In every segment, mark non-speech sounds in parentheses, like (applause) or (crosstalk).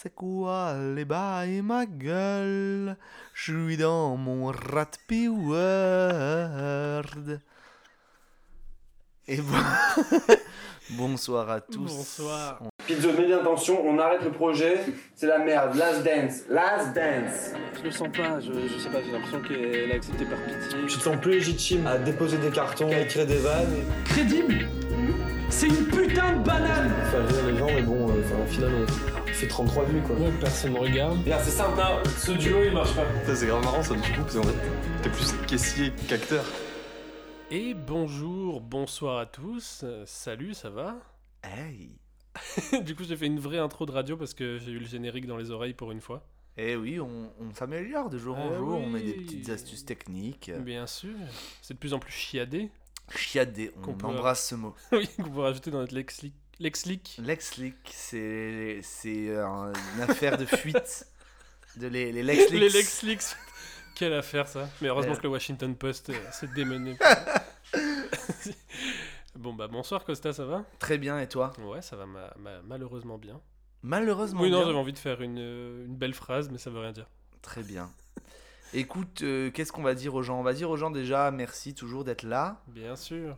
c'est quoi les bails ma gueule? Je suis dans mon rat word. Et bon... (laughs) bonsoir à tous. Bonsoir. Pizzo, mets bien attention, on arrête le projet, c'est la merde, last dance, last dance. Je le sens pas, je, je sais pas, j'ai l'impression qu'elle a accepté par pitié. Tu te sens plus légitime à déposer des cartons, à écrire des vannes, crédible C'est une putain de banane faire rire les gens, mais bon, euh, enfin, au final, on fait 33 vues quoi. Ouais, personne me regarde. Regarde, c'est simple, hein, ce duo il marche pas. Ça, c'est grave marrant ça du coup, parce qu'en fait, t'es plus caissier qu'acteur. Et bonjour, bonsoir à tous. Euh, salut, ça va? Hey. (laughs) Du coup, j'ai fait une vraie intro de radio parce que j'ai eu le générique dans les oreilles pour une fois. Eh oui, on, on s'améliore de jour en Eh jour, on met des oui. petites astuces techniques. Bien sûr, c'est de plus en plus chiadé. Chiadé, on embrasse ce mot. (laughs) oui, qu'on peut rajouter dans notre lexique. Lexique. Lex Leak, c'est c'est un- une affaire de fuite. De les, les Lex (laughs) Les. Lexleaks. Quelle affaire ça. Mais heureusement Ouais. que le Washington Post euh, s'est démené. (laughs) bon bah bonsoir Costa, ça va? Très bien, et toi? Ouais, ça va ma- ma- malheureusement bien. Malheureusement. oui, non, bien. j'avais envie de faire une, euh, une belle phrase, mais ça veut rien dire. Très bien. Écoute, euh, qu'est-ce qu'on va dire aux gens? On va dire aux gens déjà merci toujours d'être là. Bien sûr.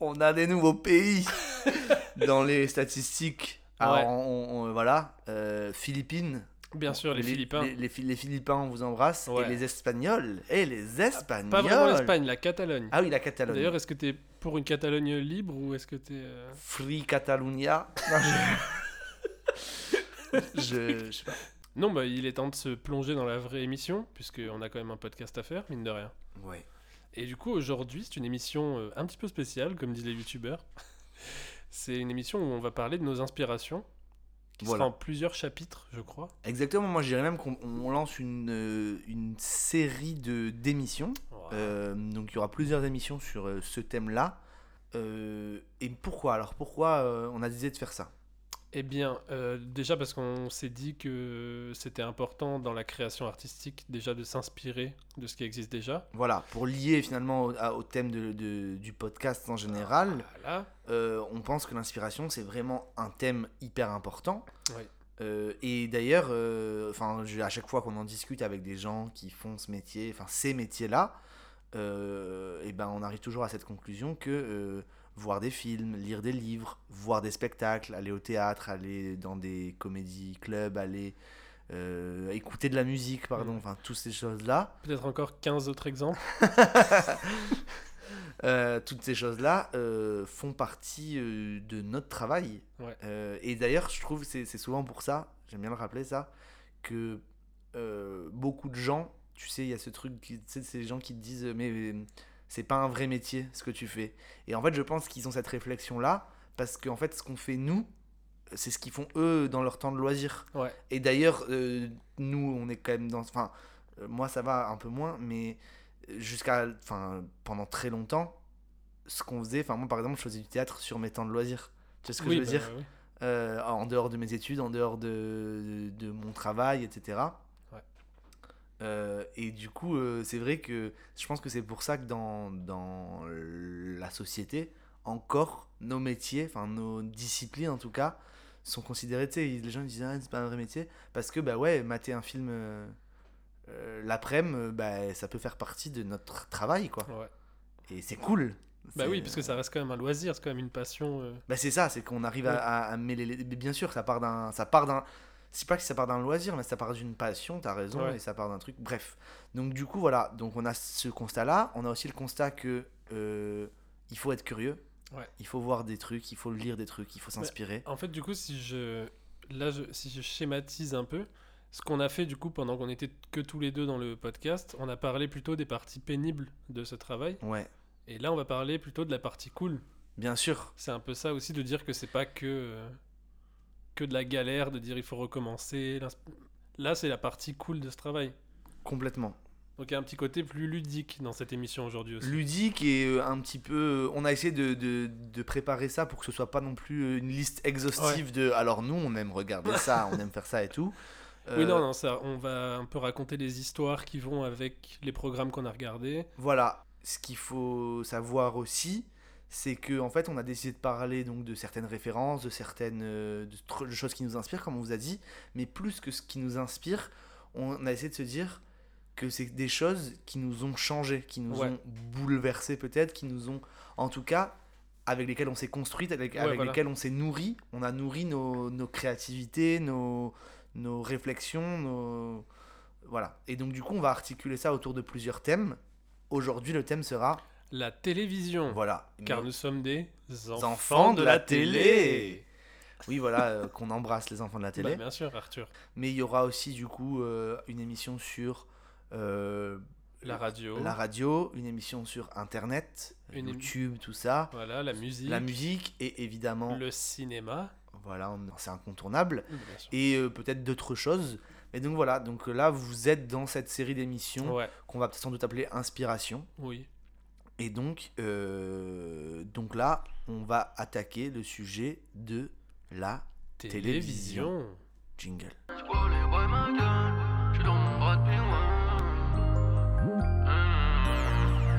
On a des nouveaux pays (laughs) dans les statistiques. Alors, Ouais. on- on- voilà, euh, Philippines. Bien sûr, les, Philippins. Les, les les Philippins, on vous embrasse. Ouais. Et les Espagnols. Et les Espagnols. Pas vraiment l'Espagne, la Catalogne. Ah oui, la Catalogne. D'ailleurs, est-ce que t'es pour une Catalogne libre ou est-ce que t'es. euh, Free Catalunya. Je... (laughs) je... je sais pas. Non, bah il est temps de se plonger dans la vraie émission, puisqu'on a quand même un podcast à faire, mine de rien. Ouais. Et du coup, aujourd'hui, c'est une émission euh, un petit peu spéciale, comme disent les youtubeurs. (laughs) c'est une émission où on va parler de nos inspirations, qui Voilà. sera en plusieurs chapitres, je crois. Exactement, moi je dirais même qu'on on lance une, euh, une série de d'émissions. Euh, donc il y aura plusieurs émissions sur ce thème-là. Euh, et pourquoi? Alors pourquoi on a décidé de faire ça? Eh bien, euh, déjà parce qu'on s'est dit que c'était important dans la création artistique, déjà de s'inspirer de ce qui existe déjà. Voilà, pour lier finalement au, à- au thème de, de- du podcast en général, Voilà. euh, on pense que l'inspiration c'est vraiment un thème hyper important. Oui. Euh, et d'ailleurs, enfin, à chaque fois qu'on en discute avec des gens qui font ce métier, enfin ces métiers-là, et ben on arrive toujours à cette conclusion que voir des films, lire des livres, voir des spectacles, aller au théâtre, aller dans des comédie clubs, aller euh, écouter de la musique, pardon, enfin toutes ces choses-là, Peut-être encore 15 autres exemples. (laughs) euh, toutes ces choses-là euh, font partie euh, de notre travail. Ouais. Et d'ailleurs, je trouve que c'est c'est souvent pour ça, j'aime bien le rappeler ça, que beaucoup de gens, tu sais, il y a ce truc, qui- tu sais, ces gens qui te disent, mais c'est pas un vrai métier ce que tu fais. Et en fait, je pense qu'ils ont cette réflexion-là, parce qu'en fait, ce qu'on fait nous, c'est ce qu'ils font eux dans leur temps de loisir. Ouais. Et d'ailleurs, euh, nous, on est quand même dans. Enfin, euh, moi, ça va un peu moins, mais jusqu'à. Enfin, pendant très longtemps, ce qu'on faisait. Enfin, moi, par exemple, je faisais du théâtre sur mes temps de loisirs. Tu sais ce que oui, je veux bah, dire oui. Euh, En dehors de mes études, en dehors de, de, de mon travail, etc. Euh, et du coup, euh, c'est vrai que je pense que c'est pour ça que dans, dans la société, encore, nos métiers, enfin nos disciplines en tout cas, sont considérés, tu sais, les gens disent ah, c'est pas un vrai métier, parce que bah ouais, mater un film euh, euh, l'après-midi, bah, ça peut faire partie de notre travail, quoi. Ouais. Et c'est cool. Bah oui, parce que ça reste quand même un loisir, c'est quand même une passion. bah c'est ça, c'est qu'on arrive à, Ouais. à- à mêler les... mais Bien sûr, ça part d'un... Ça part d'un... C'est pas que ça part d'un loisir, mais ça part d'une passion, t'as raison, Ouais. et ça part d'un truc. Bref. Donc du coup, voilà. Donc on a ce constat-là. On a aussi le constat que euh, il faut être curieux. Ouais. Il faut voir des trucs, il faut lire des trucs, il faut s'inspirer. En fait, du coup, si je là, je... si je schématise un peu, ce qu'on a fait du coup pendant qu'on était que tous les deux dans le podcast, on a parlé plutôt des parties pénibles de ce travail, Ouais, et là, on va parler plutôt de la partie cool. bien sûr. C'est un peu ça aussi de dire que c'est pas que euh, que de la galère, de dire il faut recommencer. Là, c'est la partie cool de ce travail. Complètement. Donc il y a un petit côté plus ludique dans cette émission aujourd'hui aussi. Ludique et euh, un petit peu... On a essayé de, de, de préparer ça pour que ce soit pas non plus euh, une liste exhaustive de... Alors nous, on aime regarder ça, on aime faire ça et tout. (laughs) Oui, Euh, non, non, ça, on va un peu raconter les histoires qui vont avec les programmes qu'on a regardés. Voilà, ce qu'il faut savoir aussi, c'est que en fait, on a décidé de parler donc de certaines références, de certaines euh, de choses qui nous inspirent, comme on vous a dit, mais plus que ce qui nous inspire, on a essayé de se dire que c'est des choses qui nous ont changé, qui nous Ouais. ont bouleversé peut-être, qui nous ont, en tout cas, avec lesquelles on s'est construite, avec, avec voilà. lesquelles on s'est nourri. On a nourri nos, nos créativités, nos, nos réflexions, nos... Voilà. Et donc, du coup, on va articuler ça autour de plusieurs thèmes. Aujourd'hui, le thème sera... La télévision. Voilà. Car nous sommes des enfants, enfants de la télé. Oui, voilà, euh, (laughs) qu'on embrasse les enfants de la télé. Bah, bien sûr, Arthur. Mais il y aura aussi, du coup, euh, une émission sur... euh, La radio. la radio, une émission sur Internet, Une YouTube, tout ça, Voilà, la musique. la musique et évidemment, Le cinéma. voilà, c'est incontournable, Bien sûr. et peut-être d'autres choses. Et donc voilà, donc là vous êtes dans cette série d'émissions Ouais, qu'on va sans doute appeler Inspiration. oui. Et donc, euh, donc là, on va attaquer le sujet de la Télévision. jingle.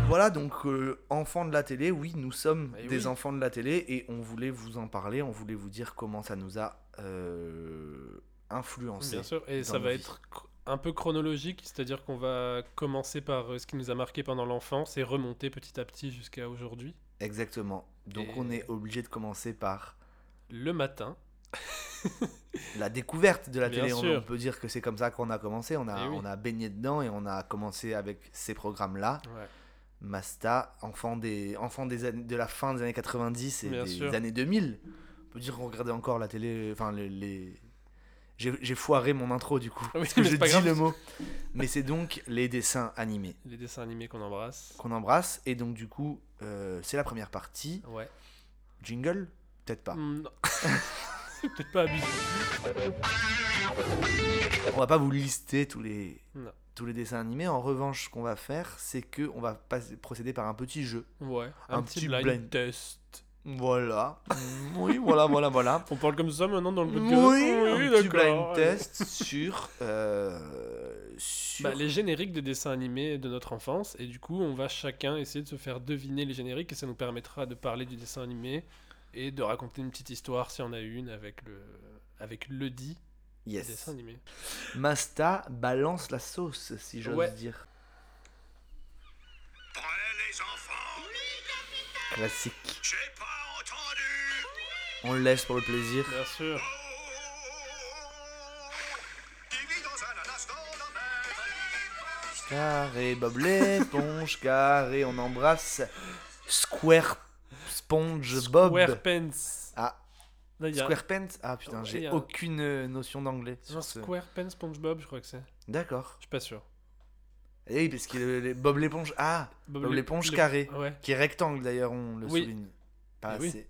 Voilà, donc euh, enfants de la télé, oui, nous sommes Eh des oui. enfants de la télé et on voulait vous en parler, on voulait vous dire comment ça nous a euh, influencé. Bien sûr. Et ça va être un peu chronologique, c'est-à-dire qu'on va commencer par euh, ce qui nous a marqué pendant l'enfance et remonter petit à petit jusqu'à aujourd'hui. Exactement. Donc Et- on est obligé de commencer par Le matin. (laughs) la découverte de la Bien télé. On, peut dire que c'est comme ça qu'on a commencé. On a, Eh oui. on a baigné dedans et on a commencé avec ces programmes-là. Ouais. Masta, enfant, des, enfant des années- de la fin des années 90 et Bien des sûr. années 2000. On peut dire qu'on regardait encore la télé. Enfin, les. les- J'ai foiré mon intro du coup. (laughs) Oui, parce que je dis grave. le mot. Mais c'est donc les dessins animés Les dessins animés qu'on embrasse. qu'on embrasse. Et donc, du coup, euh, c'est la première partie. Ouais. Jingle? Peut-être pas. Non. (laughs) Peut-être pas abusé. On va pas vous lister tous les, Non. tous les dessins animés. En revanche, ce qu'on va faire, c'est que on va procéder par un petit jeu. Ouais. Un, Un petit, petit blind, blind. test. Voilà. oui, voilà, voilà, voilà. (laughs) On parle comme ça maintenant dans le Oui, podcast un petit blind d'accord. test sur, euh, sur... Bah, les génériques de dessins animés de notre enfance et du coup on va chacun essayer de se faire deviner les génériques et ça nous permettra de parler du dessin animé et de raconter une petite histoire si on a une avec le avec le dit Yes. dessin animé. Masta balance la sauce, si j'ose Ouais. dire. Classique. On le laisse pour le plaisir. Bien sûr. Carré, Bob l'éponge, carré, on embrasse Square Sponge Bob. SquarePants. Ah, Là, a SquarePants Ah putain, j'ai a- aucune euh, notion d'anglais. Sur ce- SquarePants SpongeBob, je crois que c'est. D'accord. Je suis pas sûr. Eh oui, parce que Bob l'éponge. Ah, Bob l'ép- l'éponge l'ép- carré. Ouais. qui est rectangle d'ailleurs, on le Oui. souligne. Pas Eh oui.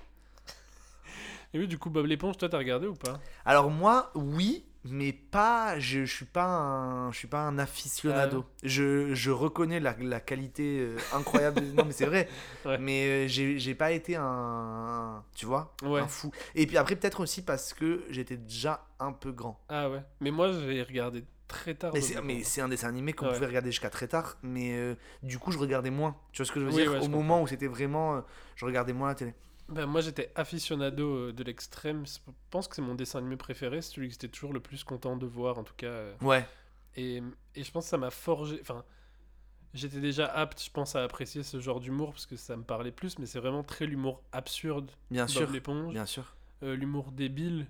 Et oui, du coup, Bob l'éponge, toi, t'as regardé ou pas? Alors moi, oui, mais pas. Je, je suis pas un, je suis pas un aficionado. Ah je, je reconnais la, la qualité euh, incroyable. non, mais c'est vrai. (laughs) Ouais. Mais euh, j'ai j'ai pas été un, un- tu vois, Ouais. un fou. Et puis après peut-être aussi parce que j'étais déjà un peu grand. Ah ouais. Mais moi, j'ai regardé très tard. Mais c'est, un dessin animé qu'on Ouais. pouvait regarder jusqu'à très tard. Mais euh, du coup, je regardais moins. Tu vois ce que je veux Oui, dire? Au moment où c'était vraiment, euh, je regardais moins la télé. Ben, moi j'étais aficionado euh, de l'extrême. Je pense que c'est mon dessin animé préféré, c'est celui que j'étais toujours le plus content de voir en tout cas. euh. Ouais. Et, et je pense que ça m'a forgé. Enfin, j'étais déjà apte, je pense, à apprécier ce genre d'humour parce que ça me parlait plus, mais c'est vraiment très l'humour absurde. Bien sûr. l'éponge, Bien sûr. euh, l'humour débile.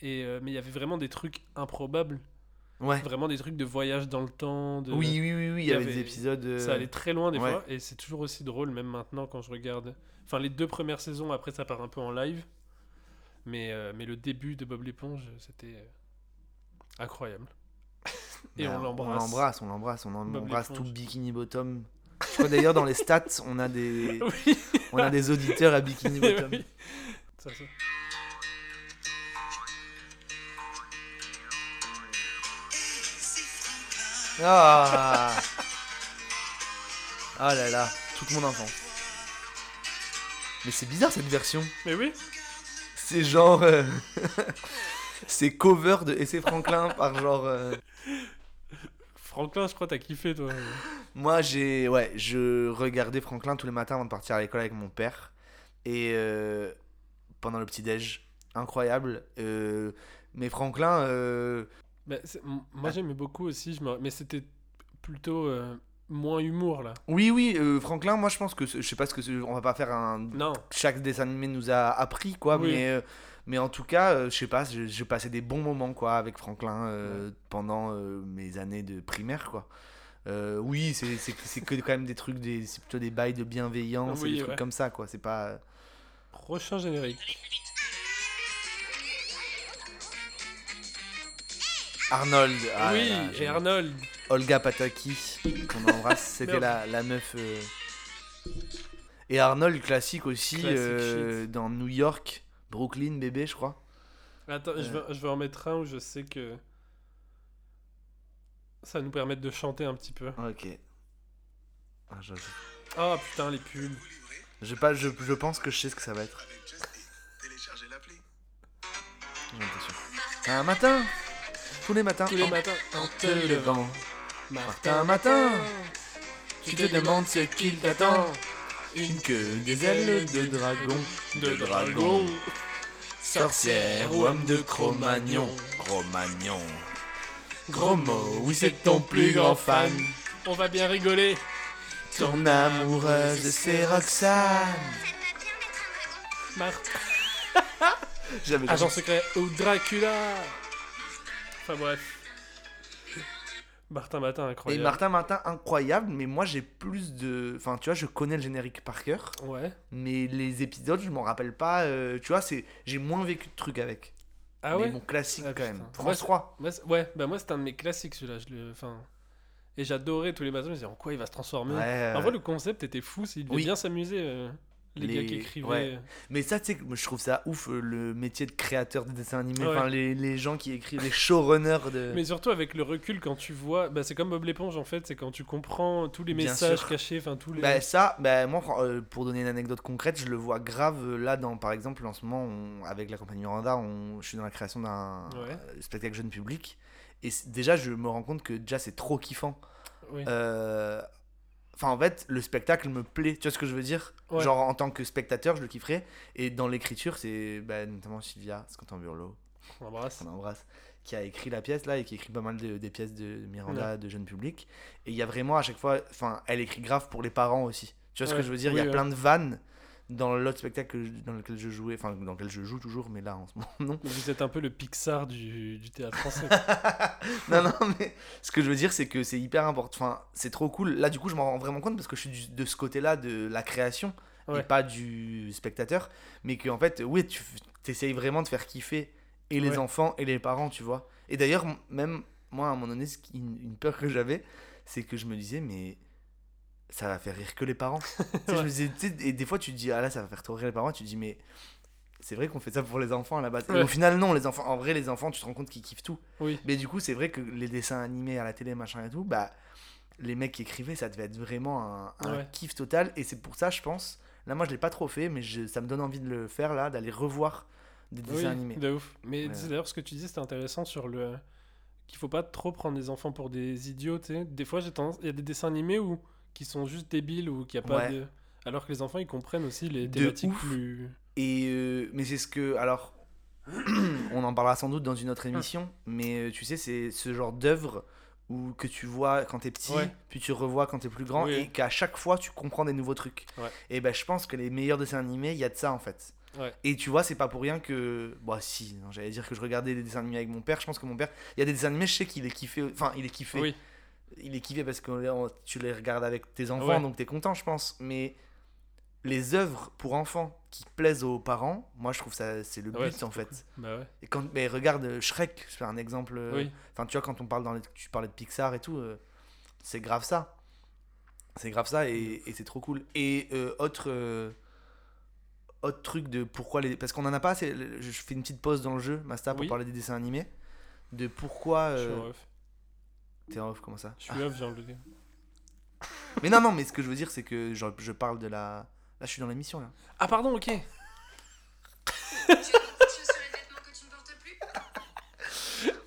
Et, euh, mais il y avait vraiment des trucs improbables, Ouais. vraiment des trucs de voyage dans le temps. De... Oui, oui, oui, oui. Il y, avait avait- des épisodes. euh, Ça allait très loin des ouais. fois, et c'est toujours aussi drôle, même maintenant quand je regarde. Enfin, les deux premières saisons, après ça part un peu en live. Mais, euh, mais le début de Bob l'éponge, c'était euh, incroyable. (laughs) et Bah, on l'embrasse. On l'embrasse, on l'embrasse, on en- embrasse tout. Bikini Bottom. Je crois d'ailleurs dans les stats, on a des, (laughs) Oui, on a des auditeurs à Bikini (laughs) Bottom. oui. Ça, ça. Ah Ah là là, toute mon enfance. Mais c'est bizarre cette version. Mais oui, C'est genre. euh, (laughs) c'est cover de Essay Franklin par genre. euh, Franklin, je crois t'as kiffé toi. Moi j'ai. Ouais, je regardais Franklin tous les matins avant de partir à l'école avec mon père. Et euh, pendant le petit-déj, incroyable. Euh, mais Franklin, Bah, moi j'aimais beaucoup aussi, je me- mais c'était plutôt moins humour là. oui, oui, euh, Franklin, moi je pense que, je sais pas ce que, on va pas faire un. Non, Chaque dessin animé nous a appris, quoi, Oui. mais. euh, mais en tout cas, euh, je sais pas, j'ai passé des bons moments quoi avec Franklin pendant mes années de primaire quoi. Oui, c'est c'est c'est que quand même des trucs, des, c'est plutôt des bails de bienveillance, Oui, des trucs comme ça quoi. C'est pas. prochain générique. Arnold. ah oui, là là, et j'aime- Arnold. Olga Pataki, qu'on embrasse, (laughs) c'était la, la meuf. euh. Et Arnold, classique aussi, euh, dans New York, Brooklyn, bébé, je crois. Attends, je, vais, je vais en mettre un où je sais que ça va nous permettre de chanter un petit peu. Ok. Ah, je, Oh putain, les pubs. je, pas, je, je pense que je sais ce que ça va être. Téléchargez l'appli. J'ai l'impression. Un matin, tous les matins, Tous les en matins, en te levant. Martin, matin, tu te demandes ce qu'il t'attend. une queue, des ailes de dragon, De dragon, sorcière ou homme de Cro-Magnon. Cro-Magnon. Gros mot, oui, c'est ton plus grand fan. On va bien rigoler. Ton amoureuse, c'est Roxane. Martin. (laughs) Agent secret ou Dracula. Enfin bref. Martin Matin, Et incroyable. Martin Martin, incroyable, mais moi j'ai plus de. Enfin, tu vois, je connais le générique par cœur, Ouais. mais les épisodes, je m'en rappelle pas. euh, tu vois, c'est j'ai moins vécu de trucs avec. Ah mais ouais bon, classique Ah, quand même. putain. France Moi, 3. Moi, c'est- ouais, bah moi c'est un de mes classiques celui-là. Je le, enfin, et j'adorais tous les matins. Je me disais en quoi il va se transformer? Ouais, En vrai, le concept était fou. Il devait oui. bien s'amuser. euh, les, Les- gars qui écrivaient. ouais. Mais ça, tu sais, je trouve ça ouf, euh, le métier de créateur de dessins animés. Ouais. Enfin, les, les gens qui écrivent, les showrunners de. Mais surtout avec le recul, quand tu vois, bah, c'est comme Bob l'éponge en fait, c'est quand tu comprends tous les Bien messages sûr. cachés, enfin tous les. Bah ça, bah moi euh, pour donner une anecdote concrète, je le vois grave euh, là dans par exemple en ce moment on- avec la compagnie Miranda, on, je suis dans la création d'un Ouais. spectacle jeune public et déjà je me rends compte que déjà c'est trop kiffant. Oui. Euh, Enfin en fait le spectacle me plaît, tu vois ce que je veux dire Ouais. Genre en tant que spectateur je le kifferais et dans l'écriture c'est bah, notamment Sylvia Scantin Burlot On embrasse. qu'on embrasse, qui a écrit la pièce là et qui écrit pas mal de, des pièces de Miranda de jeune public. Et il y a vraiment à chaque fois, enfin, elle écrit grave pour les parents aussi. Tu vois ce que je veux dire? Il oui, y a plein de vannes dans l'autre spectacle dans lequel je jouais, enfin, dans lequel je joue toujours, mais là en ce moment, non. Vous êtes un peu le Pixar du, du théâtre français. (laughs) non, non, mais ce que je veux dire, c'est que c'est hyper important. Enfin, c'est trop cool. Là, du coup, je m'en rends vraiment compte parce que je suis du- de ce côté-là de la création Ouais. et pas du spectateur. Mais qu'en fait, oui, tu essayes vraiment de faire kiffer et les Ouais. enfants et les parents, tu vois. Et d'ailleurs, même moi, à un moment donné, une peur que j'avais, c'est que je me disais, mais ça va faire rire que les parents. (laughs) Je me disais, et des fois, tu te dis, ah là, ça va faire trop rire les parents. Tu te dis, mais c'est vrai qu'on fait ça pour les enfants à la base. Et au final, non, les enfants, en vrai, les enfants, tu te rends compte qu'ils kiffent tout. oui. Mais du coup, c'est vrai que les dessins animés à la télé, machin et tout, bah, les mecs qui écrivaient, ça devait être vraiment un, un Ouais. kiff total. Et c'est pour ça, je pense. Là, moi, je l'ai pas trop fait, mais je- ça me donne envie de le faire, là, d'aller revoir des dessins Oui, animés. de ouf. Mais Ouais. d'ailleurs ce que tu dis, c'était intéressant sur le qu'il faut pas trop prendre les enfants pour des idiots. tu sais. Des fois, j'ai tendance, il y a des dessins animés où qui sont juste débiles ou qui a pas Ouais. de. Alors que les enfants, ils comprennent aussi les thématiques plus. Et euh, mais c'est ce que alors (clears throat) on en parlera sans doute dans une autre émission, mais euh, tu sais c'est ce genre d'œuvre où que tu vois quand t'es petit, Ouais. puis tu revois quand t'es plus grand, Oui. et qu'à chaque fois tu comprends des nouveaux trucs. Ouais. Et ben je pense que les meilleurs dessins animés, il y a de ça en fait. Ouais. Et tu vois, c'est pas pour rien que. Bon, si, non, j'allais dire que je regardais des dessins animés avec mon père. Je pense que mon père. Il y a des dessins animés, je sais qu'il est kiffé. Enfin, il est kiffé. Oui. Il est kiffé parce que on- tu les regardes avec tes enfants, Ouais. donc t'es content, je pense. Mais les œuvres pour enfants qui plaisent aux parents, moi je trouve ça c'est le but en fait. cool. Bah ouais. Et quand, mais regarde euh, Shrek, je fais un exemple. euh, Oui. Enfin, tu vois, quand on parle dans les, tu parlais de Pixar et tout, euh, c'est grave ça. C'est grave ça et, et c'est trop cool. Et euh, autre, autre truc de pourquoi les. Parce qu'on en a pas assez. Je fais une petite pause dans le jeu, Masta, pour Oui. parler des dessins animés. De pourquoi. Je suis euh, en off. T'es en off, comment ça Je suis off, j'ai envie de le dire. (laughs) Mais non, non, mais ce que je veux dire, c'est que genre, je parle de la. Là, je suis dans l'émission là. Ah, pardon, ok.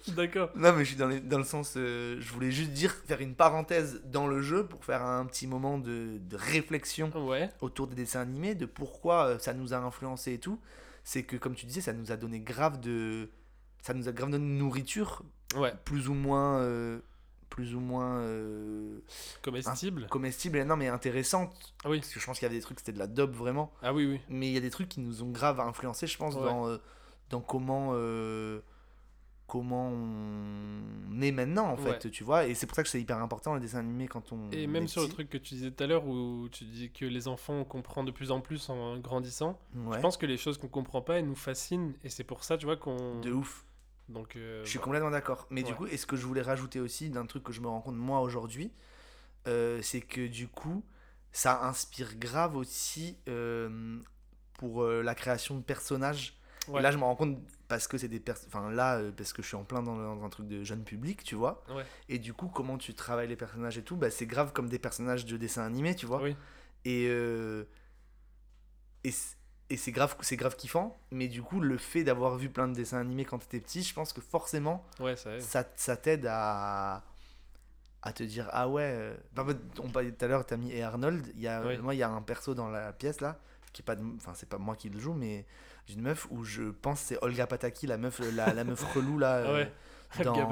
D'accord. Non, mais je suis dans, les- dans le sens. euh, je voulais juste dire, faire une parenthèse dans le jeu pour faire un petit moment de, de réflexion Ouais. autour des dessins animés, de pourquoi euh, ça nous a influencé et tout. C'est que, comme tu disais, ça nous a donné grave de. Ça nous a grave donné de nourriture, Ouais. plus ou moins. euh, plus ou moins. euh, Comestible. comestible, et non, mais intéressante. Ah oui. Parce que je pense qu'il y avait des trucs, c'était de la dope vraiment. Ah oui, oui. Mais il y a des trucs qui nous ont grave influencé, je pense, Ouais. dans, euh, dans comment, euh, comment on est maintenant, en fait, Ouais. tu vois. Et c'est pour ça que c'est hyper important, le dessin animé, quand on. Et même sur le truc que tu disais tout à l'heure où tu dis que les enfants comprennent de plus en plus en grandissant, Ouais, je pense que les choses qu'on comprend pas, elles nous fascinent et c'est pour ça, tu vois, qu'on. de ouf. Donc. euh, Je suis voilà. complètement d'accord. Mais du coup, et ce que je voulais rajouter aussi d'un truc que je me rends compte moi aujourd'hui, euh, c'est que du coup, ça inspire grave aussi euh, pour la création de personnages. Et là, je me rends compte parce que c'est des. Enfin, là, parce que je suis en plein dans, dans un truc de jeune public, tu vois. Ouais. Et du coup, comment tu travailles les personnages et tout, bah, c'est grave comme des personnages de dessin animé, tu vois. Oui. Et, et, et c'est grave, c'est grave kiffant. Mais du coup, le fait d'avoir vu plein de dessins animés quand t'étais petit, je pense que forcément, Ouais, ça ça, ça t'aide à, à te dire Ah ouais. euh, enfin, on parlait tout à l'heure, t'as mis et Arnold. Il y a, Oui. Moi, il y a un perso dans la pièce là, qui est pas. de- Enfin, c'est pas moi qui le joue, mais d'une meuf où je pense c'est Olga Pataki, la meuf, la, la meuf (laughs) relou là. Ouais. euh, Olga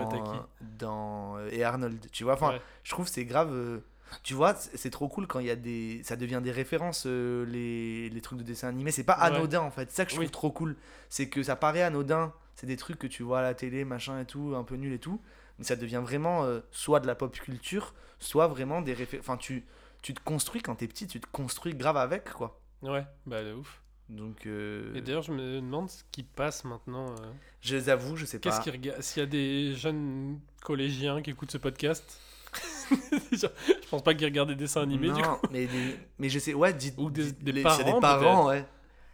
dans, euh, et Arnold tu vois enfin Ouais. je trouve c'est grave tu vois c'est trop cool quand il y a des ça devient des références euh, les, les trucs de dessin animé. C'est pas Ouais. anodin en fait. C'est ça que je Oui. trouve trop cool. C'est que ça paraît anodin. C'est des trucs que tu vois à la télé machin et tout un peu nul et tout. Mais ça devient vraiment euh, soit de la pop culture soit vraiment des références enfin tu tu te construis quand t'es petit. Tu te construis grave avec quoi. Ouais, bah de ouf. donc euh, Et d'ailleurs, je me demande ce qui passe maintenant. euh, je les avoue je sais Qu'est-ce pas. S'il y a des jeunes collégiens qui écoutent ce podcast, (laughs) je pense pas qu'ils regardent des dessins animés du coup. non, mais, des- mais je sais, ouais, dites, Ou des- des les- parents, des parents, ouais.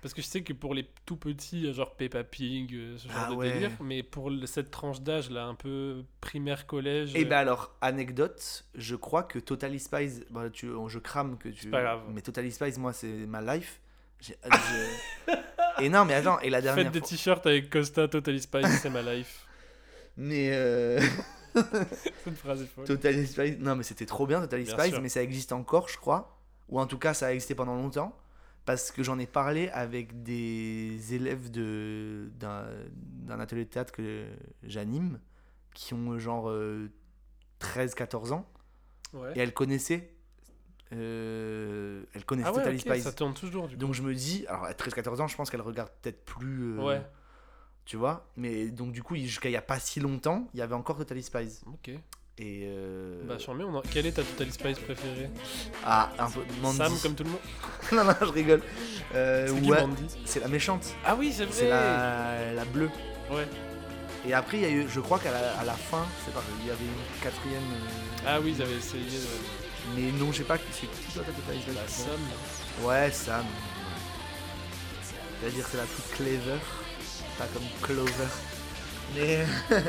Parce que je sais que pour les tout petits, genre Peppa Pig, euh, ce genre Ah de ouais. délire, mais pour cette tranche d'âge là, un peu primaire, collège. Et euh, ben alors, anecdote, je crois que Totally Spies, bah, tu, je crame que tu. pas grave. Mais Totally Spies, moi, c'est ma life. J'ai- (laughs) et non, mais attends, et la dernière Faites des t-shirts avec Costa, Totally Spice, c'est ma life. (laughs) Mais euh, (laughs) Cette phrase est folle. Totally Spies, non, mais c'était trop bien Bien Spies, mais ça existe encore, je crois. Ou en tout cas, ça a existé pendant longtemps. Parce que j'en ai parlé avec des élèves de- d'un d'un atelier de théâtre que j'anime, qui ont genre 13-14 ans. Ouais. Et elles connaissaient. euh, elles connaissaient Ah ouais, Totally ok, Spies. ça tourne toujours du coup. Donc je me dis, alors à 13-14 ans, je pense qu'elle regarde peut-être plus. euh, Ouais, Tu vois Mais donc du coup, jusqu'à il y a pas si longtemps, il y avait encore Totally Spies. ok. Et. Euh... Bah, charmé, on en- quelle est ta Totally Spice préférée? Ah, un peu. Mandy. Sam, comme tout le monde? (laughs) Non, non, je rigole. Euh, C'est ouais, Mandy? c'est la méchante. Ah oui, c'est vrai C'est la, la bleue. Ouais. Et après, il y a eu, je crois qu'à la, à la fin, c'est pas, il y avait une quatrième. euh, Ah oui, ils avaient essayé. Mais non, je sais pas c'est qui toi, t'as Totally Spies Bah, Sam. Ouais, Sam. C'est-à-dire c'est la plus clever, pas comme Clover. Mais, (laughs)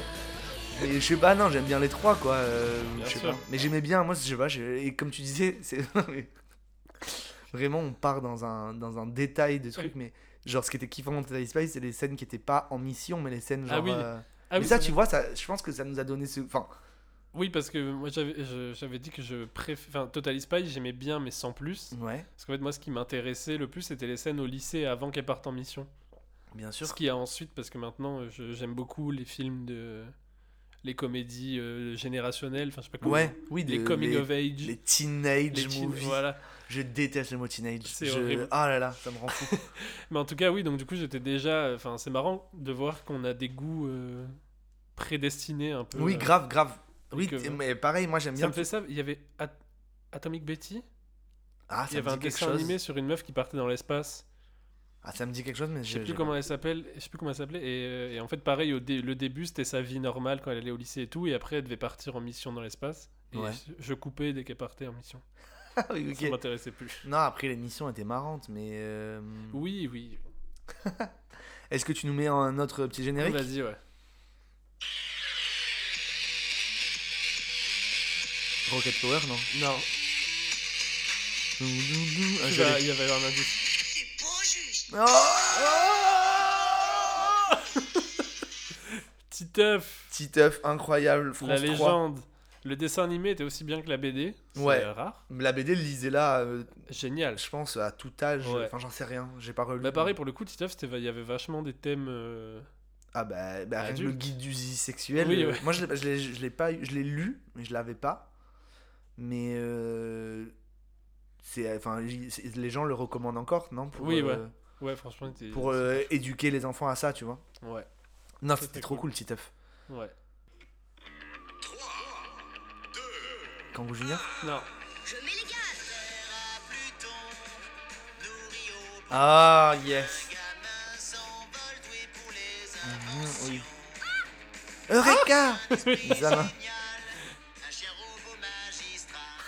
mais je sais pas, non, j'aime bien les trois quoi. euh, Bien je sais sûr. pas. Mais j'aimais bien, moi je sais pas, et comme tu disais, (laughs) c'est vraiment on part dans un, dans un détail de trucs, mais genre ce qui était kiffant dans Totally Spice, c'est les scènes qui étaient pas en mission, mais les scènes genre. Ah oui. euh, Ah mais oui, ça, c'est tu vois, ça, je pense que ça nous a donné ce. Enfin, Oui, parce que moi j'avais dit que je préfère. Enfin, Totally Spice, j'aimais bien, mais sans plus. ouais, Parce qu'en fait, moi, ce qui m'intéressait le plus, c'était les scènes au lycée avant qu'elles partent en mission. Bien sûr. Ce qu'il y a ensuite, parce que maintenant, euh, je- j'aime beaucoup les films de. les comédies euh, générationnelles, enfin, je sais pas comment. Ouais, oui, Les de- coming les, of age. les teenage les teen- movies. Voilà. Je déteste le mot teenage. C'est Je- horrible. Ah là là, ça me rend fou. (laughs) Mais en tout cas, oui, donc du coup, j'étais déjà. Enfin, c'est marrant de voir qu'on a des goûts euh, prédestinés un peu. Oui, grave, grave. Oui, que- mais pareil, moi j'aime Ça bien. me fait ça. Il y avait At- Atomic Betty. Ah, Il ça y avait un dessin chose. animé sur une meuf qui partait dans l'espace. Ah, ça me dit quelque chose, mais Je sais plus comment elle s'appelle. Je sais plus comment elle s'appelle. Et, euh, et en fait, pareil, au dé- le début, c'était sa vie normale quand elle allait au lycée et tout. Et après, elle devait partir en mission dans l'espace. Et Ouais. je, je coupais dès qu'elle partait en mission. (laughs) Ah oui, ok. Ça m'intéressait plus. Non, après l'émission était marrante, mais. euh, Oui, oui. (laughs) Est-ce que tu nous mets un autre petit générique? Vas-y, ouais. Rocket Power, non? Non. Ah, il y avait un indice. Oh Ti- Titeuf, Titeuf, incroyable, France la 3. légende. Le dessin animé était aussi bien que la BD. Ouais. rare. La BD, lisez-la, euh, Génial. je pense, à tout âge. Ouais. Enfin, j'en sais rien, j'ai pas relu. Bah pareil pour le coup, Titeuf, il y avait vachement des thèmes. euh, Ah bah, bah rien que le guide du zizi sexuel. Oui, euh, ouais. Moi, je l'ai- pas je l'ai lu, mais je l'avais pas. Mais euh, c'est, enfin, les gens le recommandent encore, non pour, Oui, euh, Ouais, franchement, c'était. Pour euh, éduquer les enfants à ça, tu vois. Ouais, Non, C'était trop cool. Titeuf. ouais. Kangoo Junior Non, Je mets les gaz. Ah, yes. Mhm, oui. Eureka (laughs) Examen.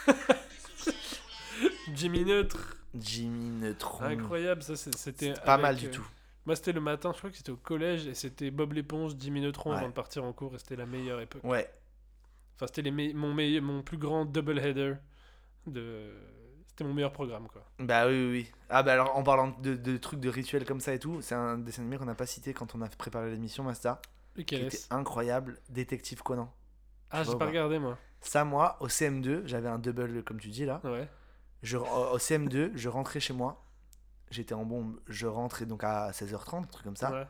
(laughs) Jimmy Neutre. Jimmy Neutron. Incroyable, ça c'était. Pas mal avec, du euh, tout. Moi, c'était le matin, je crois que c'était au collège, et c'était Bob l'éponge, Jimmy Neutron Ouais. avant de partir en cours, et c'était la meilleure époque. Ouais. Enfin, c'était me- mon, mon plus grand double header. De... C'était mon meilleur programme, quoi. Bah oui, oui. Ah bah alors en parlant de, de trucs de rituels comme ça et tout, c'est un dessin animé qu'on n'a pas cité quand on a préparé l'émission, Masta. Qui était incroyable, Détective Conan. Ah, j'ai pas regardé, moi. Ça, moi, au CM2, j'avais un double, comme tu dis là. Ouais. Je, au au CM2, je rentrais chez moi. J'étais en bombe, je rentrais donc à 16h30, un truc comme ça. ouais.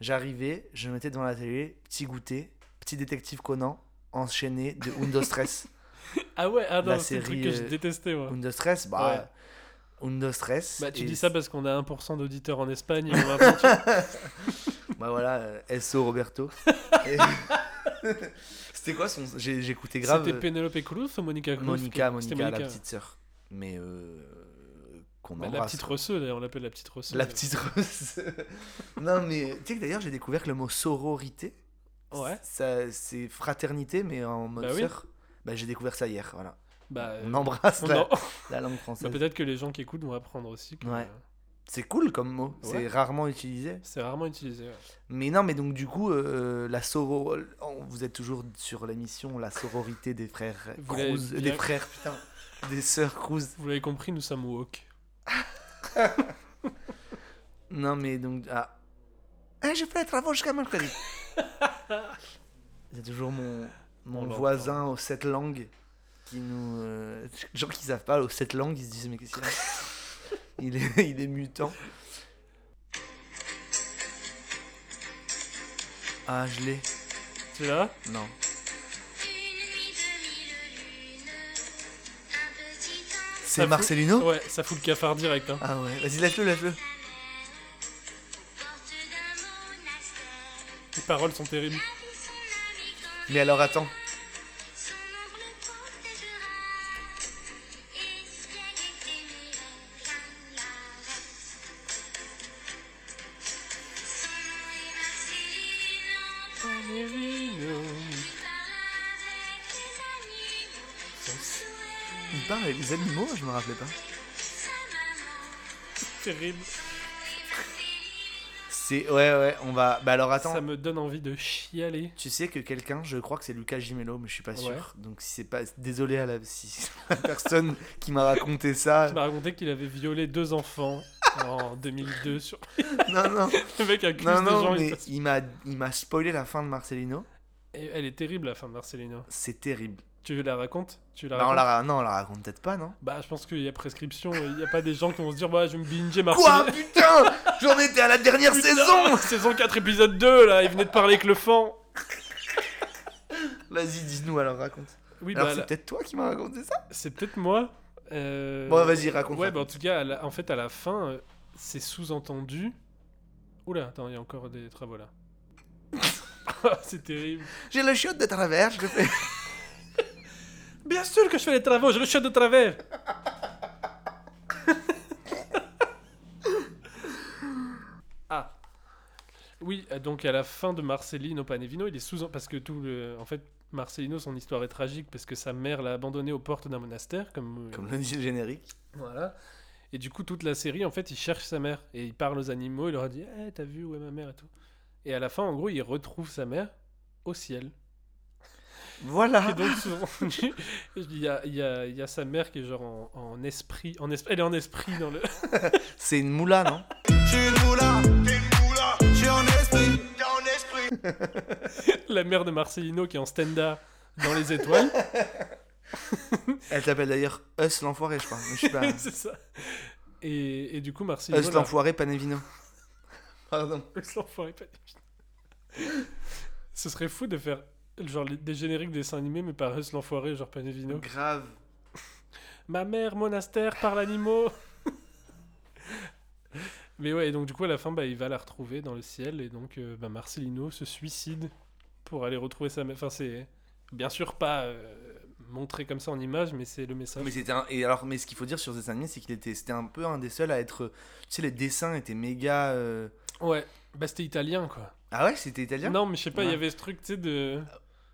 J'arrivais, je me mettais devant la télé, petit goûter, petit détective Conan, enchaîné de Undo Stress. (laughs) Ah ouais, ah non, La c'est truc série, que je euh, détestais, moi. Undo Stress, bah. Undo Stress. Bah, tu dis ça parce qu'on a 1% d'auditeurs en Espagne. et on va (laughs) Bah voilà, euh, SO Roberto. (laughs) Et- C'était quoi son. Écouté grave. C'était euh, Penelope Cruz ou Monica Cruz? Monica, C'était Monica, la petite sœur. Mais euh, qu'on Bah, embrasse. la petite Rosseux, d'ailleurs, on l'appelle la petite Rosseux. La petite rose. (laughs) non, mais tu sais que d'ailleurs, j'ai découvert que le mot sororité, Ouais. ça, c'est fraternité, mais en mode Bah oui. sœur. Bah, j'ai découvert ça hier, voilà. Bah, On embrasse la, (laughs) (laughs) la langue bah, française. peut-être que les gens qui écoutent vont apprendre aussi. que, Ouais. euh, c'est cool comme mot, Ouais. c'est rarement utilisé. C'est rarement utilisé. ouais. Mais non, mais donc du coup, euh, la soro... on- Vous êtes toujours sur l'émission La sororité des frères Cruz. Des frères, putain. (laughs) Des sœurs Cruz. Vous l'avez compris, nous sommes woke. (laughs) Non, mais donc. Ah. Eh, je fais les travaux jusqu'à mercredi. (laughs) C'est toujours mon, On mon l'entend. voisin aux sept langues qui nous. euh, gens qui savent pas aux sept langues, ils se disent Mais qu'est-ce qu'il a il est, il est mutant. Ah, je l'ai. Tu l'as? Non. C'est Marcelino? Ouais, ça fout le cafard direct. Hein. Ah ouais, vas-y, laisse-le, laisse-le. Les paroles sont terribles. Mais alors, attends. Me rappelais pas. (laughs) Terrible. C'est. Ouais, ouais, on va. Bah alors, attends. Ça me donne envie de chialer. Tu sais que quelqu'un, je crois que c'est Lucas Gimello, mais je suis pas sûr. Ouais. Donc si c'est pas, désolé à la, si (laughs) la personne qui m'a raconté ça. Il m'a raconté qu'il avait violé deux enfants en (laughs) 2002 sur non non le mec accuse non des gens. non, il mais il m'a, il m'a spoilé la fin de Marcelino. Et elle est terrible la fin de Marcelino. C'est terrible. Tu la racontes? Tu la Bah, on la, non, on la raconte peut-être pas, non? Bah je pense qu'il y a prescription. Il n'y a pas des gens qui vont se dire bah je vais me binger Quoi? Marcelino. putain J'en étais à la dernière saison. Saison 4 épisode 2 là, il venait de parler avec le fan. Vas-y, dis-nous alors raconte. Oui alors bah c'est peut-être toi qui m'as raconté ça? c'est peut-être moi. Euh, Bon, vas-y, raconte, Ouais, bah en tout cas, la- en fait, à la fin, euh, c'est sous-entendu. Oula, attends, il y a encore des travaux là. (laughs) c'est terrible. J'ai le chiotte de travers, je le fais. Bien sûr que je fais les travaux, je le chute de travers. (laughs) ah. Oui, euh, donc à la fin de Marcelino Panevino, il est sous parce que tout le en fait Marcelino son histoire est tragique parce que sa mère l'a abandonné aux portes d'un monastère comme euh, Comme le dit le générique. voilà. Et du coup, toute la série, en fait, il cherche sa mère. Et il parle aux animaux, il leur a dit Eh, t'as vu où est ma mère et tout. Et à la fin, en gros, il retrouve sa mère au ciel. Voilà. Et donc, souvent, (laughs) il y a, il y, a, il y a sa mère qui est genre en, en esprit, en es- Elle est en esprit dans le. (laughs) C'est une moula, non? Une moula, t'es une moula. En esprit, t'es en esprit. (laughs) La mère de Marcelino qui est en stand-up dans les étoiles. Elle s'appelle d'ailleurs Us l'enfoiré, je crois. Mais je suis pas. c'est ça. Et, et du coup, Marcelino. Us l'enfoiré, Panevino. Pardon. Us l'enfoiré, pas divin. Ce serait fou de faire genre les- des génériques de dessins animés, mais par Us l'enfoiré, genre Panevino. Grave. (laughs) Ma mère, monastère, par l'animaux. (laughs) mais ouais, et donc du coup, à la fin, bah, il va la retrouver dans le ciel, et donc euh, bah, Marcelino se suicide pour aller retrouver sa mère. Enfin, c'est bien sûr pas euh, montré comme ça en image, mais c'est le message. Mais c'était un... et alors mais ce qu'il faut dire sur ce dessin animé c'est qu'il était c'était un peu un des seuls à être tu sais les dessins étaient méga euh, Ouais, bah c'était italien, quoi. Ah ouais, c'était italien? Non, mais je sais pas, il y avait ce truc, tu sais, de...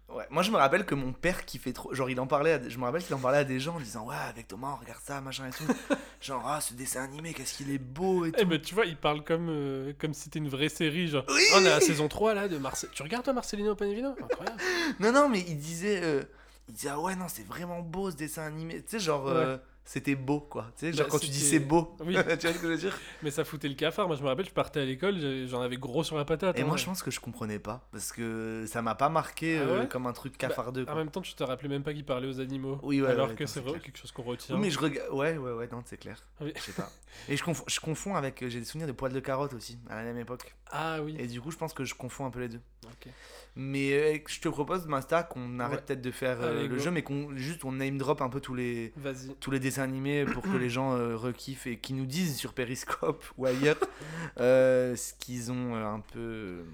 Ouais, moi je me rappelle que mon père qui fait trop. Genre, il en parlait. à des- Je me rappelle qu'il en parlait à des gens en disant Ouais, avec Thomas, on regarde ça, machin et tout. (laughs) genre, ah, ce dessin animé, qu'est-ce qu'il est beau et tout. Eh ben, tu vois, il parle comme, euh, comme si c'était une vraie série, genre... Oui Oh, on est à la saison 3, là, de Marcel... Tu regardes, toi, Marcelino Panevino Incroyable. (laughs) Non, non, mais il disait. euh, Il disait Ah ouais, non, c'est vraiment beau ce dessin animé. Tu sais, genre, euh, c'était beau, quoi. Tu sais, genre, Bah, quand tu dis c'est beau. Oui. (laughs) tu vois ce que je veux dire? Mais ça foutait le cafard. Moi, je me rappelle, je partais à l'école, j'en avais gros sur la patate. Et hein. moi, je pense que je comprenais pas. Parce que ça m'a pas marqué Ah euh, comme un truc cafardeux. En quoi. même temps, tu te rappelais même pas qu'il parlait aux animaux. Oui, ouais, Alors que c'est quelque chose qu'on retient. Oui, mais je regarde. Ouais, ouais, ouais, non, c'est clair. Oui. Je sais pas. (laughs) Et je confonds, je confonds avec. euh, J'ai des souvenirs de poils de carotte aussi, à la même époque. Ah oui. Et du coup, je pense que je confonds un peu les deux. Ok. Mais euh, je te propose, Masta, qu'on arrête Ouais. peut-être de faire euh, Allez, le go. jeu, mais qu'on juste on name drop un peu tous les, tous les dessins animés pour que les gens euh, rekiffent et qui nous disent sur Periscope (laughs) ou ailleurs (laughs) euh, ce qu'ils ont euh, un peu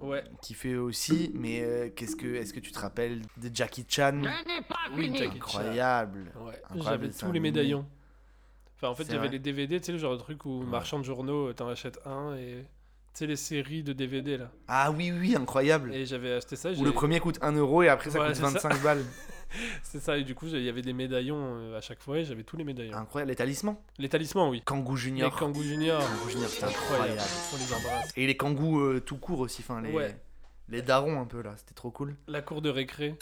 Ouais. kiffé aussi. Mais euh, qu'est-ce que, est-ce que tu te rappelles de Jackie Chan? Oui, Jackie Chan. Incroyable. Ouais. Incroyable J'avais tous les médaillons. Enfin, en fait, C'est il y avait vrai. les DVD, tu sais, le genre de truc où Ouais. marchand de journaux, t'en achètes un et. Tu sais, les séries de DVD là. Ah oui, oui, incroyable. Et j'avais acheté ça. Où le premier coûte 1 euro et après ça Ouais, coûte c'est ça. 25 balles. (laughs) C'est ça, et du coup, il y avait des médaillons euh, à chaque fois et j'avais tous les médaillons. Incroyable. Les talismans? Les talismans, oui. Kangoo Les Junior. Kangoo Junior. Kangoo Junior, c'était Incroyable. incroyable. On les embrasse. Et les kangous euh, tout court aussi, enfin les, Ouais. Les darons un peu là, c'était trop cool. La cour de récré.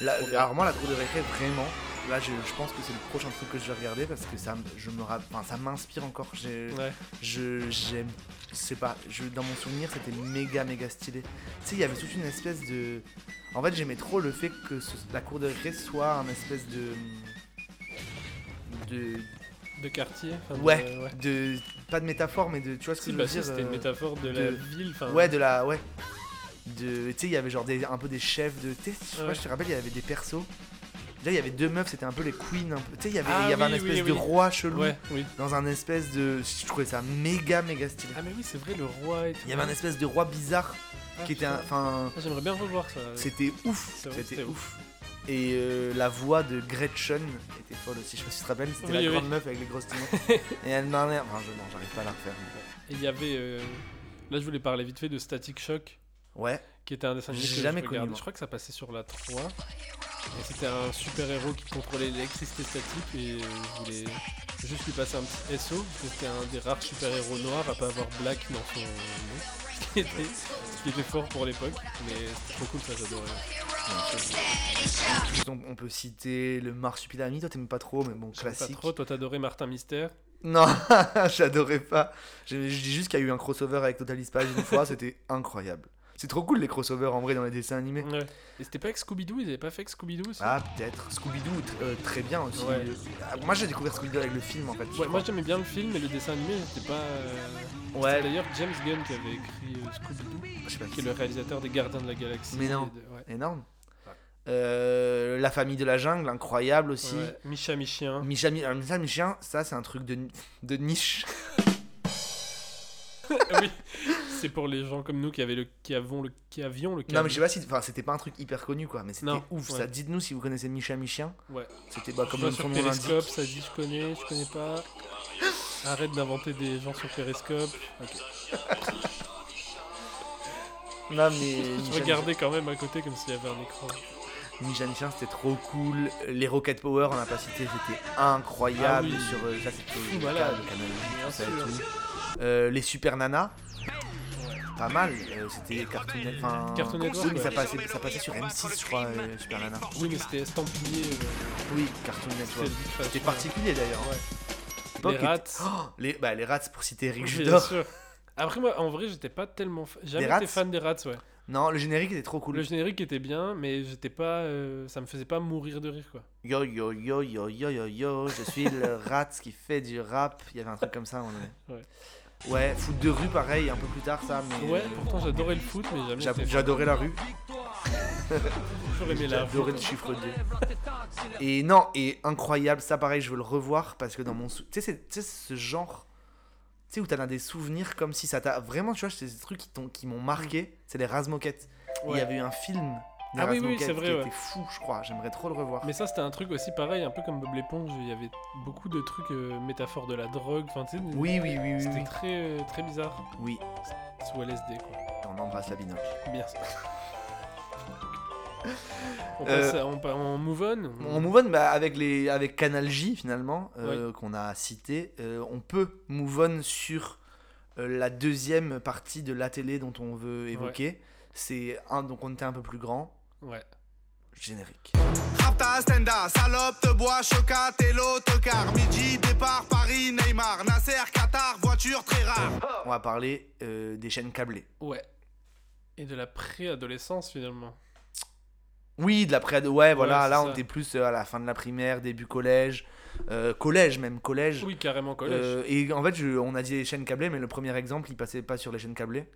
Là, alors moi la cour de récré vraiment, là je, je pense que c'est le prochain truc que je vais regarder parce que ça, je me, enfin, ça m'inspire encore. J'ai- Ouais. Je j'aime, je sais pas, je, dans mon souvenir c'était méga méga stylé. Tu sais il y avait toute une espèce de, en fait j'aimais trop le fait que ce- la cour de récré soit un espèce de de De quartier. enfin, de- ouais, ouais. de pas de métaphore mais de tu vois ce que Si, je bah veux dire c'était une euh, métaphore de, de- la ville. enfin, Ouais, de la. Ouais. De, tu sais, il y avait genre des, un peu des chefs de. Tu sais, je Ouais. te rappelle, il y avait des persos. Déjà, il y avait deux meufs, c'était un peu les queens. Un peu. Tu sais, il y avait, Ah il y avait un espèce oui, de roi chelou. Ouais, oui. Dans un espèce de. Je trouvais ça méga, méga stylé. Ah, mais oui, c'est vrai, le roi et tout. Il y avait un espèce de roi bizarre Ah, qui était. Enfin. Ah, J'aimerais bien revoir ça. C'était ouf. C'était ouf. Et euh, la voix de Gretchen était folle aussi. Je sais pas si tu te rappelles, c'était la grande meuf avec les grosses timons. (laughs) Et elle m'en est. Enfin, je, non, j'arrive pas à la refaire. Et il y avait. euh, Là, je voulais parler vite fait de Static Shock, Ouais. qui était un dessin animé J'ai que jamais je connu. Je crois que ça passait sur la 3. Et c'était un super héros qui contrôlait l'électricité statique. Et je voulais juste lui passer un petit SO. C'était un des rares super héros noirs à pas avoir Black dans son nom. (laughs) Ce qui était, ce qui était fort pour l'époque. Mais c'était trop cool, ça, j'adorais. On, on peut citer le Marsupilami, toi t'aimes pas trop, mais bon, classique. Pas trop, toi t'adorais Martin Mystère. Non, (laughs) j'adorais pas. Je, je dis juste qu'il y a eu un crossover avec Total Spies une fois, c'était incroyable. C'est trop cool les crossovers en vrai dans les dessins animés. Ouais. Et c'était pas avec Scooby-Doo Ils avaient pas fait avec Scooby-Doo aussi? Ah, peut-être. Scooby-Doo, tr- euh, très bien aussi. Ouais. Ah, Moi j'ai découvert Scooby-Doo avec le film en fait. Ouais, moi j'aimais bien le film, mais le dessin animé, c'était pas. euh, C'était ouais, d'ailleurs James Gunn qui avait écrit euh, Scooby-Doo, je sais pas qui est le réalisateur des Gardiens de la Galaxie. Mais non. et de- ouais. énorme. Euh, la famille de la jungle, incroyable aussi. Ouais. Micha Michien. Micha, Mi- alors, Micha Michien, ça c'est un truc de, de niche. (laughs) oui, c'est pour les gens comme nous qui, avaient le, qui, avons le, qui avions le Non mais je sais pas si, enfin c'était pas un truc hyper connu quoi, mais c'était ouf. ouais. Ça, dites-nous si vous connaissez Micha Michien. Ouais. C'était bah, comme son nom Periscope, ça dit je connais, je connais pas. Arrête d'inventer des gens sur Periscope. Ok. (laughs) Non mais (laughs) Je regardais quand même à côté comme s'il y avait un écran. Ninja Mission c'était trop cool. Les Rocket Power on n'a pas cité, c'était incroyable. Ah oui. Sur euh, ça c'était cas- le canal Euh, les Super Nana. Pas mal, euh, c'était Cartoon Network. Cartoon Network, oui, mais ça ouais. passait, ça passait sur M6, je crois, euh, Super Nana. Oui, mais c'était estampillé. euh, Oui, Cartoon Network. c'était- particulier d'ailleurs. Ouais. L'époque Les rats. Oh, les, bah, les rats pour citer Eric Judor. Après, moi, en vrai, j'étais pas tellement. jamais été fan des rats, ouais. Non, le générique était trop cool. Le générique était bien, mais j'étais pas. euh, ça me faisait pas mourir de rire, quoi. Yo yo yo yo yo yo yo, je suis le rat qui fait du rap. Il y avait un truc comme ça moment donné. Ouais. Ouais, foot de rue pareil, un peu plus tard ça, mais Ouais, pourtant j'adorais le foot, mais jamais. j'a- été fan. j'adorais la rue. (laughs) Aimé la. J'adorais le chiffre 2. Et non, et incroyable, ça pareil, je veux le revoir parce que dans mon sou... tu sais c'est- ce genre tu sais où t'en as des souvenirs comme si ça t'a vraiment tu vois, c'est des trucs qui t'ont qui m'ont marqué, c'est les Razmoquettes. Il y avait eu un film Ah oui, oui, c'est vrai, qui ouais. était fou, je crois, j'aimerais trop le revoir. Mais ça, c'était un truc aussi pareil, un peu comme Bob l'éponge. Il y avait beaucoup de trucs, euh, métaphores de la drogue. Enfin, tu sais, Oui, oui, oui, oui, c'était oui. très, euh, très bizarre. Oui, Sous LSD, quoi. on embrasse la binoche. Bien sûr. (laughs) on, Euh, passe à- on, on move on On move on bah, avec, les, avec Canal J finalement, euh, qu'on a cité. Euh, on peut move on sur euh, la deuxième partie de la télé dont on veut évoquer. C'est un donc on était un peu plus grand. Ouais. Générique. Rapta, Stenda, salope, te bois, chocat et l'autocar. Midi, départ, Paris, Neymar, Nasser, Qatar, voiture très rare. On va parler euh, des chaînes câblées. Ouais. Et de la préadolescence, finalement. Oui, de la pré Ouais, voilà, là on ça. était plus euh, à la fin de la primaire, début collège. euh, collège même, collège. Oui, carrément collège. Euh, et en fait, je- on a dit les chaînes câblées, mais le premier exemple, il passait pas sur les chaînes câblées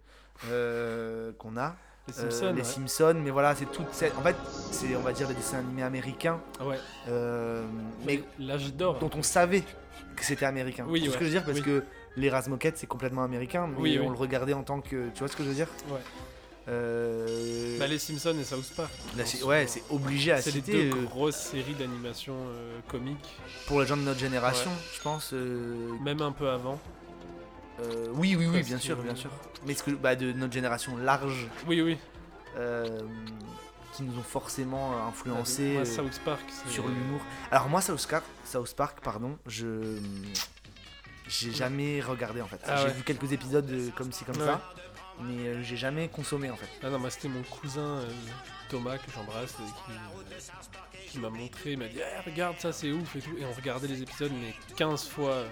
euh, qu'on a. les Euh, Simpsons. les ouais. Simpsons, mais voilà, c'est toute cette. En fait, c'est, on va dire, des dessins animés américains, Ah ouais. euh, mais L'âge d'or. dont on savait que c'était américain. Oui, tu vois ce ouais. que je veux dire? Parce Oui. que les Razmoquettes, c'est complètement américain, mais Oui, on oui. le regardait en tant que. Tu vois ce que je veux dire? Ouais. Euh, Bah, les Simpsons et South Park. là, c'est- ouais, c'est obligé à C'est les citer deux euh, grosses séries d'animation euh, comiques, pour les gens de notre génération, je pense. euh, même un peu avant. Euh, oui, oui, oui, bien sûr, bien sûr. Mais ce que, bah, de notre génération large, Oui, oui. euh, qui nous ont forcément influencé. Moi, euh, South Park. c'est- sur l'humour. Alors moi South Park, South Park pardon, je j'ai jamais regardé en fait. Ah j'ai ouais. vu quelques épisodes comme ci comme Ouais. ça, mais j'ai jamais consommé en fait. Ah non, moi c'était mon cousin euh, Thomas que j'embrasse qui, qui m'a montré, il m'a dit Ah, regarde ça c'est ouf et tout. Et on regardait les épisodes mais 15 fois.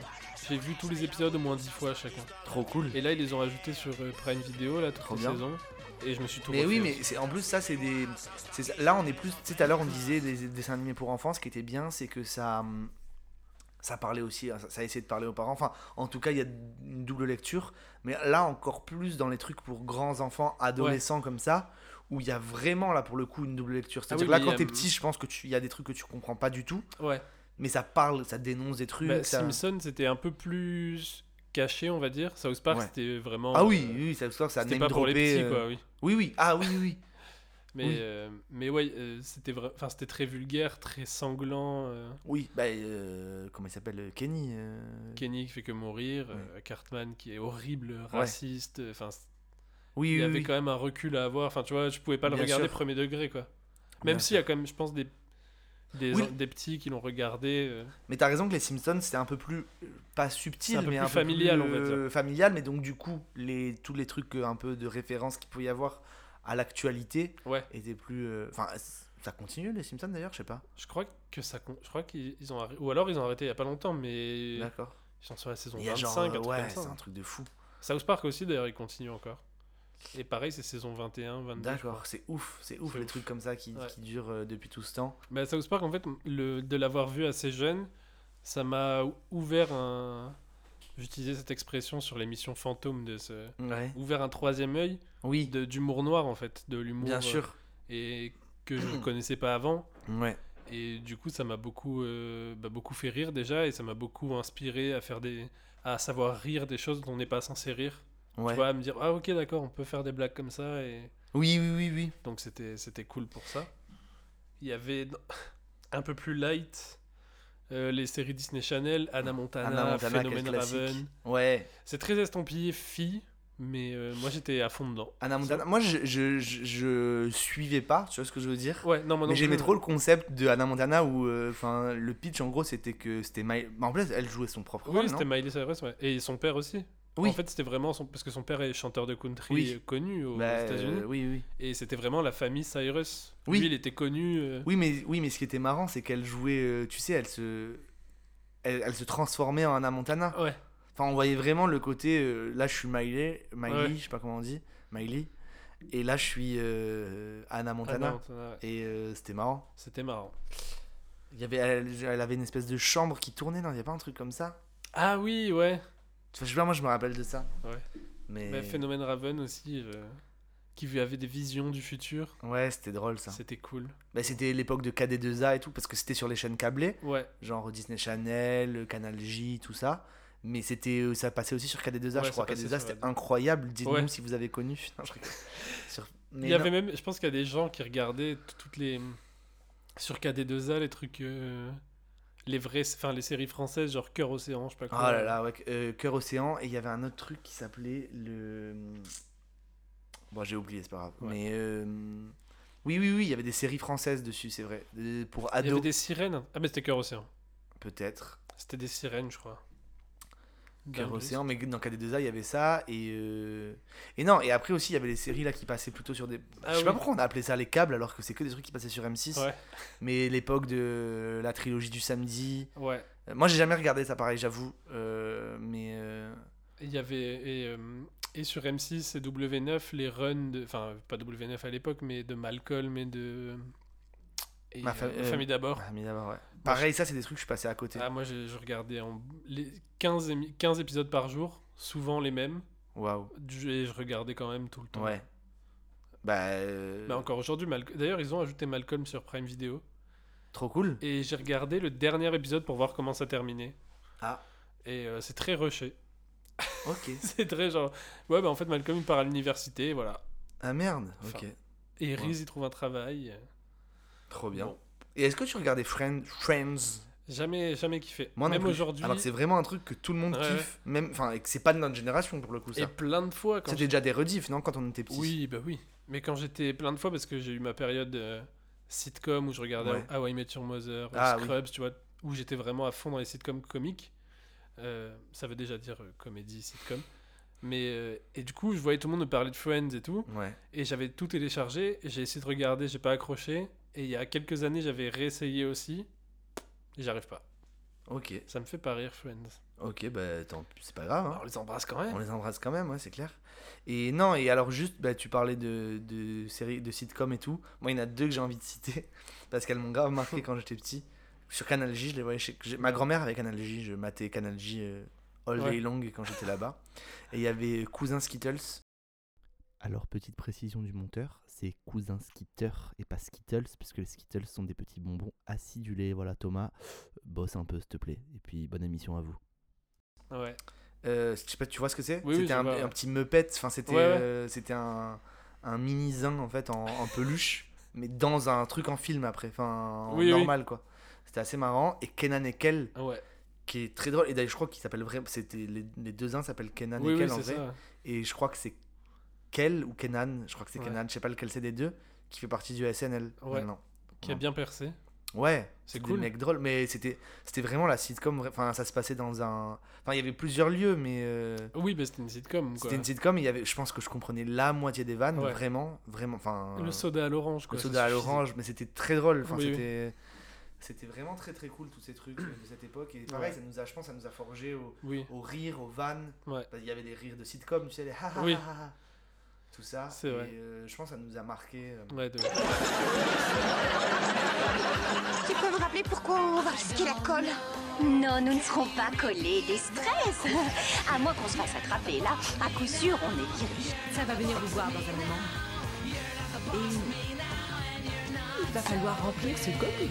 J'ai vu tous les épisodes au moins 10 fois chacun. Trop cool. Et là ils les ont ajoutés sur euh, Prime Video là toute Trop la bien. saison. Et je me suis tout Mais oui, mais c'est en plus ça c'est des c'est ça- là on est plus tu sais tout à l'heure on disait des, des dessins animés pour enfants, ce qui était bien c'est que ça hum, ça parlait aussi ça, ça essayait de parler aux parents. Enfin, en tout cas, il y a une double lecture, mais là encore plus dans les trucs pour grands enfants, adolescents comme ça où il y a vraiment là pour le coup une double lecture. C'est-à-dire oui, que là mais quand il y t'es a- petit, je pense que tu il y a des trucs que tu comprends pas du tout. Ouais. Mais ça parle, ça dénonce des trucs. Bah, ça- Simpson c'était un peu plus caché on va dire. South Park Ouais. c'était vraiment. Ah oui, euh, oui, ça, ça, ça C'était pas pour les petits euh, quoi, oui. Oui, oui, ah oui, oui. (laughs) Mais, Oui. euh, mais ouais, euh, c'était vrai... enfin, c'était très vulgaire, très sanglant. euh, Oui, bah, comment il s'appelle Kenny Kenny qui fait que mourir, Cartman qui est horrible, raciste. Enfin, Oui, il y oui, avait oui. quand même un recul à avoir. Enfin, tu vois, je pouvais pas le regarder sûr. premier degré, quoi. Même s'il y a quand même, je pense, des, des, Oui. des petits qui l'ont regardé. euh, Mais t'as raison que les Simpsons c'était un peu plus euh, pas subtil un peu mais plus un familial, peu on va plus, dire. euh, familial mais donc du coup les tous les trucs un peu de référence qu'il peut y avoir à l'actualité Ouais, étaient plus enfin ça continue les Simpsons d'ailleurs je sais pas je crois que ça. Je crois qu'ils ils ont arrêté. Ou alors ils ont arrêté il y a pas longtemps, mais d'accord ils sont sur la saison il y a 25, genre un euh, truc ouais c'est hein. un truc de fou South Park aussi, d'ailleurs, il continue encore. Et pareil, c'est saison 21, 22. d'accord c'est ouf c'est ouf les ouf. trucs comme ça qui, Ouais. qui durent euh, depuis tout ce temps Bah, South Park, en fait, le, de l'avoir vu assez jeune, ça m'a ouvert un. J'utilisais cette expression sur l'émission Fantôme, de ce... ouais ouvert un troisième œil oui de- d'humour noir, en fait, de l'humour. bien euh, sûr Et que je ne (clears throat) connaissais pas avant. ouais Et du coup, ça m'a beaucoup, euh, bah, beaucoup fait rire déjà, et ça m'a beaucoup inspiré à faire des. à savoir rire des choses dont on n'est pas censé rire. Ouais Tu vois, à me dire, ah ok, d'accord, on peut faire des blagues comme ça, et. oui oui oui oui Donc c'était c'était cool pour ça. Il y avait (laughs) un peu plus light euh, les séries Disney Channel, Anna Montana, Anna Montana, Phénomène. Raven. ouais C'est très estampillé fille, mais euh, moi j'étais à fond dedans. Anna Montana moi je, je, je, je suivais pas tu vois ce que je veux dire Ouais, non, moi non mais j'aimais trop le concept de Hannah Montana où euh, le pitch en gros c'était que c'était My... bah, en plus elle jouait son propre Oui, rôle c'était non? Miley Cyrus, ouais. Et son père aussi. Oui. En fait, c'était vraiment son... parce que son père est chanteur de country Oui. connu aux, Bah, États-Unis. euh, oui oui Et c'était vraiment la famille Cyrus. Oui. Lui, il était connu. euh, oui mais oui mais ce qui était marrant c'est qu'elle jouait euh, tu sais elle se elle, elle se transformait en Hannah Montana Ouais. Enfin, on voyait vraiment le côté. euh, là, je suis Miley, Miley, Ouais. je sais pas comment on dit, Miley. Et là, je suis Anna Montana. Anna Montana, ouais. Et c'était marrant. C'était marrant. Il y avait, elle, elle avait une espèce de chambre qui tournait, non? Il n'y a pas un truc comme ça? Ah oui, ouais. Je sais pas, moi, je me rappelle de ça. Ouais. Mais. Mais Phénomène Raven aussi, euh, qui avait des visions du futur. Ouais, c'était drôle ça. C'était cool. Bah, c'était l'époque de KD2A et tout, parce que c'était sur les chaînes câblées, Ouais, genre Disney Channel, Canal J, tout ça. Mais c'était, euh, ça passait aussi sur KD2A, Ouais, je crois. passait KD2A, sur c'était incroyable. Dites-nous Ouais. si vous avez connu. (laughs) Non, je rigole. Sur- Mais il y avait même, je pense qu'il y a des gens qui regardaient toutes les sur KD2A les trucs, euh, les vraies, enfin les séries françaises genre Cœur Océan, je sais pas quoi. Oh là là, ouais, euh, Cœur Océan. Et il y avait un autre truc qui s'appelait le. Bon, j'ai oublié, c'est pas grave. Ouais. Mais. euh, Oui, oui, oui, il y avait des séries françaises dessus, c'est vrai. Euh, Pour Il y avait ados, des sirènes. Ah mais c'était Cœur Océan. peut-être. C'était des sirènes, je crois. Cœur. Océan, mais dans KD2A, il y avait ça. Et, euh, et non, et après aussi, il y avait les séries là qui passaient plutôt sur des. Ah je sais pas oui. pourquoi on a appelé ça les câbles alors que c'est que des trucs qui passaient sur M6. Ouais, Mais l'époque de la trilogie du samedi. ouais. Euh, Moi, j'ai jamais regardé ça pareil, j'avoue. Euh, mais. euh, Il y avait et, et sur M6 et W9 les runs de, enfin pas W9 à l'époque, mais de Malcolm et de et, Ma fa- famille d'abord. mais d'abord, ouais. Pareil, ça, c'est des trucs que je suis passé à côté. Ah moi je, je regardais en les 15, émi- 15 épisodes par jour, souvent les mêmes. Waouh. Et je regardais quand même tout le temps. Ouais. Bah. euh, Bah encore aujourd'hui, Mal- d'ailleurs ils ont ajouté Malcolm sur Prime Video. Trop cool. Et j'ai regardé le dernier épisode pour voir comment ça terminait. Ah. Et euh, c'est très rushé. Ok. (laughs) c'est très genre... Ouais bah en fait Malcolm il part à l'université, voilà. Ah merde. Enfin, Ok. Et Ouais. Reese il trouve un travail. Trop bien. Bon. Et est-ce que tu regardais Friends, Friends? Jamais, jamais kiffé. Moi non Même aujourd'hui. Alors que c'est vraiment un truc que tout le monde Ouais, kiffe. Même, enfin, et que c'est pas de notre génération pour le coup, Et ça. plein de fois quand C'était déjà des rediffs, non, quand on était petit. Oui, bah oui. Mais quand j'étais plein de fois, parce que j'ai eu ma période euh, sitcom où je regardais Ouais. How I Met Your Mother, Ah oui. Scrubs, tu vois, où j'étais vraiment à fond dans les sitcoms comiques. Euh, ça veut déjà dire euh, comédie, sitcom. Mais, et du coup, je voyais tout le monde me parler de Friends et tout. Ouais. Et j'avais tout téléchargé. et J'ai essayé de regarder, j'ai pas accroché. Et il y a quelques années, j'avais réessayé aussi. Et j'arrive pas. Ok. Ça me fait pas rire, Friends. Ok, bah tant pis, c'est pas grave. hein. Alors, on les embrasse quand même. On les embrasse quand même, ouais, c'est clair. Et non, et alors juste, bah, tu parlais de, de séries, de sitcoms et tout. Moi, il y en a deux que j'ai envie de citer (laughs) parce qu'elles m'ont grave marqué quand j'étais petit. Sur Canal J, je les voyais chez... Ma grand-mère avait Canal J, je matais Canal J euh, all day long quand j'étais là-bas. Et il y avait Cousin Skittles. Alors, petite précision du monteur, c'est Cousin Skitter et pas Skittles, parce que les Skittles sont des petits bonbons acidulés. Voilà, Thomas, bosse un peu, s'il te plaît. Et puis, bonne émission à vous. Ouais. Euh, je sais pas, tu vois ce que c'est Oui, C'était un, petit Muppet, enfin c'était Ouais, ouais. euh, c'était un, un mini zin en fait en, en peluche, mais dans un truc en film après, enfin Oui, normal quoi. C'était assez marrant. Et Kenan et Kel, Ah Ouais. qui est très drôle. Et d'ailleurs, je crois qu'il s'appelle vraiment, c'était les, les deux uns s'appellent Kenan Oui, et oui, Kel en vrai. ça. Et je crois que c'est Kel ou Kenan, je crois que c'est Ouais. Kenan, je sais pas lequel c'est des deux, qui fait partie du SNL Ouais. maintenant. Qui a bien percé. Ouais, C'est cool. Des mecs drôles, mais c'était c'était vraiment la sitcom. Enfin, ça se passait dans un. Enfin, il y avait plusieurs lieux, mais. euh, Oui, bah c'était une sitcom. C'était une sitcom, il y avait, je pense que je comprenais la moitié des vannes, Ouais. vraiment, vraiment, enfin... Le soda à l'orange, le soda à l'orange, mais c'était très drôle, enfin Oui, oui. c'était... C'était vraiment très très cool tous ces trucs de cette époque, et pareil, Ouais. ça nous a, je pense, ça nous a forgé au, Oui, au rire, aux vannes, ouais. Il y avait des rires de sitcom, tu sais, les ha ha Oui. ha ha ha. Tout ça, C'est et vrai. euh, je pense que ça nous a marqué... euh, Ouais, de... Tu peux me rappeler pourquoi on va risquer la colle? Non, nous ne serons pas collés des stress. À moins qu'on se fasse attraper là, à coup sûr, on est viré. Ça va venir vous voir dans un moment. Et il va falloir remplir ce gobelet.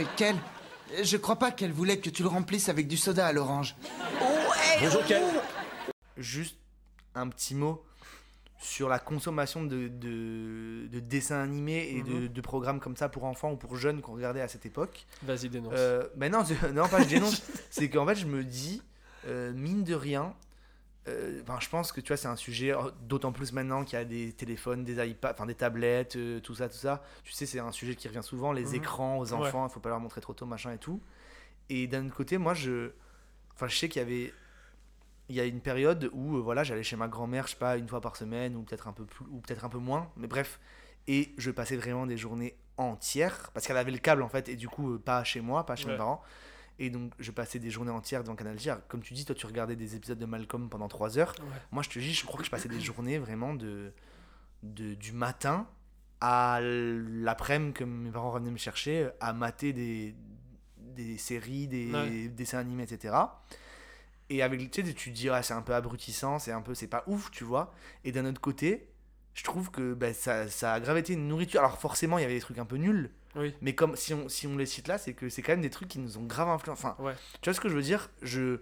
Euh, Ken, je crois pas qu'elle voulait que tu le remplisses avec du soda à l'orange. Bonjour Ken. Juste un petit mot sur la consommation de, de, de dessins animés et de, Mhm. de programmes comme ça pour enfants ou pour jeunes qu'on regardait à cette époque. Vas-y, dénonce. Euh, mais non, (laughs) non, pas je dénonce. (laughs) c'est qu'en fait, je me dis, euh, mine de rien, euh, ben, je pense que tu vois, c'est un sujet, euh, d'autant plus maintenant qu'il y a des téléphones, des iPads, enfin des tablettes, euh, tout ça, tout ça. Tu sais, c'est un sujet qui revient souvent, les Mhm. écrans aux Ouais. enfants, il faut pas leur montrer trop tôt, machin et tout. Et d'un autre côté, moi, je. Enfin, je sais qu'il y avait. il y a une période où euh, voilà, j'allais chez ma grand-mère, je sais pas, une fois par semaine ou peut-être un peu plus ou peut-être un peu moins, mais bref, et je passais vraiment des journées entières parce qu'elle avait le câble en fait et du coup pas chez moi, pas chez mes Ouais. parents. Et donc je passais des journées entières devant Canal J. Comme tu dis, toi tu regardais des épisodes de Malcolm pendant 3 heures. Ouais. Moi je te dis, je crois que je passais des (coughs) journées vraiment de, de du matin à l'après-midi que mes parents revenaient me chercher euh, à mater des, des séries, des Ouais. dessins animés, etc. Et avec, tu sais, tu te dis, ah, c'est un peu abrutissant, c'est un peu, c'est pas ouf, tu vois. Et d'un autre côté, je trouve que ben, ça, ça a grave été une nourriture. Alors forcément, il y avait des trucs un peu nuls. Oui. Mais comme si on, si on les cite là, c'est que c'est quand même des trucs qui nous ont grave influencé. Enfin, Ouais. tu vois ce que je veux dire? Je,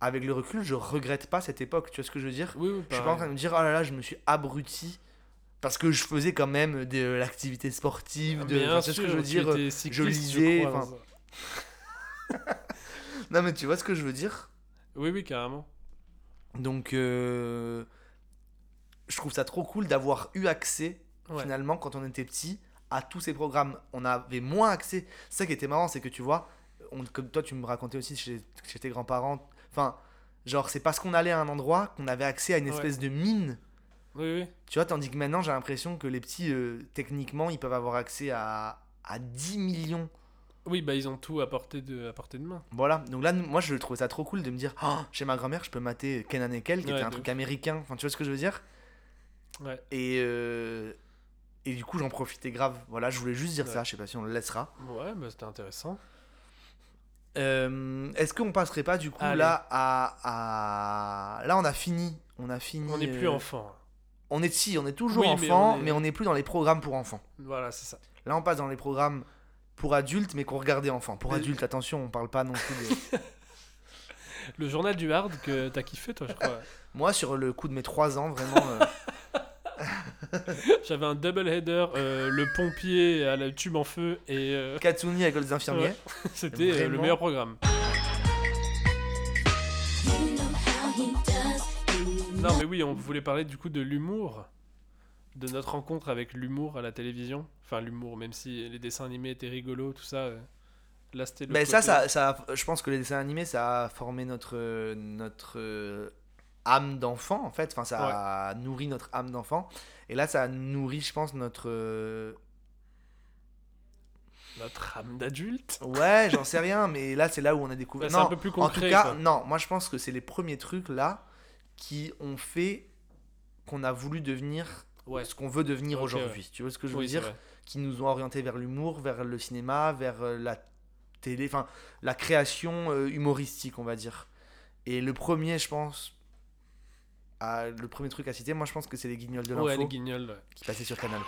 Avec le recul, je regrette pas cette époque. Tu vois ce que je veux dire? Oui, oui, Je suis pas en train de me dire, oh là là, je me suis abruti. Parce que je faisais quand même de l'activité sportive. De, enfin, tu vois ce que je veux dire? Je lisais. crois, (laughs) non, mais tu vois ce que je veux dire? Oui, oui, carrément. Donc, euh, je trouve ça trop cool d'avoir eu accès, Ouais. finalement, quand on était petit, à tous ces programmes. On avait moins accès. Ça qui était marrant, c'est que tu vois, on, comme toi, tu me racontais aussi chez, chez tes grands-parents. Enfin, genre, c'est parce qu'on allait à un endroit qu'on avait accès à une Ouais. espèce de mine. Oui, oui. Tu vois, tandis que maintenant, j'ai l'impression que les petits, euh, techniquement, ils peuvent avoir accès à, à 10 millions. Oui, bah ils ont tout à portée de, à portée de main. Voilà, donc là, moi, je trouvais ça trop cool de me dire, Oh, chez ma grand-mère, je peux mater Kenan et Kel, qui Ouais, était un truc ouf. américain. Enfin, tu vois ce que je veux dire? Ouais. Et, euh, et du coup, j'en profitais grave. Voilà, je voulais juste dire Ouais. ça. Je sais pas si on le laissera. Ouais, bah c'était intéressant. Euh, Est-ce qu'on passerait pas du coup Allez. là à, à- Là, on a fini. On a fini. On n'est plus euh, enfant. On est si, on est toujours Oui, mais enfant, mais on n'est plus dans les programmes pour enfants. Voilà, c'est ça. Là, on passe dans les programmes pour adultes, mais qu'on regardait enfants. Pour Mais- adultes, attention, on parle pas non plus de. (laughs) Le journal du hard que t'as kiffé, toi, je crois. Moi, sur le coup de mes 3 ans, vraiment. euh, (laughs) J'avais un double header, euh, le pompier à la tube en feu et. euh, Katsuni avec les infirmiers. Ouais. (laughs) C'était euh, le meilleur programme. Non, mais oui, on voulait parler du coup de l'humour, de notre rencontre avec l'humour à la télévision. Enfin, l'humour, même si les dessins animés étaient rigolos, tout ça. euh, Là. Mais ça, ça, ça, je pense que les dessins animés, ça a formé notre, euh, notre âme d'enfant, en fait. Enfin, ça a nourri notre âme d'enfant. Et là, ça a nourri, je pense, notre. euh, Notre âme d'adulte. Ouais, j'en sais rien, mais là, c'est là où on a découvert. Bah, c'est un peu plus en tout concret, cas, quoi. non, moi, je pense que c'est les premiers trucs là qui ont fait qu'on a voulu devenir Ouais. ce qu'on veut devenir aujourd'hui. ouais. Tu vois ce que je veux Oui, dire? Qui nous ont orientés vers l'humour, vers le cinéma, vers euh, la télé, enfin la création euh, humoristique, on va dire. Et le premier, je pense, le premier truc à citer, moi je pense que c'est les Guignols de l'info Ouais, les guignols, ouais. qui passaient sur Canal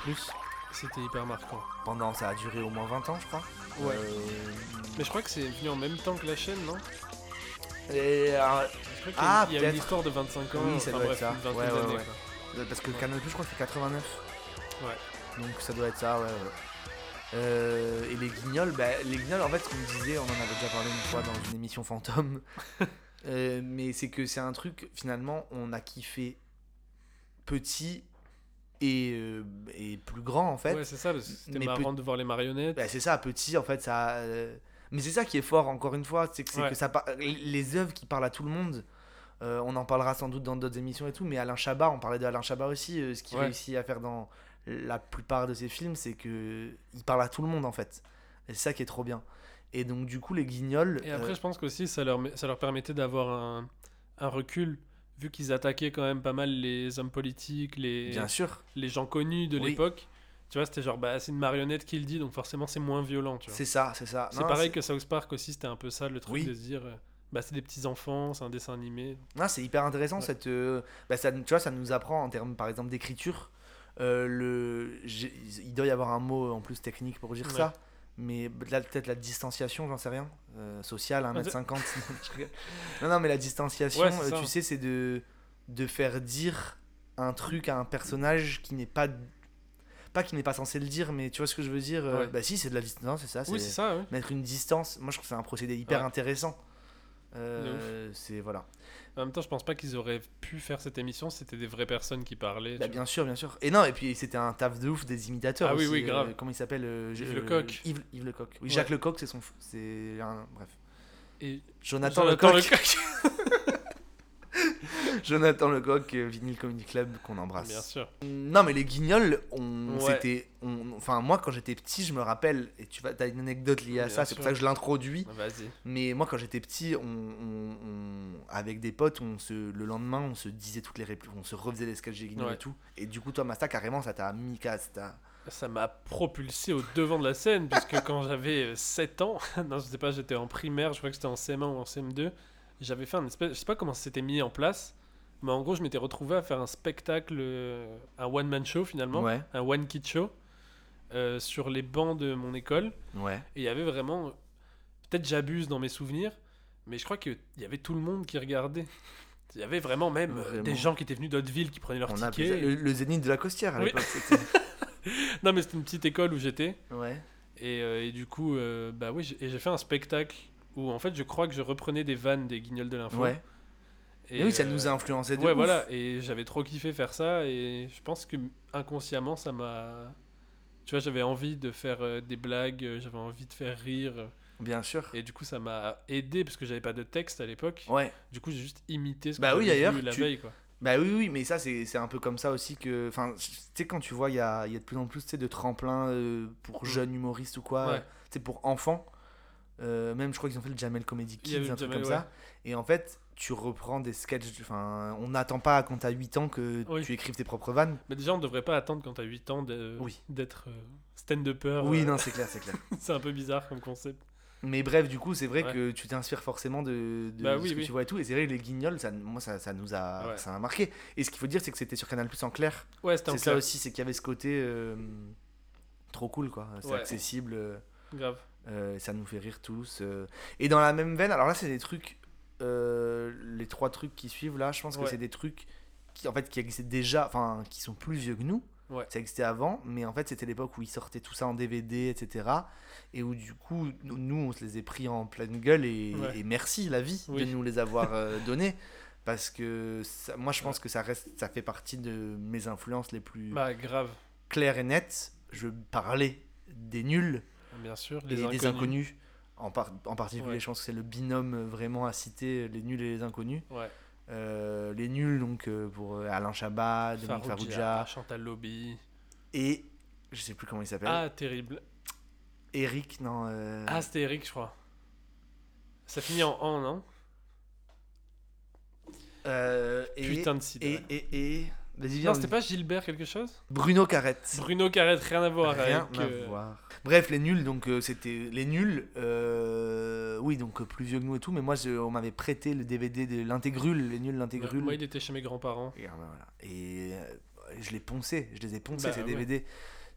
C'était hyper marquant. pendant, ça a duré au moins 20 ans, je crois. Ouais. Euh, Mais je crois que c'est venu en même temps que la chaîne, non? Et, Je crois y a, Ah, il y a une histoire de 25 ans. Oui, ça enfin, doit être ça. une vingtaine Ouais, ouais, d'années, ouais. quoi. parce que Canal je crois que c'est 89. Ouais. Donc ça doit être ça, ouais. ouais. Euh, et les guignols, bah, les guignols, en fait, ce qu'on me disait, on en avait déjà parlé une fois dans une émission fantôme, (laughs) Euh, mais c'est que c'est un truc, finalement, on a kiffé petit et, euh, et plus grand, en fait. Ouais, c'est ça, parce que c'était Mais marrant de voir les marionnettes. Bah, c'est ça, petit, en fait, ça. euh, Mais c'est ça qui est fort, encore une fois, c'est que, c'est Ouais. que ça par- les œuvres qui parlent à tout le monde. on en parlera sans doute dans d'autres émissions et tout, mais Alain Chabat, on parlait de Alain Chabat aussi. ce qu'il Ouais. réussit à faire dans la plupart de ses films, c'est que il parle à tout le monde en fait. Et c'est ça qui est trop bien. Et donc du coup, les Guignols. Et après, euh, je pense qu'aussi, ça leur, ça leur permettait d'avoir un, un recul, vu qu'ils attaquaient quand même pas mal les hommes politiques, les, Bien sûr. les gens connus de Oui. l'époque. Tu vois, c'était genre, bah, c'est une marionnette qui le dit, donc forcément, c'est moins violent. C'est ça, c'est ça. C'est pareil que South Park aussi, c'était un peu ça, le truc Oui. de se dire, euh, bah, c'est des petits-enfants, c'est un dessin animé. Non, c'est hyper intéressant Ouais. cette. euh, bah, ça, tu vois, ça nous apprend en termes, par exemple, d'écriture. Euh, le, il doit y avoir un mot en plus technique pour dire Ouais. ça, mais là, peut-être la distanciation, j'en sais rien. Euh, sociale, 1m50. je rigole. (laughs) (laughs) non, non, mais la distanciation, Ouais, euh, tu sais, c'est de, de faire dire un truc à un personnage qui n'est pas. Pas qui n'est pas censé le dire, mais tu vois ce que je veux dire euh, Ouais. Bah, si, c'est de la distance, c'est ça. Oui, c'est ça, ouais. Mettre une distance, moi je trouve que c'est un procédé hyper intéressant. Euh, c'est voilà. En même temps, je pense pas qu'ils auraient pu faire cette émission si c'était des vraies personnes qui parlaient. Bah, bien sûr, bien sûr. Et non, et puis c'était un taf de ouf des imitateurs. Ah oui, aussi, oui, euh, grave. comment il s'appelle euh, Yves Lecoq. Yves, Yves Lecoq. Oui, Ouais. Jacques Lecoq, c'est son. C'est un. Bref. Et Jonathan, Jonathan Lecoq. (laughs) (laughs) Jonathan Lecoq, euh, Vinyl Comedy Club, qu'on embrasse. Bien sûr. Non, mais les guignols, on, Ouais. c'était, enfin moi quand j'étais petit, je me rappelle, et tu vas, as une anecdote liée à Bien ça, c'est pour ça que je l'introduis. Vas-y. Mais moi quand j'étais petit, on, on- on- avec des potes, on se, le lendemain, on se disait toutes les répliques, on se refaisait les sketchs des guignols Ouais. et tout. Et du coup, toi, Masta, carrément, ça t'a mis casse. t'as- Ça m'a propulsé au devant de la scène, puisque quand j'avais euh, 7 ans, (laughs) non, je sais pas, j'étais en primaire, je crois que c'était en CM1 ou en CM2, j'avais fait un espèce, je sais pas comment ça s'était mis en place, mais en gros, je m'étais retrouvé à faire un spectacle, euh, un one-man show finalement, Ouais. un one-kid show, euh, sur les bancs de mon école. Ouais. Et il y avait vraiment, peut-être j'abuse dans mes souvenirs, mais je crois qu'il y avait tout le monde qui regardait. Il y avait vraiment même euh, Vraiment. des gens qui étaient venus d'autres villes qui prenaient leur On a ticket. le, le zénith de la Costière à Oui. l'époque. c'était- (laughs) non, mais c'était une petite école où j'étais. Ouais. Et, euh, et du coup, euh, bah oui, j'ai fait un spectacle où en fait je crois que je reprenais des vannes des guignols de l'info. Ouais. Et oui, ça nous a influencé de Ouais, ouf. voilà. Et j'avais trop kiffé faire ça et je pense que inconsciemment ça m'a. Tu vois, j'avais envie de faire euh, des blagues, euh, j'avais envie de faire rire. euh, Bien sûr. Et du coup, ça m'a aidé parce que j'avais pas de texte à l'époque. Ouais. Du coup, j'ai juste imité ce que Bah oui, j'avais vu la tu- veille, quoi. Bah oui, oui, mais ça, c'est un peu comme ça aussi que. Enfin, tu sais, quand tu vois, il y a, y a de plus en plus tu sais, de tremplins euh, pour Mm. jeunes humoristes ou quoi, Ouais. tu sais, pour enfants. Euh, même, je crois qu'ils ont fait le Jamel Comedy Kids, un truc Jamel, comme ça. Et en fait, tu reprends des sketchs. Enfin, on n'attend pas quand t'as 8 ans que Oui. tu écrives tes propres vannes. Mais déjà, on devrait pas attendre quand t'as 8 ans de- Oui. d'être euh, stand-upper. Oui, euh, non, c'est clair, c'est clair. (laughs) c'est un peu bizarre comme concept. Mais bref, du coup, c'est vrai Ouais. que tu t'inspires forcément de, de Bah ce oui, que tu vois et tout. Et c'est vrai, les guignols, ça, moi, ça, ça nous a, Ouais. ça a marqué. Et ce qu'il faut dire, c'est que c'était sur Canal Plus en clair. Ouais, c'était en C'est ça aussi, c'est qu'il y avait ce côté euh, trop cool, quoi. C'est accessible. Grave. Euh, ça nous fait rire tous. euh. Et dans la même veine, alors là, c'est des trucs. euh, les trois trucs qui suivent là, je pense que c'est des trucs qui, en fait, qui existaient déjà, enfin, qui sont plus vieux que nous. Ouais. Ça existait avant, mais en fait, c'était l'époque où ils sortaient tout ça en DVD, etc. Et où, du coup, nous, on se les a pris en pleine gueule et, Ouais. et merci la vie Oui. de nous les avoir (laughs) donnés. Parce que ça- moi, je pense que ça, reste, ça fait partie de mes influences les plus Bah, grave. claires et nettes. Je parlais des nuls Bien sûr. Les inconnus. des inconnus. En, par- en particulier, Ouais. je pense que c'est le binôme vraiment à citer, les nuls et les inconnus. Ouais. Euh, les nuls, donc euh, pour euh, Alain Chabat, Dominique Farouja, Farrugia, Chantal Lobby. et je sais plus comment il s'appelle. Ah, terrible. Eric, non. euh, Ah, c'était Eric, je crois. Ça finit en en, non? Euh, et, Putain de. Et, et, et. Vas-y, viens. Non, c'était pas Gilbert quelque chose? Bruno Carrette. Bruno Carrette, rien à voir Rien avec. à euh, voir. Bref, les nuls, donc euh, c'était les nuls. euh, oui, donc plus vieux que nous et tout, mais moi, je- on m'avait prêté le DVD de l'intégrule, les nuls, l'intégrule. Moi, il était chez mes grands-parents. Et, voilà. Et, euh, je les ponçais, je les ai poncés Bah, ces ouais. DVD.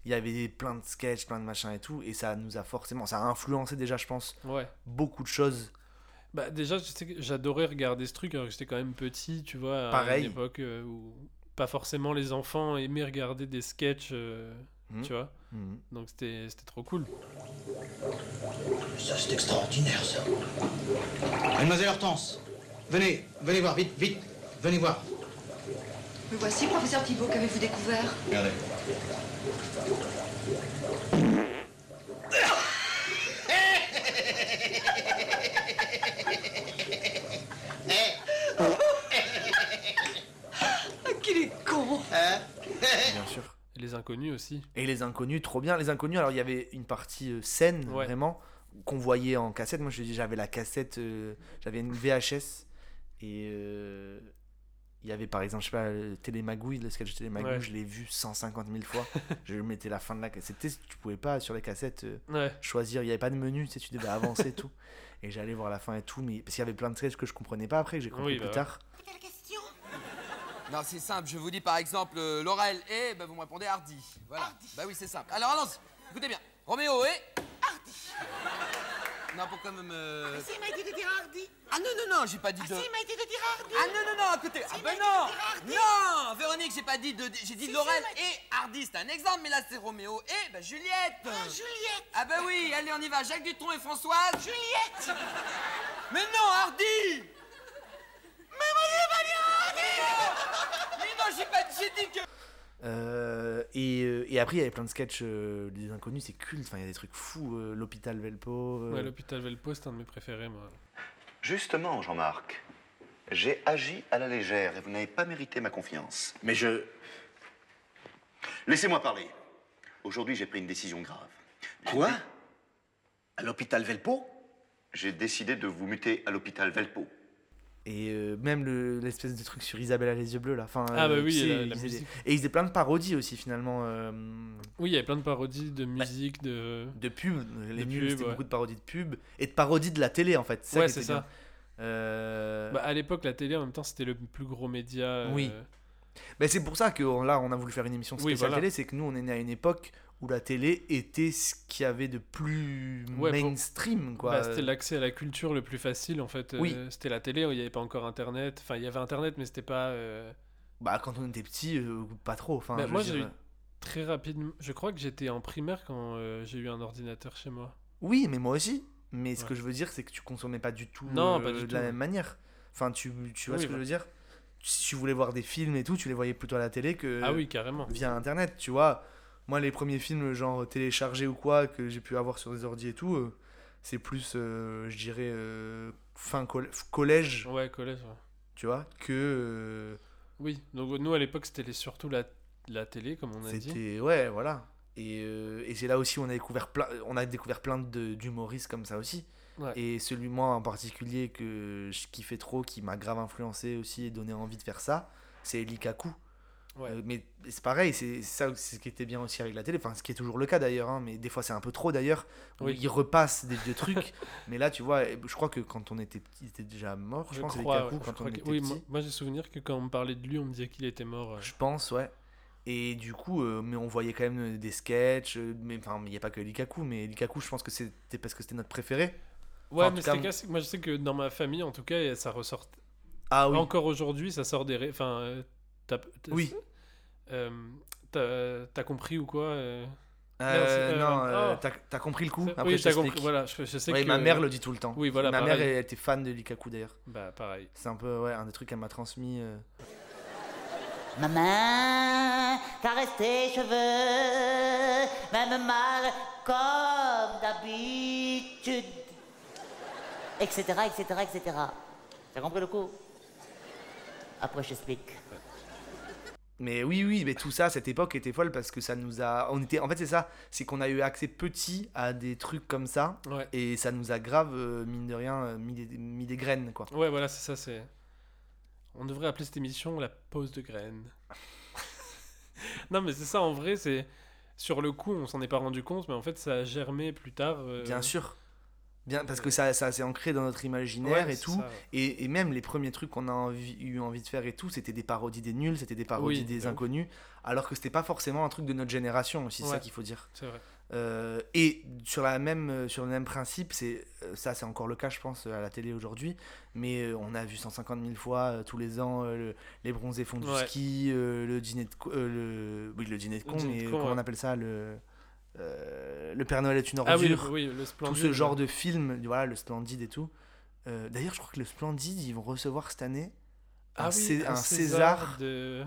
Il y avait plein de sketchs, plein de machins et tout, et ça nous a forcément, ça a influencé déjà, je pense, Ouais. beaucoup de choses. Bah, déjà, j'adorais regarder ce truc alors que j'étais quand même petit, tu vois. À Pareil. une époque où pas forcément les enfants aimaient regarder des sketchs, euh, Mhm. tu vois. Mhm. Donc c'était c'était trop cool. Ça, c'est extraordinaire, ça. Mademoiselle Hortense, venez, venez voir, vite, vite, venez voir. Me voici, professeur Thibault, qu'avez-vous découvert? Regardez. Ah, qu'il est con Bien sûr. Et les inconnus aussi. Et les inconnus, trop bien. Les inconnus, alors il y avait une partie euh, scène, Ouais. vraiment, qu'on voyait en cassette. Moi, je dis, j'avais la cassette, euh, j'avais une VHS, et euh, il y avait par exemple, je sais pas, le Télémagouille, le sketch de Télémagouille, Ouais. je l'ai vu 150 000 fois. (laughs) je mettais la fin de la cassette. Tu pouvais pas sur les cassettes euh, Ouais. choisir, il n'y avait pas de menu, tu sais, tu devais avancer et tout. Et j'allais voir la fin et tout, mais parce qu'il y avait plein de sketchs que je comprenais pas après, que j'ai compris Oui, plus bah tard. Non, c'est simple, je vous dis par exemple euh, Laurel et, bah, vous me répondez Hardy. Voilà. Bah oui, c'est simple. Alors allons écoutez bien. Roméo et. Hardy. Non, pourquoi me. me... Si, il m'a dit de dire Hardy. Ah non, non, non, j'ai pas dit Ah de. si, il m'a dit de dire Hardy. Ah non, non, non, écoutez. Ah ben non. Non Véronique, j'ai pas dit de. J'ai dit Si, Laurel et Hardy, c'est un exemple, mais là c'est Roméo et bah, Juliette Ah, Juliette. Ah bah oui, allez, on y va. Jacques Dutronc et Françoise Juliette. Mais non, Hardy Mais moi, j'ai pas dit Hardy. Mais non, j'ai pas j'ai dit que. Euh, et, euh, et après, il y avait plein de sketchs euh, des inconnus, c'est culte. Enfin, il y a des trucs fous. euh, L'hôpital Velpo. euh, Ouais, l'hôpital Velpo, c'est un de mes préférés, moi. Justement, Jean-Marc, J'ai agi à la légère et vous n'avez pas mérité ma confiance. Mais je... Laissez-moi parler. Aujourd'hui, j'ai pris une décision grave. Quoi À l'hôpital Velpo? J'ai décidé de vous muter à l'hôpital Velpo. Et euh, même le- l'espèce de truc sur Isabelle a les yeux bleus là. Enfin, Ah bah euh, oui, sais, la- la ils faisaient musique. des- Et ils faisaient plein de parodies aussi finalement. euh, Oui, il y avait plein de parodies de musique, de. De pubs. Les De pubs, c'était ouais. beaucoup de parodies de pubs. Et de parodies de la télé en fait. Ouais, c'est ça. Euh, Bah, à l'époque, la télé, en même temps, c'était le plus gros média. Oui. Mais c'est pour ça que là, on a voulu faire une émission Oui, spéciale voilà. télé. C'est que nous, on est né à une époque où la télé était ce qu'il y avait de plus Ouais, mainstream. Quoi. Bah, c'était l'accès à la culture le plus facile en fait. Oui. Euh, c'était la télé, il n'y avait pas encore internet. Enfin, il y avait internet, mais c'était pas. euh, Bah, quand on était petit, euh, pas trop. Enfin, bah, moi, j'ai eu très rapidement. Je crois que j'étais en primaire quand j'ai eu un ordinateur chez moi. Oui, mais moi aussi. Mais ce que je veux dire, c'est que tu consommais pas du tout Non, pas du de tout. la même manière. Enfin, tu, tu vois Oui, ce que bah. je veux dire? Si tu voulais voir des films et tout, tu les voyais plutôt à la télé que Ah oui, carrément. via Internet. Tu vois, moi, les premiers films, genre téléchargés ou quoi, que j'ai pu avoir sur des ordi et tout, euh, c'est plus, euh, je dirais, euh, fin coll- collège. Ouais, collège. ouais. Tu vois, que. Oui, donc nous à l'époque, c'était surtout la, la télé, comme on a dit. C'était ouais, voilà. Et, et c'est là aussi où on a découvert plein, on a découvert plein de- d'humoristes comme ça aussi. Ouais. Et celui moi en particulier que je kiffais trop, qui m'a grave influencé aussi et donné envie de faire ça, c'est Likaku. Ouais. Euh, mais c'est pareil, c'est c'est ça c'est ce qui était bien aussi avec la télé, enfin ce qui est toujours le cas d'ailleurs, hein, mais des fois c'est un peu trop d'ailleurs, où Oui. ils repassent des vieux trucs. (laughs) mais là tu vois, je crois que quand on était petit, il était déjà mort, je, Je pense, crois, ouais, quand on que- oui, petit. moi, j'ai souvenir que quand on me parlait de lui, on me disait qu'il était mort. euh. Je pense, ouais. Et du coup, euh, mais on voyait quand même des sketchs. mais enfin, il n'y a pas que Likaku, mais Likaku, je pense que c'était parce que c'était notre préféré. Ouais, Enfin, mais tout cas. Moi, je sais que dans ma famille, en tout cas, ça ressort. Ah oui. Encore aujourd'hui, ça sort des. Enfin, Oui. Euh, t'as t'as compris ou quoi euh? Euh, euh, non, euh, oh. t'as t'as compris le coup? Après, oui, je compris, voilà, je- je sais Ouais, que- Ma mère le dit tout le temps. Oui, voilà, Ma pareil. mère, elle était fan de Likaku d'ailleurs. Bah, pareil. C'est un peu ouais, un des trucs qu'elle m'a transmis. euh. Ma main caresse tes cheveux, même mal comme d'habitude. Etc, etc, etc. T'as compris le coup? Après, je t'explique. Mais oui, oui, mais tout ça, cette époque était folle parce que ça nous a. On était, en fait, c'est ça, c'est qu'on a eu accès petit à des trucs comme ça, Ouais. et ça nous a grave, euh, mine de rien, euh, mis des, mis des graines, quoi. Ouais, voilà, c'est ça, c'est. On devrait appeler cette émission la pause de graines. (laughs) non, mais c'est ça, en vrai, c'est. Sur le coup, on s'en est pas rendu compte, mais en fait, ça a germé plus tard. euh, Bien sûr. Bien, parce que ça, ça s'est ancré dans notre imaginaire Ouais, et tout. ça, ouais. et, et même les premiers trucs qu'on a envie- eu envie de faire et tout, c'était des parodies des nuls, c'était des parodies Oui, des inconnus. Alors que c'était pas forcément un truc de notre génération aussi, c'est ça qu'il faut dire. c'est vrai. Euh, et sur, la même, euh, sur le même principe, c'est euh, ça c'est encore le cas je pense à la télé aujourd'hui, mais on a vu 150 000 fois euh, tous les ans euh, le- les bronzés font du ski, le dîner de con, le, oui, le dîner de con, mais comment on appelle ça le, euh, le Père Noël est une Ah oui, ordure, oui, le tout ce genre de film, voilà, le Splendide et tout. Euh, D'ailleurs, je crois que le Splendide, ils vont recevoir cette année Ah un, oui, Cé- un un César César, de-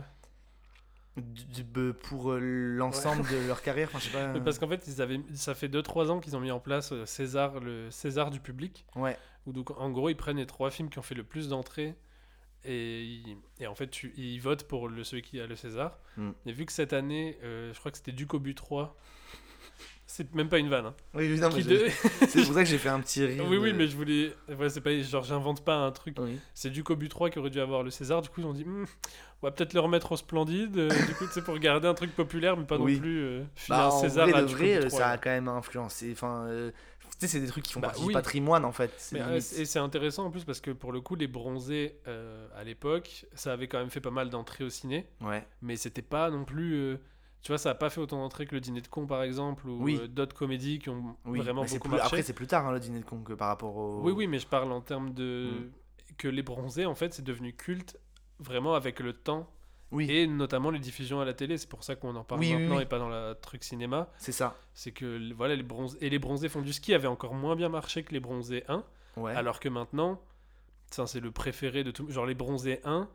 du- de- pour l'ensemble de leur carrière. Enfin, je sais pas. (laughs) Mais Parce qu'en fait, ils avaient, ça fait 2-3 ans qu'ils ont mis en place euh, César, le César du public. Ouais. Où donc, en gros, ils prennent les trois films qui ont fait le plus d'entrées. Et, ils- et en fait, tu, ils votent pour le, celui qui a le César. Mm. Et vu que cette année, euh, je crois que c'était Duc au but 3. C'est même pas une vanne. hein. Oui, oui, non, mais Qui je- de- c'est pour ça que j'ai fait un petit (laughs) rire Oui, oui, mais je voulais. Ouais, c'est pas. Genre, j'invente pas un truc. C'est Duc au but 3 qui aurait dû avoir le César. Du coup, ils ont dit, Hmm, on va peut-être le remettre au Splendide. euh, du coup, sais, pour garder un truc populaire, mais pas Oui. non plus euh, Bah, en César vrai, à Duc au vrai, but 3, ça a quand même influencé. Enfin, euh, tu sais, c'est des trucs qui font Bah partie oui. du patrimoine en fait. c'est Mais, euh, et c'est intéressant en plus parce que pour le coup, les bronzés à l'époque, ça avait quand même fait pas mal d'entrées au ciné. Ouais. Mais c'était pas non plus. Tu vois, ça a pas fait autant d'entrées que le dîner de con par exemple ou Oui. euh, d'autres comédies qui ont Oui, vraiment beaucoup plus- marché. Après, c'est plus tard hein, le dîner de con que par rapport au. Oui, oui, mais je parle en termes de. Mm. que les bronzés en fait, c'est devenu culte vraiment avec le temps. Oui. Et notamment les diffusions à la télé, c'est pour ça qu'on en parle Oui, maintenant oui. et pas dans la truc cinéma. C'est ça. C'est que voilà les bronzés et les bronzés font du ski avaient encore moins bien marché que les bronzés 1. Ouais. Alors que maintenant, ça c'est le préféré de tout. Genre les bronzés 1,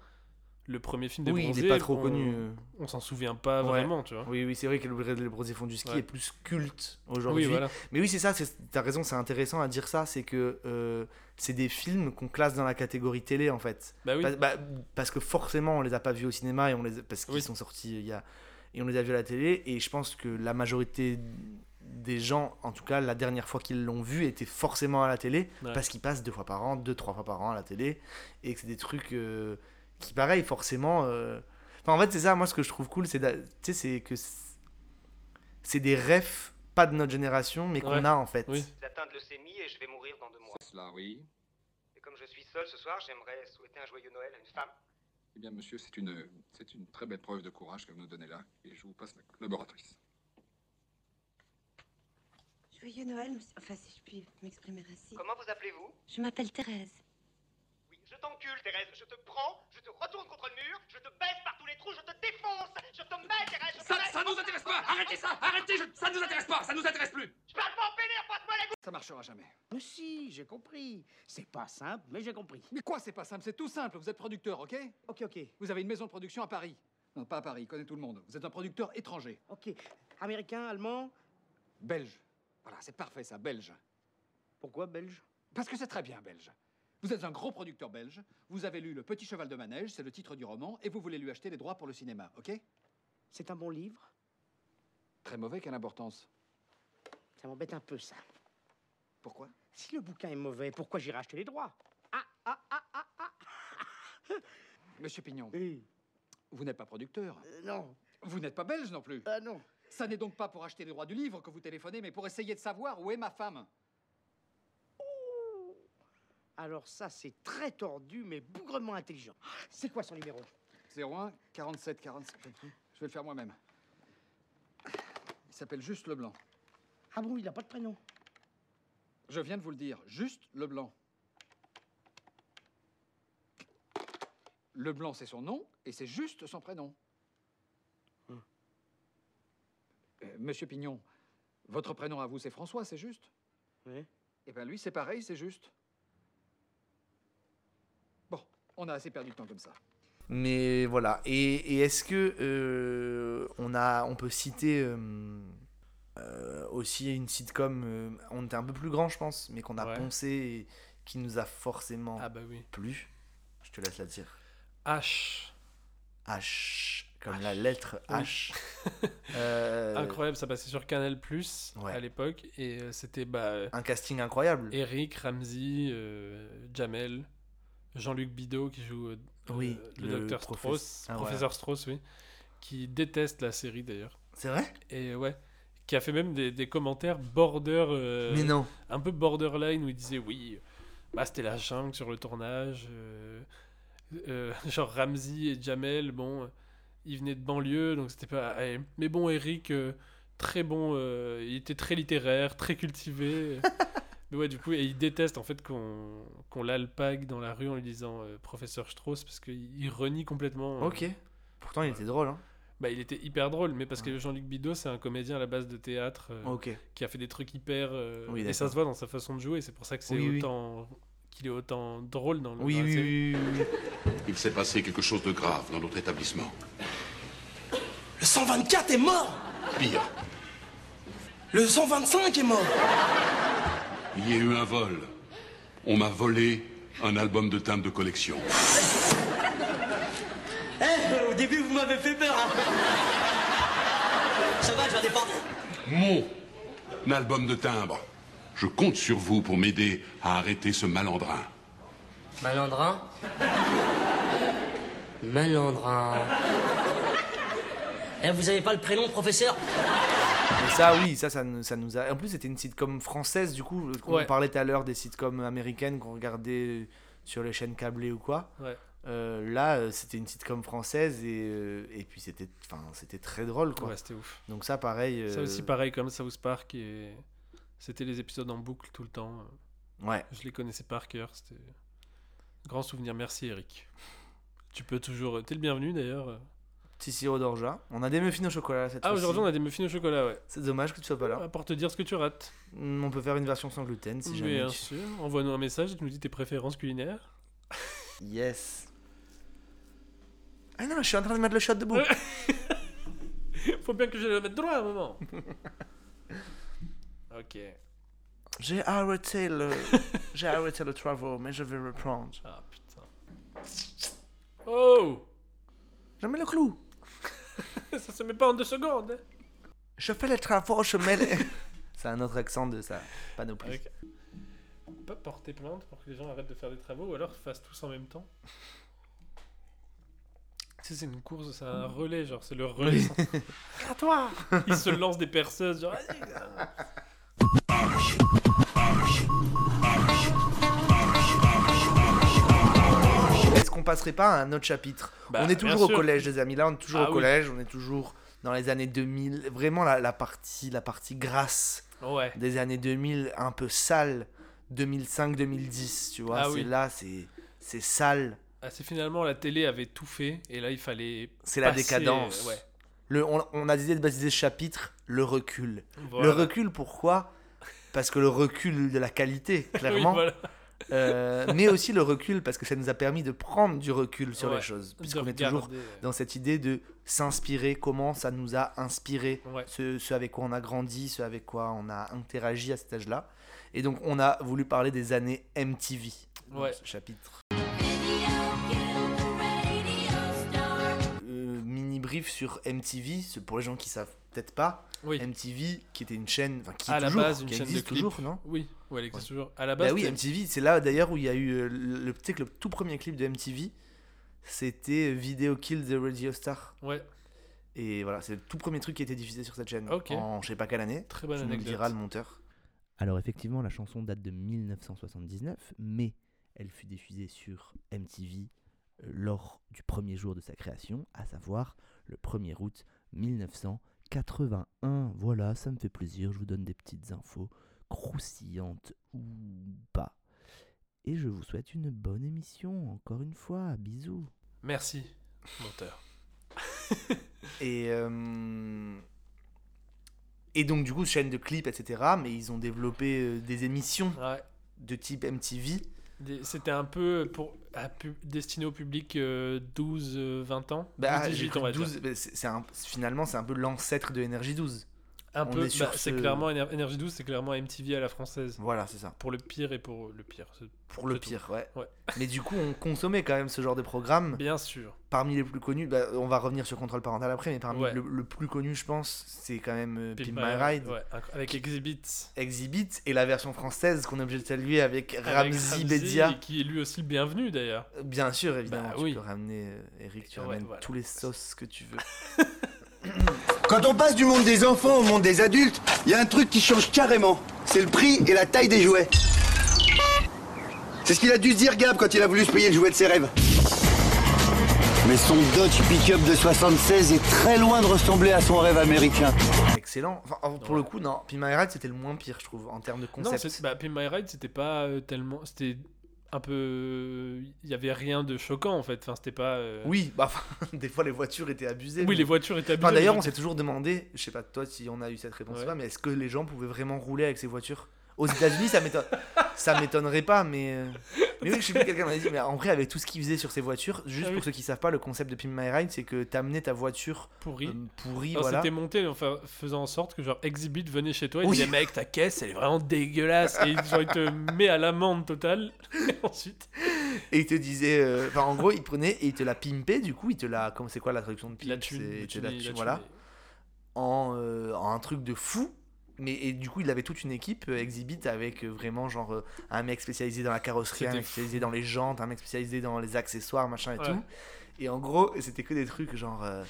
le premier film des Oui, il est Bronzés, pas trop on- connu, euh. On s'en souvient pas Ouais. vraiment, tu vois. Oui, oui, c'est vrai que le, les bronzés font du ski Ouais. est plus culte aujourd'hui. Oui, voilà. Mais oui, c'est ça, t'as raison, c'est intéressant à dire ça, c'est que euh, c'est des films qu'on classe dans la catégorie télé en fait. Bah oui. Pas- bah, parce que forcément, on les a pas vus au cinéma et on les parce qu'ils Oui. sont sortis il y a et on les a vus à la télé et je pense que la majorité des gens, en tout cas la dernière fois qu'ils l'ont vu, était forcément à la télé Ouais. parce qu'ils passent deux fois par an, deux trois fois par an à la télé et que c'est des trucs euh, qui pareil forcément. euh, Enfin, en fait, c'est ça, moi ce que je trouve cool, c'est d'a- tu sais, c'est que c'est- c'est des refs pas de notre génération mais qu'on Ouais. a en fait. Oui. atteint de leucémie et je vais mourir dans deux mois. Cela, oui. Et comme je suis seul ce soir, j'aimerais souhaiter un joyeux Noël à une femme. Eh bien, monsieur, c'est une, c'est une très belle preuve de courage que vous nous donnez là, et je vous passe la collaboratrice. Joyeux Noël, monsieur. Enfin, si je puis m'exprimer ainsi. Comment vous appelez-vous? Je m'appelle Thérèse. Je t'encule, Thérèse. Je te prends, je te retourne contre le mur, je te baisse par tous les trous, je te défonce, je te mets, Thérèse. Je te Ça, mets- ça nous intéresse pas Arrêtez ça Arrêtez je- Ça nous intéresse pas Ça nous intéresse plus Je parle pas en pénère, passe-moi la goutte Ça marchera jamais. Mais si, j'ai compris. C'est pas simple, mais j'ai compris. Mais quoi, c'est pas simple, c'est tout simple. Vous êtes producteur, ok? Ok, ok. Vous avez une maison de production à Paris. Non, pas à Paris, il connaît tout le monde. Vous êtes un producteur étranger. Ok. Américain, allemand? Belge. Voilà, c'est parfait ça, belge. Pourquoi belge? Parce que c'est très bien belge. Vous êtes un gros producteur belge, vous avez lu Le Petit Cheval de Manège, c'est le titre du roman, et vous voulez lui acheter les droits pour le cinéma, ok? C'est un bon livre? Très mauvais, quelle importance? Ça m'embête un peu, ça. Pourquoi? Si le bouquin est mauvais, pourquoi j'irai acheter les droits? Ah, ah, ah, ah, ah Monsieur Pignon, Oui. vous n'êtes pas producteur. Euh, Non. Vous n'êtes pas belge non plus. Ah non. Ça n'est donc pas pour acheter les droits du livre que vous téléphonez, mais pour essayer de savoir où est ma femme. Alors ça, c'est très tordu, mais bougrement intelligent. C'est quoi son numéro? 01 47 47. Je vais le faire moi-même. Il s'appelle Juste Leblanc. Ah bon, il n'a pas de prénom? Je viens de vous le dire, Juste Leblanc. Leblanc, c'est son nom, et c'est juste son prénom. Hum. Euh, Monsieur Pignon, votre prénom à vous, c'est François, c'est juste? Oui. Eh bien, lui, c'est pareil, c'est juste. Bon, on a assez perdu de temps comme ça. Mais voilà. Et, et est-ce que euh, on a, on peut citer euh, euh, aussi une sitcom. euh, on était un peu plus grand, je pense, mais qu'on a Ouais. poncé et qui nous a forcément Ah bah oui. plu? Je te laisse la dire. H. H comme la lettre Oui. H. (laughs) Euh, Incroyable, ça passait sur Canal Plus Ouais. à l'époque et c'était bah, Un casting incroyable. Eric, Ramsey, euh, Jamel, Jean-Luc Bidot qui joue euh, Oui, euh, le, le docteur professe- Strauss, Ah, professeur Strauss, oui, qui déteste la série d'ailleurs. C'est vrai? Et ouais, qui a fait même des, des commentaires border. euh, Mais non. Un peu borderline où il disait oui, bah, c'était la jungle sur le tournage. euh, (laughs) genre Ramsey et Jamel, bon, ils venaient de banlieue, donc c'était pas. eh, mais bon, Eric, très bon, il était très littéraire, très cultivé. (laughs) mais ouais, du coup, et il déteste en fait qu'on qu'on l'alpague dans la rue en lui disant euh, professeur Strauss parce qu'il il renie complètement. euh, Ok. Pourtant, il était drôle. Hein. bah, il était hyper drôle, mais parce que Jean-Luc Bidot, c'est un comédien à la base de théâtre euh, qui a fait des trucs hyper. euh, Oui, et ça se voit dans sa façon de jouer, c'est pour ça que c'est Oui, oui. autant. qu'il est autant drôle dans le. Dans oui, oui, oui. Il s'est passé quelque chose de grave dans notre établissement. Le 124 est mort Pire, Le 125 est mort il y a eu un vol. On m'a volé un album de timbres de collection. Eh, au début, vous m'avez fait peur, hein Ça va, j'en ai pas... Mon album de timbres. Je compte sur vous pour m'aider à arrêter ce malandrin. Malandrin? Malandrin. Eh, vous avez pas le prénom, professeur? Ça, oui, ça, ça, nous- ça nous a. En plus, c'était une sitcom française, du coup. On parlait tout à l'heure des sitcoms américaines qu'on regardait sur les chaînes câblées ou quoi. Ouais. Euh, là, euh, c'était une sitcom française et, euh, et puis c'était, enfin, c'était très drôle, quoi. Ouais, c'était ouf. Donc ça, pareil. Ça euh, aussi, pareil, comme South Park, et c'était les épisodes en boucle tout le temps. Ouais. Je les connaissais par cœur, c'était. Grand souvenir, merci Eric. Tu peux toujours. T'es le bienvenu d'ailleurs. Petit sirop d'orgeat. On a des muffins au chocolat cette Ah, fois-ci. aujourd'hui on a des muffins au chocolat, ouais. C'est dommage que tu sois pas là. Ah, Pour te dire ce que tu rates. Mm, On peut faire une version sans gluten si jamais. Bien tu- sûr, envoie-nous un message et tu nous dis tes préférences culinaires. (laughs) Yes. Ah non, je suis en train de mettre le shot debout. (laughs) Faut bien que je le mette droit à un moment. (laughs) ok. J'ai arrêté le. J'ai arrêté le travail, mais je vais reprendre. Ah putain. Oh Je mets le clou. (laughs) Ça se met pas en deux secondes. hein. Je fais les travaux, je mets les. (laughs) C'est un autre accent de sa panoplie. Ok. On peut pas porter plainte pour que les gens arrêtent de faire des travaux ou alors fassent tous en même temps? Tu sais, c'est une course, c'est un relais, genre c'est le relais. (laughs) À toi Ils se lancent des perceuses, genre. Vas-y, qu'on passerait pas à un autre chapitre Bah, On est toujours au sûr. collège, les amis. Là, on est toujours Ah au oui. collège. On est toujours dans les années 2000. Vraiment la, la partie, la partie grasse Ouais. des années 2000, un peu sale. 2005-2010, tu vois. Ah c'est oui. là, c'est sale. Ah, c'est finalement la télé avait tout fait et là il fallait. C'est la décadence. Ouais. Le, on, on a décidé de baptiser ce chapitre le recul. Voilà. Le recul, pourquoi? Parce que le recul de la qualité, (laughs) clairement. voilà. Euh, mais aussi le recul parce que ça nous a permis de prendre du recul sur Ouais, les choses. Puisqu'on est toujours dans cette idée de s'inspirer, comment ça nous a inspiré, Ouais. ce, ce avec quoi on a grandi, ce avec quoi on a interagi à cet âge-là. Et donc on a voulu parler des années MTV Ouais. ce chapitre. Euh, mini brief sur MTV, c'est pour les gens qui savent peut-être pas. Oui. MTV, qui était une chaîne, enfin qui à est la toujours, base une qui chaîne de existe clips. toujours, non? Oui, ouais, elle existe Ouais. toujours. À la Bah base, oui, MTV, c'est là d'ailleurs où il y a eu euh, le, le, tout premier clip de MTV, c'était Video Kill the Radio Star. Ouais. Et voilà, c'est le tout premier truc qui a été diffusé sur cette chaîne. Ok. En je sais pas quelle année. Très bonne anecdote. diras le monteur. Alors effectivement, la chanson date de 1979, mais elle fut diffusée sur MTV lors du premier jour de sa création, à savoir le 1er août 1981. Voilà, ça me fait plaisir, je vous donne des petites infos croustillantes ou pas. Et je vous souhaite une bonne émission, encore une fois, bisous. Merci, monteur. (laughs) Et, euh, et donc, du coup, chaîne de clips, etc. Mais ils ont développé euh, des émissions Ouais. de type MTV. C'était un peu pour à destiné au public euh, 12-20 ans? Bah, 12, j'ai 18 cru on va dire. 12, bah, c'est- finalement, c'est un peu l'ancêtre de Energy 12. Un On peu, bah, c'est ce- clairement Energy 12, c'est clairement MTV à la française. Voilà, c'est ça. Pour le pire et pour le pire. Pour le pire, ouais. Ouais. Mais du coup, on consommait quand même ce genre de programme. Bien sûr. Parmi les plus connus, bah, on va revenir sur Contrôle Parental après, mais parmi Ouais. le, le plus connu, je pense, c'est quand même euh, Pimp My Ride. ouais, avec Exhibit. Exhibit et la version française qu'on est obligé de saluer avec Avec Ramzi Bedia. Qui est lui aussi le bienvenu d'ailleurs. Bien sûr, évidemment. Bah tu oui. peux ramener euh, Eric, tu ramènes voilà. tous les sauces que tu veux. (laughs) Quand on passe du monde des enfants au monde des adultes, il y a un truc qui change carrément. C'est le prix et la taille des jouets. C'est ce qu'il a dû se dire Gab quand il a voulu se payer le jouet de ses rêves. Mais son Dodge Pickup de 76 est très loin de ressembler à son rêve américain. Excellent. Enfin, pour le coup, non. Pimp My Ride, c'était le moins pire, je trouve, en termes de Non, concept. c'est- bah, Pimp My Ride, c'était pas euh, tellement. C'était un peu. Il y avait rien de choquant en fait. Enfin, c'était pas. euh, Oui, bah, (laughs) des fois les voitures étaient abusées. Oui, mais- les voitures étaient Enfin, abusées, D'ailleurs, mais on s'est toujours demandé, je sais pas toi si on a eu cette réponse Ouais. là, mais est-ce que les gens pouvaient vraiment rouler avec ces voitures? Aux États-Unis, ça m'étonne, ça m'étonnerait pas, mais euh, (laughs) mais oui, je sais plus quelqu'un m'a dit, mais en vrai, avec tout ce qu'ils faisaient sur ces voitures, juste Ah oui. pour ceux qui savent pas, le concept de Pimp My Ride, c'est que t'amenais ta voiture pourrie. euh, pourrie, voilà. C'était monté en fa- faisant en sorte que genre Exhibit venait chez toi et Oui. disait mec ta caisse elle est vraiment dégueulasse et genre il te met à l'amende totale et (laughs) ensuite Et il te disait, euh, enfin en gros, il prenait et il te la pimpait, du coup, il te la, comment c'est quoi la traduction de pimp? La thune, la thune, voilà, en, euh, en un truc de fou. Mais et du coup, il avait toute une équipe euh, Exhibit avec euh, vraiment genre euh, un mec spécialisé dans la carrosserie, un mec spécialisé dans les jantes, un mec spécialisé dans les accessoires, machin et Ouais. tout. Et en gros, c'était que des trucs genre. euh,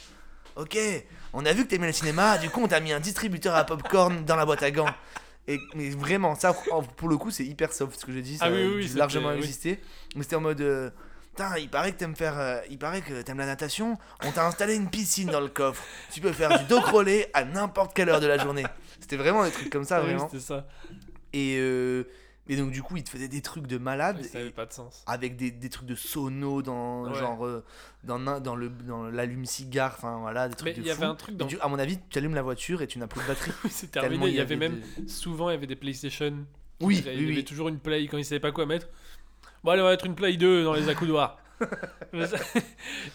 Ok, on a vu que t'aimais le cinéma, du coup on t'a mis un distributeur à popcorn dans la boîte à gants. Et, mais vraiment, ça en- pour le coup c'est hyper soft ce que j'ai dit, ça Ah oui, oui, a oui, dû c'était- largement oui. exister. Mais c'était en mode. euh, Putain, il paraît que t'aimes faire, euh, il paraît que t'aimes la natation. On t'a installé une piscine dans le coffre. Tu peux faire du dos crawlé à n'importe quelle heure de la journée. C'était vraiment des trucs comme ça, Ah oui, vraiment. c'était ça. Et, euh, et donc du coup, il te faisait des trucs de malade. Oui, ça avait pas de sens. Avec des, des trucs de sono dans Ouais. genre euh, dans dans le dans l'allume-cigare, enfin voilà, des trucs Mais de il y avait fou. un truc dans- du- à mon avis, tu allumes la voiture et tu n'as plus de batterie. (laughs) c'est terminé il y avait même des- souvent il y avait des PlayStation Oui, il y avait oui. toujours une Play quand ils savaient pas quoi mettre bon allez on va mettre une Play 2 dans les accoudoirs (laughs) (laughs) mais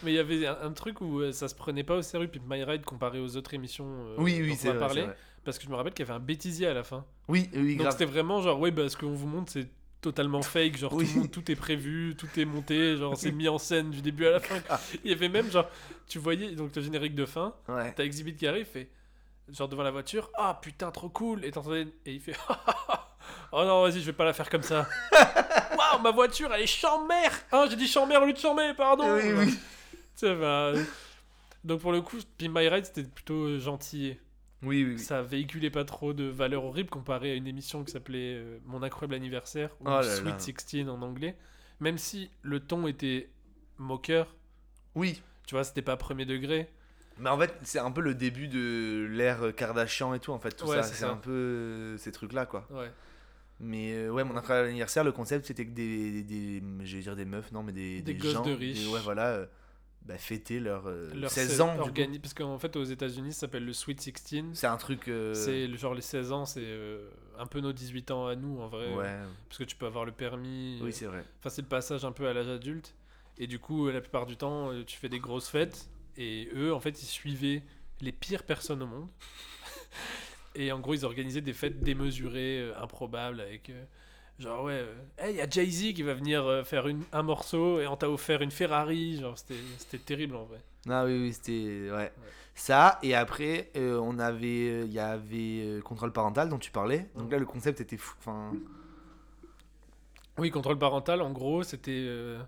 il y avait un, un truc où euh, ça se prenait pas au sérieux, puis My Ride comparé aux autres émissions euh, Oui, oui, dont on vrai, vrai. Parce que je me rappelle qu'il y avait un bêtisier à la fin. Oui, oui, Donc grave. c'était vraiment genre, oui, bah, ce qu'on vous montre, c'est totalement fake, genre Oui. tout, le monde, tout est prévu, tout est monté, genre c'est mis en scène du début à la fin. Il y avait même genre, tu voyais donc le générique de fin, Ouais. t'as Exhibit qui arrive, fait genre devant la voiture, ah putain trop cool, et t'entendais, et il fait, oh non vas-y je vais pas la faire comme ça. (laughs) Waouh ma voiture elle est chambère, ah j'ai dit chambère au lieu de chambée, pardon. Oui, oui. Tu sais, bah, donc pour le coup, puis My Ride c'était plutôt gentil. Oui, oui, oui. Ça véhiculait pas trop de valeurs horribles comparé à une émission qui s'appelait euh, Mon incroyable anniversaire ou Oh Sweet là. 16 en anglais. Même si le ton était moqueur. Oui. Tu vois, c'était pas premier degré. Mais en fait, c'est un peu le début de l'ère Kardashian et tout, en fait. Tout Ouais, ça, c'est un peu euh, ces trucs-là, quoi. Ouais. Mais euh, ouais, mon incroyable anniversaire, le concept, c'était que des, des, je vais dire des meufs, non, mais des, Des des gosses gens, de riches. des- ouais, voilà, euh, bah, fêter leur, euh, Leur 16 ans. organi- Parce qu'en fait, aux États-Unis, ça s'appelle le Sweet 16. C'est un truc. euh, C'est genre les 16 ans, c'est euh, un peu nos 18 ans à nous en vrai. Ouais. Parce que tu peux avoir le permis. Oui, euh, c'est vrai. Enfin, c'est le passage un peu à l'âge adulte. Et du coup, euh, la plupart du temps, euh, tu fais des grosses fêtes. Et eux, en fait, ils suivaient les pires personnes au monde. (laughs) et en gros, ils organisaient des fêtes démesurées, euh, improbables, avec. Euh, genre, ouais, euh, hey, il y a Jay-Z qui va venir euh, faire une, un morceau et on t'a offert une Ferrari. Genre, c'était terrible en vrai. Ah oui, oui, c'était. Ouais. Ça, et après, euh, on avait. euh, Il y avait euh, contrôle parental dont tu parlais. Donc là, le concept était fou. Enfin. Oui, contrôle parental, en gros, c'était. euh,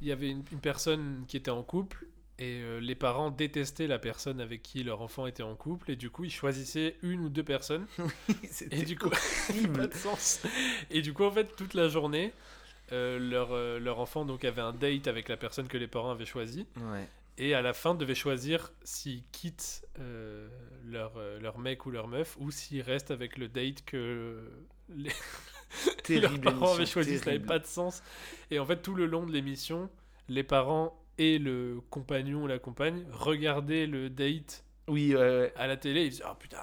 Il y avait une, une personne qui était en couple et euh, les parents détestaient la personne avec qui leur enfant était en couple et du coup, ils choisissaient une ou deux personnes. (laughs) et du coup, (laughs) pas de sens. Et du coup, en fait, toute la journée, euh, leur, euh, leur enfant donc avait un date avec la personne que les parents avaient choisie. Ouais. Et à la fin, devait choisir s'ils quittent leur, leur mec ou leur meuf ou s'ils restent avec le date que (laughs) les Terrible leurs parents avaient choisi. Ça n'avait pas de sens. Et en fait, tout le long de l'émission, les parents et le compagnon ou la compagne regardaient le date oui, à la télé. Ils disaient Oh putain,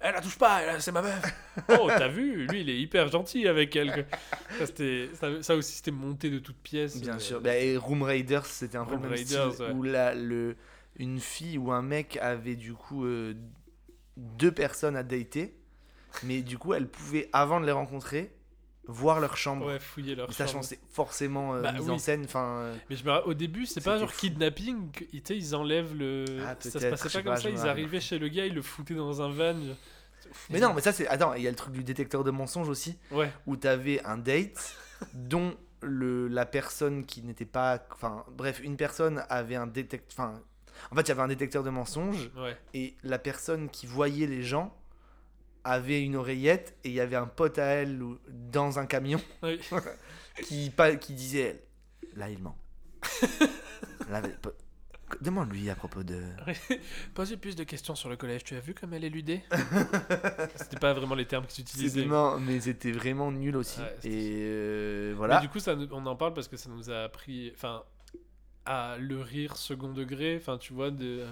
elle la touche pas, elle, c'est ma meuf. (laughs) oh, t'as vu Lui, il est hyper gentil avec elle. Ça, ça, ça aussi, c'était monté de toutes pièces. Bien Euh, sûr. Bah, et Room Raiders, c'était un peu Room le même Raiders, style ouais. où la, le, une fille ou un mec avait du coup euh, deux personnes à dater, mais du coup, elle pouvait, avant de les rencontrer, voir leur chambre. Ouais, fouiller leur Sachant c'est forcément euh, Bah mis oui. en scène. Enfin. euh, Mais je me au début, c'est pas genre kidnapping, ils enlèvent le. Ah, ça se passait pas comme pas, ça, ils arrivaient chez le gars, ils le foutaient dans un van. Mais non, mais ça c'est. Attends, il y a le truc du détecteur de mensonges aussi. Ouais. Où t'avais un date (laughs) dont le, la personne qui n'était pas. Enfin, bref, une personne avait un détecteur. Enfin, en fait, il y avait un détecteur de mensonges. Ouais. Et la personne qui voyait les gens avait une oreillette et il y avait un pote à elle dans un camion (laughs) Oui. qui, qui disait Là, il ment. (laughs) Là, Demande-lui à propos de. (laughs) Posez plus de questions sur le collège, tu as vu comme elle est ludée? C'était pas vraiment les termes qui s'utilisaient. C'était non, mais c'était vraiment nul aussi. Ouais, et euh, voilà. Mais du coup, ça, on en parle parce que ça nous a appris, enfin, à le rire second degré, enfin, tu vois, de.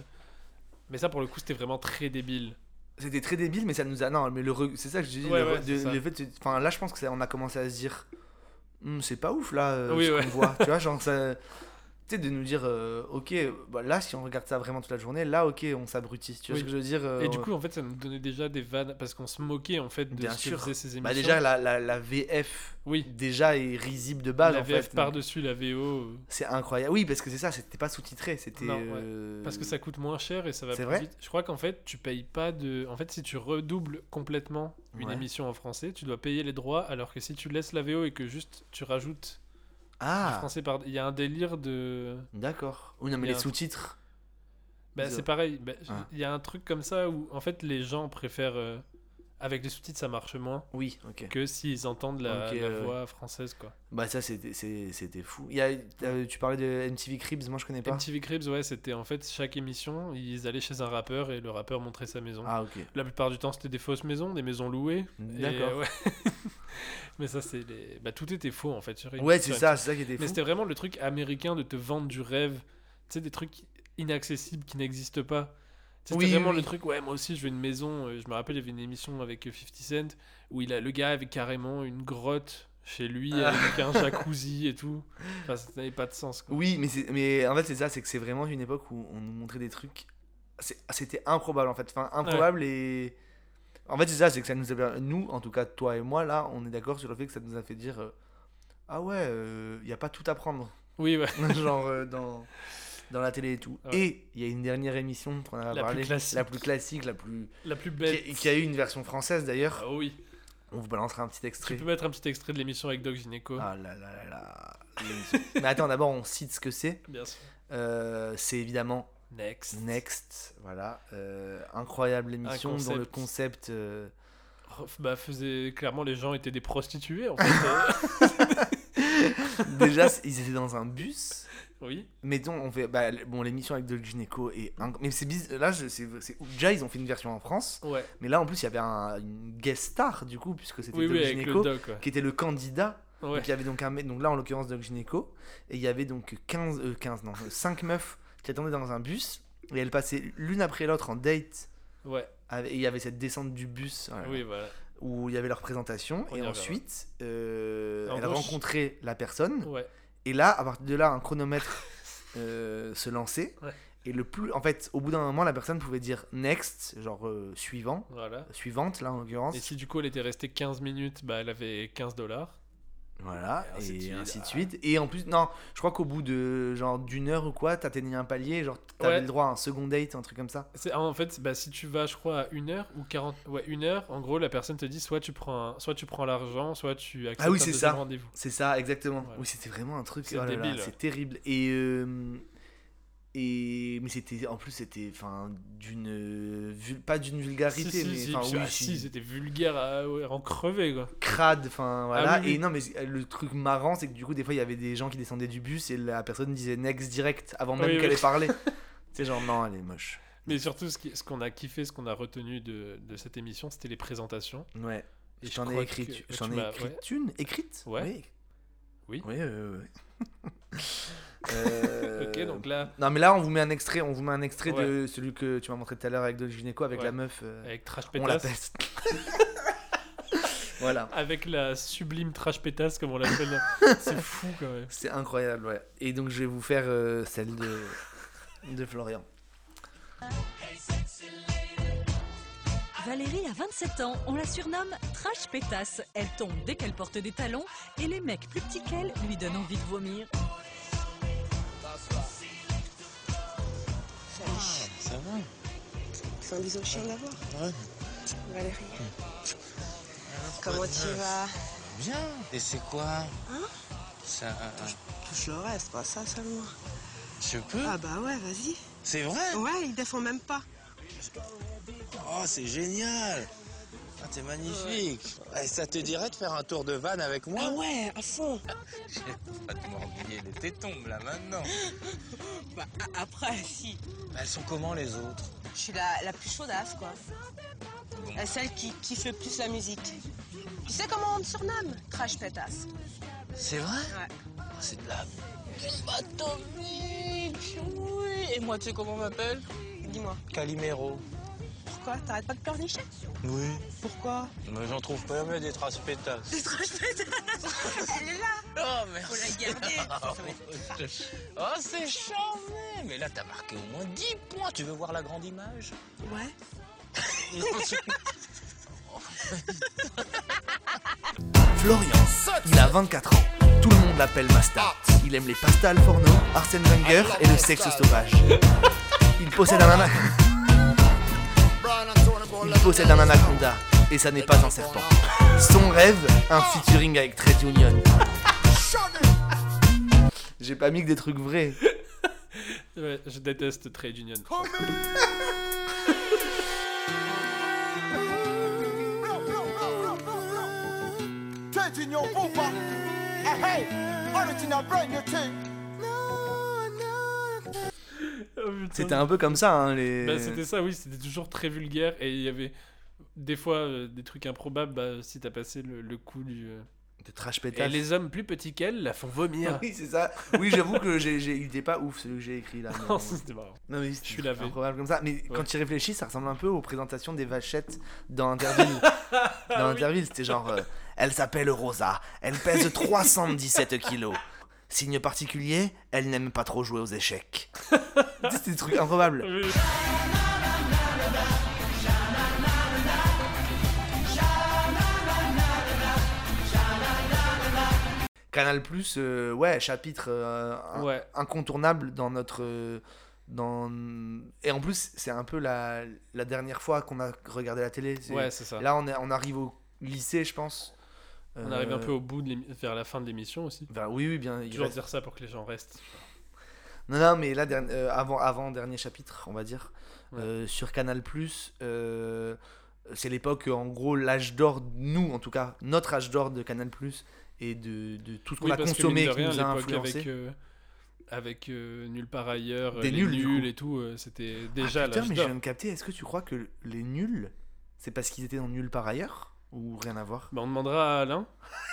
Mais ça, pour le coup, c'était vraiment très débile. C'était très débile, mais ça nous a. Non, mais le re- c'est ça que je dis. Ouais, le, ouais, re- c'est de- ça. le fait, de- enfin là, je pense que ça- on a commencé à se dire, Hum, c'est pas ouf là, euh, Oui, ce ouais. qu'on voit. tu vois, genre ça. Tu sais, de nous dire, euh, ok, bah, là, si on regarde ça vraiment toute la journée, là, ok, on s'abrutit. Tu vois Oui. ce que je veux dire euh, Et du coup, en fait, ça nous donnait déjà des vannes parce qu'on se moquait en fait de Bien ce sûr. que faisaient ces émissions. Bah, déjà, la, la, la VF, Oui. déjà, est risible de base. la en VF par-dessus la VO. C'est incroyable. Oui, parce que c'est ça, c'était pas sous-titré. C'était. Ouais. euh, Parce que ça coûte moins cher et ça va plus vrai vite. Je crois qu'en fait, tu payes pas de. En fait, si tu redoubles complètement une Ouais. émission en français, tu dois payer les droits, alors que si tu laisses la VO et que juste tu rajoutes Ah. français par. Il y a un délire de. D'accord. Oui, non, mais les un- sous-titres. Bah, c'est pareil. Bah, Ah. Il y a un truc comme ça où en fait les gens préfèrent. euh, Avec les sous-titres, ça marche moins. Oui, ok. Que s'ils entendent la, voix française, quoi. Bah, ça, c'était fou. Il y a, euh, tu parlais de MTV Cribs, moi je connais pas. MTV Cribs, ouais, c'était en fait chaque émission, ils allaient chez un rappeur et le rappeur montrait sa maison. Ah, ok. La plupart du temps, c'était des fausses maisons, des maisons louées. Et, D'accord. ouais. (laughs) Mais ça, c'est les... bah, tout était faux en fait. sur- Ouais, c'est ça, c'est ça qui était Mais c'était vraiment le truc américain de te vendre du rêve. Tu sais, des trucs inaccessibles qui n'existent pas. Sais, Oui, C'était vraiment oui, le truc, ouais, moi aussi je veux une maison. Euh, Je me rappelle, il y avait une émission avec euh, 50 Cent où il a, le gars avait carrément une grotte chez lui Ah. avec un (laughs) jacuzzi et tout. Enfin, ça n'avait pas de sens. Quoi. Oui, mais, mais en fait, c'est ça, c'est que c'est vraiment une époque où on nous montrait des trucs. C'était improbable en fait. Enfin, improbable et. En fait, c'est ça, c'est que ça nous a. Nous, en tout cas, toi et moi, là, on est d'accord sur le fait que ça nous a fait dire euh, Ah ouais, il n'y a pas tout à prendre. Oui, ouais. (laughs) Genre euh, dans, dans la télé et tout. Ouais. Et il y a une dernière émission qu'on a La parlé, plus classique. la plus classique, la plus. La plus belle. Qui, qui a eu une version française d'ailleurs. Ah oui. On vous balancera un petit extrait. Tu peux mettre un petit extrait de l'émission avec Doc Gynéco. Ah là là là là. (laughs) Mais attends, d'abord, on cite ce que c'est. Bien sûr. Euh, c'est évidemment Next. Next, voilà. Euh, incroyable émission dont le concept. euh, Bah, faisait... Clairement, les gens étaient des prostituées en fait. (laughs) (laughs) Déjà, ils étaient dans un bus. Oui. Mettons, on fait. Bah, bon, l'émission avec Doc Gynéco est. inc- Mais c'est bizarre. Là, je- c'est. Déjà, ils ont fait une version en France. Ouais. Mais là, en plus, il y avait un, une guest star, du coup, puisque c'était Oui, Doc oui, Gynéco, doc, ouais. qui était le candidat. Ouais. Donc, il y avait donc un. Donc là, en l'occurrence, Doc Gynéco. Et il y avait donc 15. euh, 15, non, 5 meufs qui attendaient dans un bus. Et elles passaient l'une après l'autre en date. Ouais. Avec- Et il y avait cette descente du bus. voilà, Oui, voilà. Où il y avait leur présentation. On et ensuite, euh, En rencontraient la personne. Ouais. Et là, à partir de là, un chronomètre (laughs) euh, se lançait. Ouais. Et le plus. En fait, au bout d'un moment, la personne pouvait dire next, genre euh, suivant. Voilà. Suivante, là, en l'occurrence. Et si du coup elle était restée 15 minutes, bah elle avait 15 dollars. Voilà, Et ainsi de suite. ainsi de suite. Et en plus, non, je crois qu'au bout de genre d'une heure ou quoi, t'atteignais un palier, genre t'avais Ouais. le droit à un second date, un truc comme ça. C'est en fait, bah, si tu vas, je crois, à 1 heure ou 40, ouais, 1 heure, en gros, la personne te dit soit tu prends, un- soit tu prends l'argent, soit tu acceptes Ah oui, un c'est deuxième ça. rendez-vous. C'est ça, exactement. Oui, c'était vraiment un truc. C'est oh là là, débile. C'est terrible. Et. euh, et mais c'était en plus c'était enfin d'une euh, pas d'une vulgarité Si, mais si, enfin oui ah, si, c'était vulgaire à, ouais, à en crever quoi. crade enfin voilà Ah oui, oui. et non mais c'est- le truc marrant c'est que du coup des fois il y avait des gens qui descendaient du bus et la personne disait next direct avant même Oui, qu'elle oui. ait parlé (laughs) c'est genre non elle est moche Mais surtout, ce qu'on a kiffé, ce qu'on a retenu de, de cette émission, c'était les présentations. Ouais. Et Je t'en ai écrit j'en ai écrit ouais. une écrite? Ouais. oui Oui. oui euh, ouais. (laughs) Euh, Ok, donc là- non mais là on vous met un extrait on vous met un extrait Ouais. de celui que tu m'as montré tout à l'heure avec Doc Gynéco avec Ouais. la meuf euh, Avec Trash on Pétasse. l'appelle (laughs) voilà Avec la sublime trash pétasse, comme on l'appelle. c'est fou quand même. C'est incroyable, ouais. Et donc je vais vous faire euh, celle de, de Florian. Valérie a 27 ans, on la surnomme Trash Pétasse. Elle tombe dès qu'elle porte des talons et les mecs plus petits qu'elle lui donnent envie de vomir. Ça va C'est un bisou chiant à l'avoir. Ouais. Valérie. Comment tu vas? Bien. Et c'est quoi? Hein? Ça. Touche le reste, pas ça seulement. Je peux? Ah bah ouais, vas-y. C'est vrai? Ouais, il défend même pas. Oh, c'est génial Ah, t'es magnifique Et ça te dirait de faire un tour de vanne avec moi Ah ouais, à fond. (laughs) Je vais pas te mordiller les tétons, là, maintenant. Bah après, si. Elles sont comment, les autres? Je suis la, la plus chaudasse, quoi. Euh, Celle qui kiffe le plus la musique. Tu sais comment on me surnomme? Trash pétasse. C'est vrai? Ouais. Oh, C'est de la... atomique Oui Et moi, tu sais comment on m'appelle? Dis-moi. Calimero. Pourquoi T'arrêtes pas de pleurnicher Oui. Pourquoi? Mais j'en trouve pas jamais des traces pétasses. Des trash pétasse Elle est là (laughs) Oh, merci. Faut la garder. Ça, ça va être oh, c'est charmé Mais là, t'as marqué au moins 10 points. Tu veux voir la grande image? Ouais. Non, (laughs) Florian, il a 24 ans. Tout le monde l'appelle Masta. Il aime les pastas al forno, Arsène Wenger et le sexe sauvage. Il possède un ana... Il possède un anaconda et ça n'est pas un serpent. Son rêve, un featuring avec Trade Union. J'ai pas mis que des trucs vrais. (laughs) Ouais, je déteste Trade Union. Trade union bomba. Hey, hey, original brand new thing. C'était un peu comme ça, hein, les. Bah, c'était ça, oui, c'était toujours très vulgaire et il y avait des fois euh, des trucs improbables bah, si t'as passé le, le coup du. euh, De trash Et pétasse. les hommes plus petits qu'elle la font vomir. Oui, c'est ça. Oui, j'avoue que j'ai, j'ai- il était pas ouf celui que j'ai écrit là. (laughs) mais- Non, c'était marrant. Non, mais Je suis lavé. improbable comme ça. Mais quand tu y réfléchis, ça ressemble un peu aux présentations des vachettes dans Interville. (laughs) dans Ah. Interville, c'était genre. euh, Elle s'appelle Rosa. Elle pèse (laughs) 317 kilos. Signe particulier, elle n'aime pas trop jouer aux échecs. (laughs) C'est des trucs improbables. Canal Plus, ouais, chapitre euh, Ouais. incontournable dans notre. euh, dans... Et en plus, c'est un peu la, la dernière fois qu'on a regardé la télé. Ouais, c'est ça. Là, on, est, on arrive au lycée, je pense. On arrive un Euh, peu au bout de vers la fin de l'émission aussi. Vers- oui, oui, bien. il Toujours reste- dire ça pour que les gens restent. Non, non, mais là, derni- euh, avant, avant dernier chapitre, on va dire, Ouais. euh, sur Canal euh, c'est l'époque, en gros, l'âge d'or, nous en tout cas, notre âge d'or de Canal et de, de tout ce qu'on Oui, a consommé qui nous a influencé. Avec, avec Nulle part ailleurs, Des les nuls, et tout, c'était Ah, déjà putain, l'âge mais je viens de capter, est-ce que tu crois que les nuls, c'est parce qu'ils étaient dans Nulle part ailleurs? Ou rien à voir Bah, on demandera à Alain,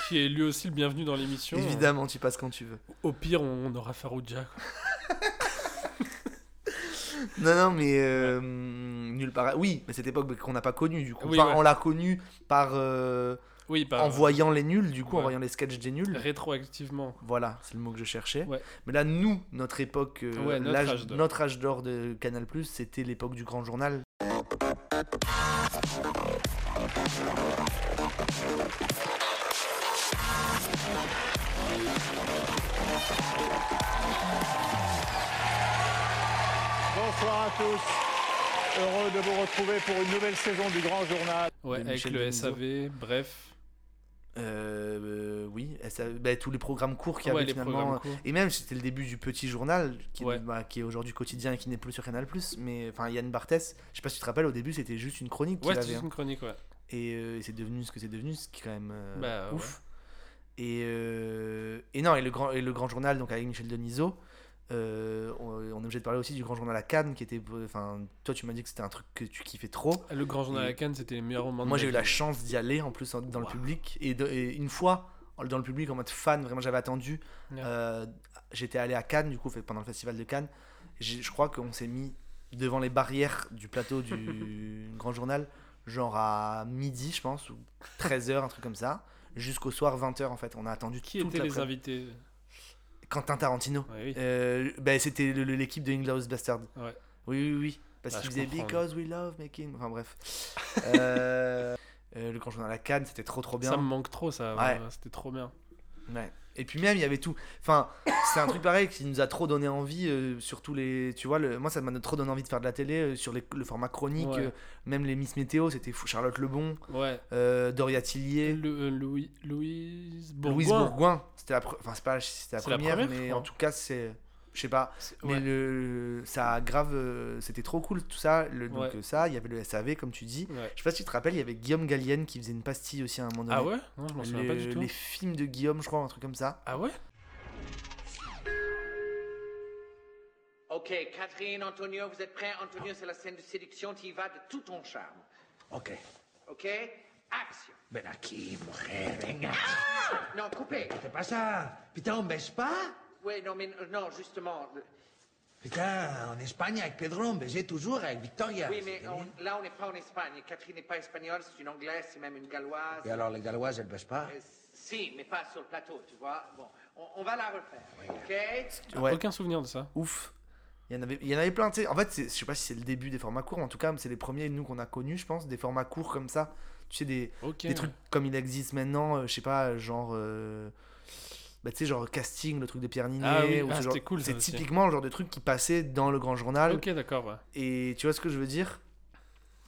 qui est lui aussi le bienvenu dans l'émission. Évidemment, tu passes quand tu veux. Au pire, on aura Farouja. (laughs) Non, non, mais euh, Nulle part. Oui, mais cette époque qu'on n'a pas connue, du coup. Oui, ouais. on l'a connue par. euh, Oui, par- En voyant les nuls, du coup, en Ouais. voyant les sketchs des nuls. Rétroactivement. Voilà, c'est le mot que je cherchais. Ouais. Mais là, nous, notre époque, euh, Ouais, notre âge d'or. notre âge d'or de Canal, c'était l'époque du grand journal. Bonsoir à tous. Heureux de vous retrouver pour une nouvelle saison du Grand Journal. Ouais, avec Michel le Denisot. SAV, bref. Euh, euh, oui, ça- bah, tous les programmes courts qu'il y Ouais, avait finalement. courts. Et même, c'était le début du petit journal, qui, Ouais. bah, qui est aujourd'hui quotidien et qui n'est plus sur Canal. Mais enfin, Yann Barthès, je sais pas si tu te rappelles, au début, c'était juste une chronique. Ouais, c'était juste hein. une chronique, ouais. Et euh, c'est devenu ce que c'est devenu, ce qui est quand même euh, Bah, ouf. Et, euh, et non, et le grand, et le grand journal, donc avec Michel Denisot, on, on est obligé de parler aussi du grand journal à Cannes, qui était. Enfin, toi, tu m'as dit que c'était un truc que tu kiffais trop. Le Grand Journal Et à Cannes, c'était les meilleurs moments Moi, j'ai eu la chance d'y aller en plus en- dans le public. Et, de- et une fois, dans le public, en mode fan, vraiment, j'avais attendu. J'étais allé à Cannes, du coup, fait- pendant le festival de Cannes. Je crois qu'on s'est mis devant les barrières du plateau du (laughs) grand journal, genre à midi, je pense, ou 13h, un truc comme ça. Jusqu'au soir, 20h, en fait. On a attendu Qui toute étaient les invités Quentin Tarantino. Ouais, oui. Euh, ben, c'était l'équipe de Inglourious Bastard. Ouais. Oui, oui, oui. Parce Ah, qu'il faisait. Because we love making. Enfin bref. Euh, (laughs) euh, le grand journal à Cannes, c'était trop trop bien. Ça me manque trop, ça. Ouais, C'était trop bien. Ouais. Et puis même, il y avait tout. Enfin, c'est un truc pareil qui nous a trop donné envie, euh, sur tous les. Tu vois, le... moi, ça m'a trop donné envie de faire de la télé, euh, sur les- le format chronique, Ouais. euh, même les Miss Météo, c'était fou. Charlotte Lebon, Ouais. Doria Tillier, Le, Louis, Louise Bourgoin. Louise Bourgoin. C'était la, pre- enfin, c'est pas c'était la première, mais en tout cas, c'est. Je sais pas. Mais ouais. le, ça grave. euh, C'était trop cool tout ça. Le, donc, Ouais. euh, ça, il y avait le SAV, comme tu dis. Ouais. Je sais pas si tu te rappelles, il y avait Guillaume Gallienne qui faisait une pastille aussi à un moment donné. Ah ouais? Non, je m'en souviens pas du tout. Les films de Guillaume, je crois, un truc comme ça. Ah ouais? Ok, Catherine, Antonio, vous êtes prêts? Antonio, c'est la scène de séduction, tu y vas de tout ton charme. Ok. Ok? Action. Ven aquí, mujer, venga. Non, coupez. ¿Qué pasa? Putain, on baisse pas Oui, non, mais euh, non, justement. Putain, en Espagne, avec Pedro, on baisait toujours avec Victoria. Oui, mais on- là, on n'est pas en Espagne. Catherine n'est pas espagnole, c'est une anglaise, c'est même une galloise. Et alors, les Galloises, elles baissent pas Euh, si, mais pas sur le plateau, tu vois. Bon, on, on va la refaire, ok? Ouais. Aucun souvenir de ça. Ouf. Il y en avait, il y en avait plein, tu sais. En fait, je sais pas si c'est le début des formats courts, mais en tout cas, c'est les premiers, nous, qu'on a connus, je pense, des formats courts comme ça. Tu sais, des, trucs comme il existe maintenant, euh, je sais pas, genre. euh, bah, tu sais, genre casting, le truc de Pierre Ninet. Ah oui, ou ah, ce genre- c'était cool, ça C'est typiquement le genre de truc qui passait dans le grand journal. Ok, d'accord, ouais. Et tu vois ce que je veux dire?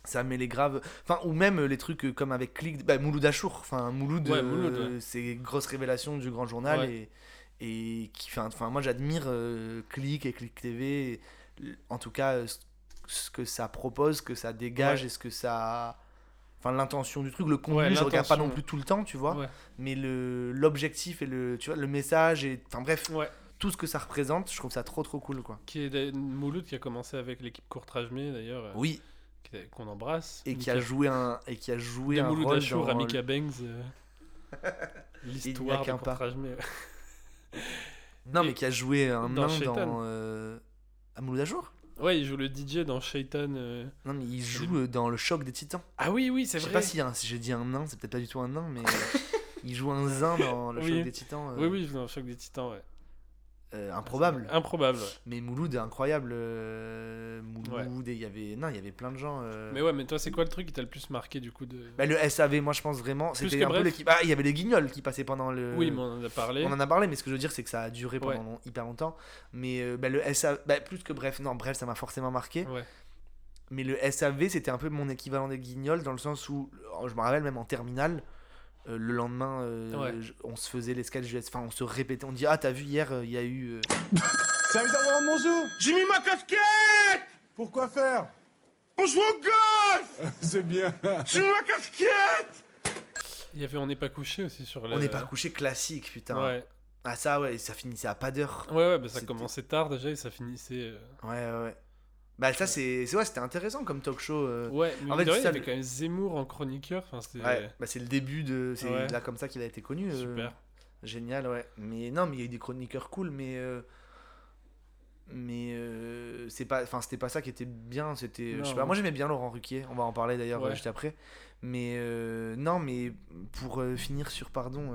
Ça met les graves enfin ou même euh, les trucs euh, comme avec Click bah, Mouloud Achour enfin Mouloud, Ouais, euh, Mouloud, ouais. c'est grosse révélation du grand journal Ouais. et et qui enfin enfin, moi j'admire euh, Click et Click TV et, en tout cas euh, ce- que ça propose que ça dégage Ouais. et ce que ça enfin l'intention du truc le contenu Ouais, je regarde pas non plus tout le temps tu vois Ouais. mais le l'objectif et le tu vois le message et enfin bref Ouais. tout ce que ça représente je trouve ça trop trop cool quoi Qui est Mouloud qui a commencé avec l'équipe Courtrajmé d'ailleurs. euh, Oui. Qu'on embrasse. et qui a joué un et qui a joué un Mouloud rôle Achour dans à Mika le- Bangs. euh, (laughs) L'histoire de. Courtrajmé. Non, (laughs) mais qui a joué un Dans nain Shaitan. dans. Euh... À Mouloud Achour? Ouais, il joue le DJ dans Shaitan. euh, Non, mais il joue euh, dans le choc des titans. Ah oui, oui, c'est Je sais vrai. pas si, hein, si j'ai dit un nain, c'est peut-être pas du tout un nain, mais. (laughs) Il joue un zin dans le Oui. choc des titans. euh, Oui, oui, dans le choc des titans, ouais. Euh, improbable. Improbable, ouais. Mais Mouloud est incroyable. euh, Mouloud, et il y avait. Non, il y avait plein de gens. euh, Mais ouais, mais toi, c'est quoi le truc qui t'a le plus marqué du coup de. Bah, le SAV, moi je pense vraiment. Plus C'était que un peu bref. l'équipe. Ah, il y avait les guignols qui passaient pendant le. Oui, mais on en a parlé. On en a parlé, mais ce que je veux dire, c'est que ça a duré pendant Ouais. long- hyper longtemps. Mais euh, bah, le SAV. Bah, plus que bref, non, bref, ça m'a forcément marqué. Ouais. Mais le SAV, c'était un peu mon équivalent des guignols, dans le sens où, oh, je me rappelle même en terminale, euh, le lendemain, euh, Ouais. je- on se faisait les sketchs Enfin, on se répétait. On dit Ah, t'as vu hier, euh, il y a eu. euh, (laughs) Ça veut avoir mon zoo J'ai mis ma casquette Pourquoi faire? On joue au golf (laughs) C'est bien J'ai mis ma casquette Il y avait On n'est pas couché aussi sur le. On n'est pas couché classique, putain. Ouais. Ah, ça, ouais, ça finissait à pas d'heure. Ouais, ouais, bah ça commençait tard déjà et ça finissait. euh, Ouais, ouais, ouais. Bah, ça, c'est. c'est- Ouais, c'était intéressant comme talk show. euh. Ouais, mais en fait, il y avait quand même Zemmour en chroniqueur. Enfin. Ouais, bah c'est le début de. C'est Ouais. là comme ça qu'il a été connu. euh, Super. Génial, ouais. Mais non, mais il y a eu des chroniqueurs cool, mais. euh, Mais c'est pas, enfin c'était pas ça qui était bien. C'était, je sais pas. ouais. Moi j'aimais bien Laurent Ruquier. On va en parler d'ailleurs Ouais. juste après. Mais non, mais pour finir sur pardon.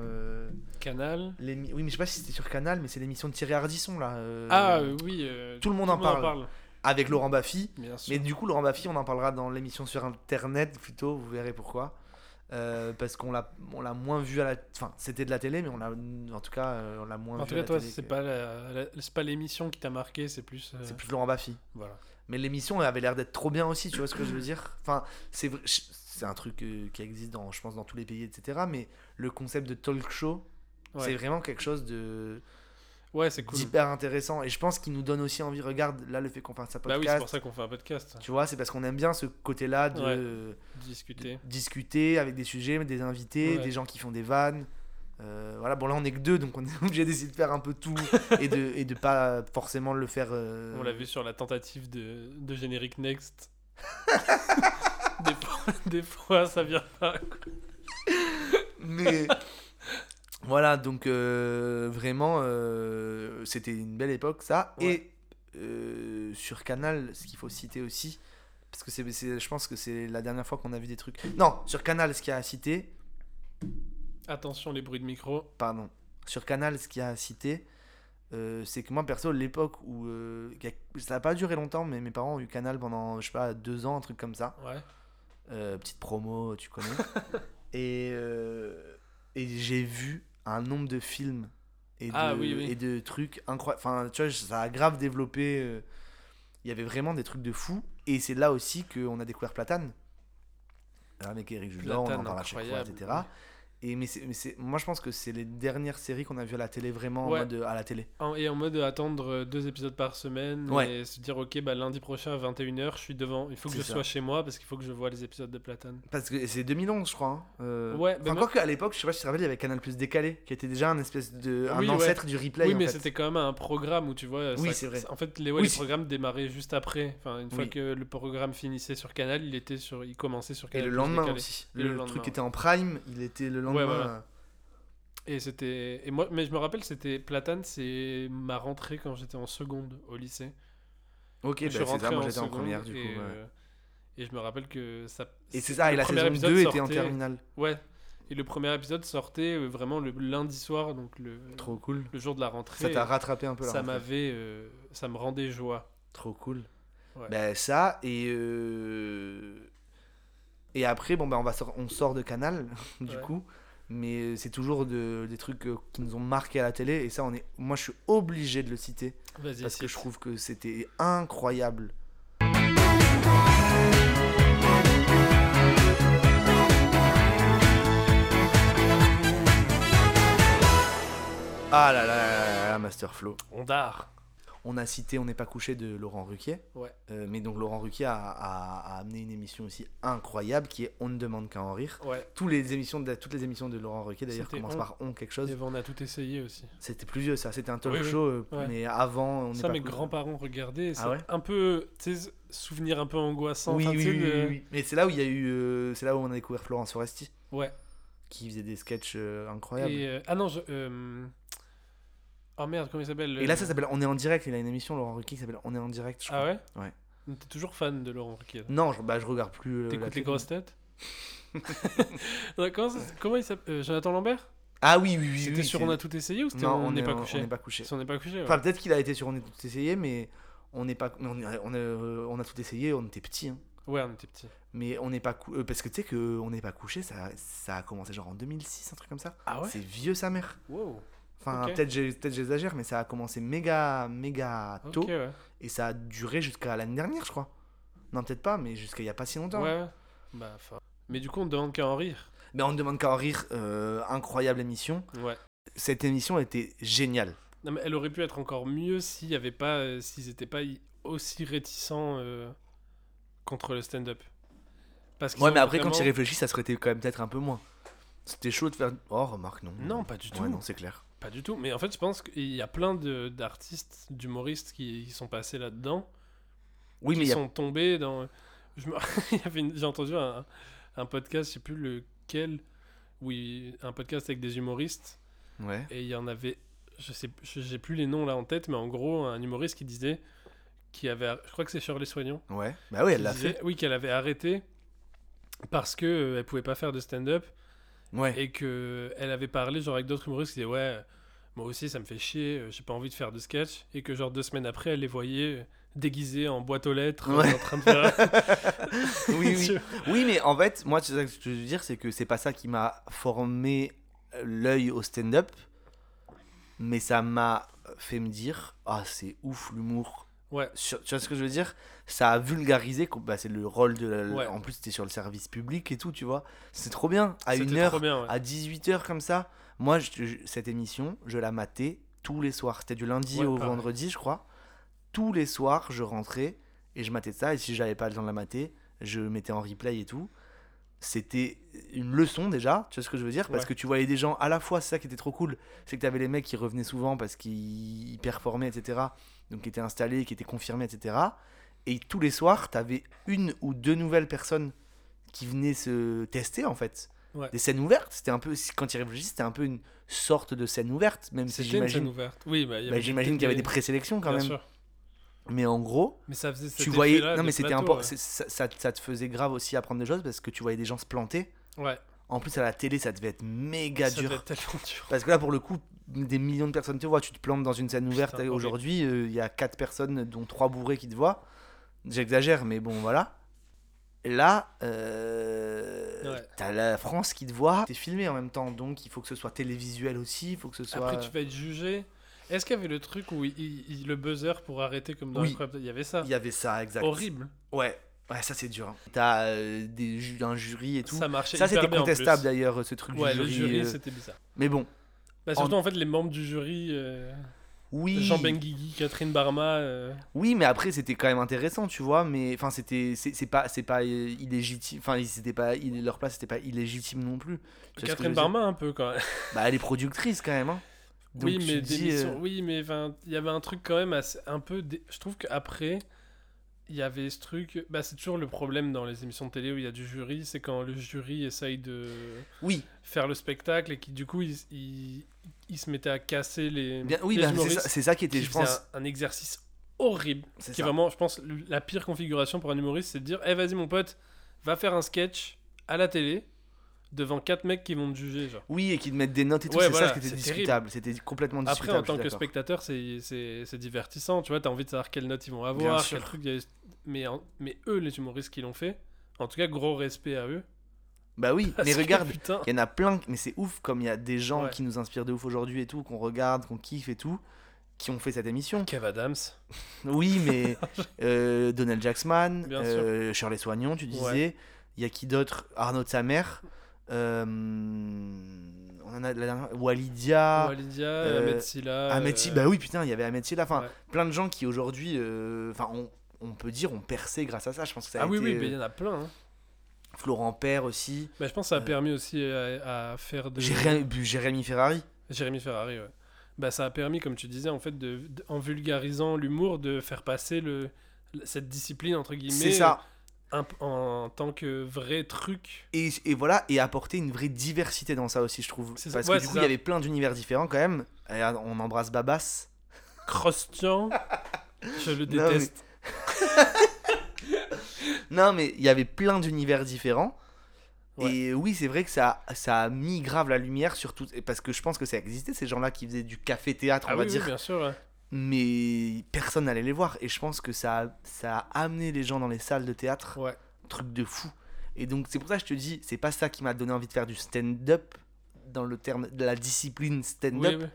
Canal. Oui, mais je sais pas si c'était sur Canal, mais c'est l'émission de Thierry Ardisson là. Ah, oui, tout le monde en parle. parle. Avec Laurent Baffy. Mais du coup, Laurent Baffy, on en parlera dans l'émission sur internet plutôt, vous verrez pourquoi. Euh, parce qu'on l'a on l'a moins vu à la enfin c'était de la télé mais on l'a en tout cas euh, on l'a moins En vu tout à cas, toi, c'est que- pas la- la- c'est pas l'émission qui t'a marqué, c'est plus. euh, c'est plus Laurent Baffy Voilà. mais l'émission elle avait l'air d'être trop bien aussi tu vois ce que je veux dire? Enfin c'est c'est un truc qui existe dans je pense dans tous les pays etc mais le concept de talk show Ouais. c'est vraiment quelque chose de Ouais, c'est cool. d'hyper intéressant et je pense qu'il nous donne aussi envie regarde là le fait qu'on fasse un Bah podcast oui, c'est pour ça qu'on fait un podcast. tu vois c'est parce qu'on aime bien ce côté là de Ouais. Discuter. de discuter avec des sujets des invités Ouais. des gens qui font des vannes Euh, voilà bon là on est que deux donc on est (laughs) obligé d'essayer de faire un peu tout et de et de pas forcément le faire euh, On l'a vu sur la tentative de, de générique Next. (laughs) des, fois, des fois, ça vient pas. mais voilà donc euh, vraiment euh, c'était une belle époque ça. Et euh, sur Canal ce qu'il faut citer aussi parce que c'est je pense que c'est la dernière fois qu'on a vu des trucs. Non sur Canal ce qu'il y a à citer. Attention, les bruits de micro. pardon. Sur Canal ce qu'il y a à citer euh, c'est que moi perso l'époque où euh, ça n'a pas duré longtemps mais mes parents ont eu Canal pendant je sais pas deux ans un truc comme ça. Ouais. Euh, petite promo tu connais. (laughs) Et et j'ai vu un nombre de films et de, Ah oui, oui. et de trucs incroyables enfin tu vois ça a grave développé euh, il y avait vraiment des trucs de fou et c'est là aussi qu'on a découvert Platane. Avec Eric Judor on en parle à chaque fois etc et mais, moi je pense que c'est les dernières séries qu'on a vues à la télé vraiment en mode euh, à la télé et en mode attendre euh, deux épisodes par semaine Ouais. et se dire ok bah lundi prochain à 21h je suis devant il faut que je ça. sois chez moi parce qu'il faut que je vois les épisodes de Platane Parce que c'est 2011, je crois. hein. Euh, Ouais, enfin, encore qu'à l'époque, je sais pas si tu te rappelles, il y avait Canal Plus décalé, qui était déjà un espèce de un Oui, ouais. ancêtre du replay. oui mais c'était quand même un programme où tu vois Oui, c'est vrai. en fait les, Oui, les programmes démarraient juste après enfin une fois Oui. que le programme finissait sur Canal il était sur il commençait sur Et Canal le Plus lendemain décalé. aussi. Et Le, lendemain, truc était en prime, il était le lendemain. Ouais, voilà. Et c'était et moi mais je me rappelle c'était Platane c'est ma rentrée quand j'étais en seconde au lycée. Ok, bah, c'est ça, rentré moi, j'étais en première, du et, coup, ouais. euh, et je me rappelle que ça Et c'est ça, et la saison épisode 2 était en terminale. Ouais. Et le premier épisode sortait euh, vraiment le lundi soir donc le Trop cool. le jour de la rentrée. Ça t'a rattrapé un peu la Ça m'avait euh, ça me rendait joie. Trop cool. Ouais. Ben, ça, et. euh, Et après, bon, ben, on, va sor- on sort de Canal, (laughs) du Ouais. coup. Mais c'est toujours de- des trucs euh, qui nous ont marqué à la télé. Et ça, on est... moi, je suis obligé de le citer. Parce que je trouve que c'était incroyable. Ah là là là là, Master Flow. Ondar. On a cité On n'est pas couché de Laurent Ruquier. Ouais. Euh, mais donc Laurent Ruquier a, a- a amené une émission aussi incroyable qui est On ne demande qu'à en rire. Ouais. Tous les émissions de, toutes les émissions de Laurent Ruquier d'ailleurs commencent On. par On quelque chose. Et on a tout essayé aussi. C'était plus vieux ça, c'était un talk Oui, oui. show, euh, mais avant On Ça, pas mes grands-parents regardaient. Ah c'est ouais un peu, souvenir un peu angoissant. Oui, oui, oui. Mais c'est là où il y a eu, euh, c'est là où on a découvert Florence Foresti. Ouais. Qui faisait des sketchs euh, incroyables. Et, ah non, je. Euh, Oh merde, comment il s'appelle Et là, ça s'appelle On est en direct. Il a une émission, Laurent Ruquier, qui s'appelle On est en direct. Je Ah crois. ouais Ouais. T'es toujours fan de Laurent Ruquier Non, je, bah, je regarde plus. euh, T'écoutes les grosses têtes (laughs) Non, comment, ça- comment il s'appelle euh, Jonathan Lambert Ah oui, oui, oui. C'était oui, sur On a tout essayé ou c'était Non, On n'est pas couché On n'est pas couché. Si on n'est pas couché. ouais. Enfin, peut-être qu'il a été sur On est tout essayé, mais on n'est pas. mais On, a tout essayé, on était petits. hein. Ouais, on était petits. Mais on n'est pas cou- euh, parce que tu sais que on n'est pas couché, ça, ça a commencé genre en 2006, un truc comme ça. Ah ouais C'est vieux sa mère. Wow. Enfin, peut-être j'exagère, mais ça a commencé méga méga tôt ouais. et ça a duré jusqu'à l'année dernière, je crois. Non, peut-être pas, mais jusqu'à il y a pas si longtemps. Ouais. Bah, enfin. Mais du coup, on demande qu'à en rire. Mais on ne demande qu'à en rire. euh, incroyable émission. Ouais. Cette émission était géniale. Non, mais elle aurait pu être encore mieux s'il y avait pas, euh, s'ils étaient pas aussi réticents euh, contre le stand-up. Parce Ouais, mais après, quand tu réfléchis, ça serait quand même peut-être un peu moins. C'était chaud de faire. Oh, remarque, non. Non, pas du tout. Ouais, non, c'est clair. Pas du tout. Mais en fait, je pense qu'il y a plein d'artistes, d'humoristes qui, qui sont passés là-dedans. Oui, qui mais il a- sont tombés dans. Me- (laughs) il J'ai entendu un, un podcast, je sais plus lequel, oui, un podcast avec des humoristes. Ouais. Et il y en avait, je sais, j'ai plus les noms là en tête, mais en gros, un humoriste qui disait, qui avait, je crois que c'est Shirley Soignon. Ouais. Bah oui, elle qui l'a fait. Oui, qu'elle avait arrêté parce que euh, elle pouvait pas faire de stand-up. Ouais. Et que elle avait parlé genre avec d'autres humoristes qui disaient ouais, moi aussi ça me fait chier, euh, j'ai pas envie de faire de sketch. Et que genre deux semaines après, elle les voyait euh, déguisés en boîte aux lettres, euh, Ouais. en train de faire. (laughs) (laughs) oui, oui. oui, mais en fait, moi, ça que je veux dire, c'est que c'est pas ça qui m'a formé l'œil au stand-up, mais ça m'a fait me dire, ah, c'est ouf l'humour. Ouais. Sur- tu vois ce que je veux dire? Ça a vulgarisé, bah, c'est le rôle de la- Ouais. En plus, c'était sur le service public et tout, tu vois. C'est trop bien. À C'était une heure, trop bien, ouais. à 18h comme ça. Moi, je- je- cette émission, je la matais tous les soirs. C'était du lundi Ouais, au vendredi, je crois. Tous les soirs, je rentrais et je matais ça. Et si j'avais pas le temps de la mater, je mettais en replay et tout. C'était une leçon déjà, tu vois ce que je veux dire? Parce que tu voyais des gens, à la fois, c'est ça qui était trop cool, c'est que tu avais les mecs qui revenaient souvent parce qu'ils performaient, etc. Donc qui étaient installés, qui étaient confirmés, etc. Et tous les soirs, tu avais une ou deux nouvelles personnes qui venaient se tester en fait. Ouais. Des scènes ouvertes, c'était un peu, quand tu y réfléchis, c'était un peu une sorte de scène ouverte, même si C'était une scène j'imagine. ouverte. Oui, bah, bah, j'imagine qu'il y avait des- présélections quand Bien même. sûr. Mais en gros, Mais ça faisait tu voyais, non mais c'était important, ouais. c'est- ça, ça, ça te faisait grave aussi apprendre des choses parce que tu voyais des gens se planter. Ouais. En plus à la télé, ça devait être méga Ça dur. devait être tellement dur. Parce que là, pour le coup, des millions de personnes te voient, tu te plantes dans une scène ouverte. Aujourd'hui, euh, il y a 4 personnes, dont 3 bourrés qui te voient. J'exagère, mais bon, voilà. Là, euh, Ouais. t'as la France qui te voit. T'es filmé en même temps, donc il faut que ce soit télévisuel aussi. Il faut que ce soit. Après, tu vas être jugé. Est-ce qu'il y avait le truc où il, il- le buzzer pour arrêter comme dans Oui. Incroyable Il y avait ça. Il y avait ça, exact. Horrible. Ouais. Ouais, ça c'est dur. hein. T'as euh, des ju- un jury et tout. Ça marchait Ça c'était contestable d'ailleurs, ce truc Ouais, du le jury. jury, euh, c'était bizarre. Mais bon. Bah, surtout, en fait, les membres du jury. euh, Oui. Jean Benguigui, Catherine Barma. euh, Oui, mais après c'était quand même intéressant, tu vois. Mais enfin, c'était c'est pas c'est pas illégitime. Enfin, c'était pas il- leur place, c'était pas illégitime non plus. Tu Catherine Barma, un peu quand même. (laughs) Bah, elle est productrice quand même. Hein. Donc, oui, mais dis, euh, Oui, mais il y avait un truc quand même assez, un peu. dé- Je trouve qu'après, il y avait ce truc. Bah, c'est toujours le problème dans les émissions de télé où il y a du jury, c'est quand le jury essaye de. Oui. Faire le spectacle et qui du coup, il, il, il se mettait à casser les. Bien, oui, bah, c'est ça- qui était, je pense- Un, un exercice horrible. C'est Qui est ça. vraiment, je pense, la pire configuration pour un humoriste, c'est de dire, eh vas-y mon pote, va faire un sketch à la télé devant quatre mecs qui vont te juger, genre. Oui, et qui te mettent des notes et tout, Ouais, c'est voilà, ça qui était discutable. C'était complètement Après, discutable. en tant que spectateur, c'est- divertissant, tu vois, t'as envie de savoir quelles notes ils vont avoir, quel truc. Mais, mais eux, les humoristes qui l'ont fait, en tout cas, gros respect à eux. Bah oui, (laughs) Parce mais regarde, il y en a plein, mais c'est ouf comme il y a des gens Ouais. qui nous inspirent de ouf aujourd'hui et tout, qu'on regarde, qu'on kiffe et tout, qui ont fait cette émission. Kev Adams. (laughs) Oui, mais (laughs) euh, Donald Jacksman, euh, Shirley Soignon, tu disais. Ouais. Il y a qui d'autre? Arnaud de sa mère. Euh, on en a la dernière- Walidia. Walidia, Ahmed Silla, Ahmed Silla, euh, bah oui, putain, il y avait Ahmed Silla. Enfin, Ouais. plein de gens qui aujourd'hui, euh, enfin, on, on peut dire, ont percé grâce à ça. Je pense que ça a Ah oui, été, oui, mais il y euh, en a plein. hein. Florent Père aussi. Bah, je pense que ça a Euh, permis aussi à, à faire de. Jérémy, Jérémy Ferrari. Jérémy Ferrari, ouais. Bah, ça a permis, comme tu disais, en fait, de, de- en vulgarisant l'humour, de faire passer le, cette discipline, entre guillemets. C'est ça. En tant que vrai truc. Et, et voilà, et apporter une vraie diversité dans ça aussi, je trouve. Parce Ouais, que du coup, il y avait plein d'univers différents quand même. Et on embrasse Babas. Crostian. (laughs) Je le déteste. (laughs) non, mais il y avait plein d'univers différents. Et oui, c'est vrai que ça, ça a mis grave la lumière sur tout. Parce que je pense que ça existait, ces gens-là qui faisaient du café-théâtre, on Ah va oui, oui, dire. bien sûr. ouais. Mais personne n'allait les voir. Et je pense que ça, a- ça a amené les gens dans les salles de théâtre. Truc de fou. Et donc, c'est pour ça que je te dis, c'est pas ça qui m'a donné envie de faire du stand-up, dans le terme de la discipline stand-up. Oui, oui.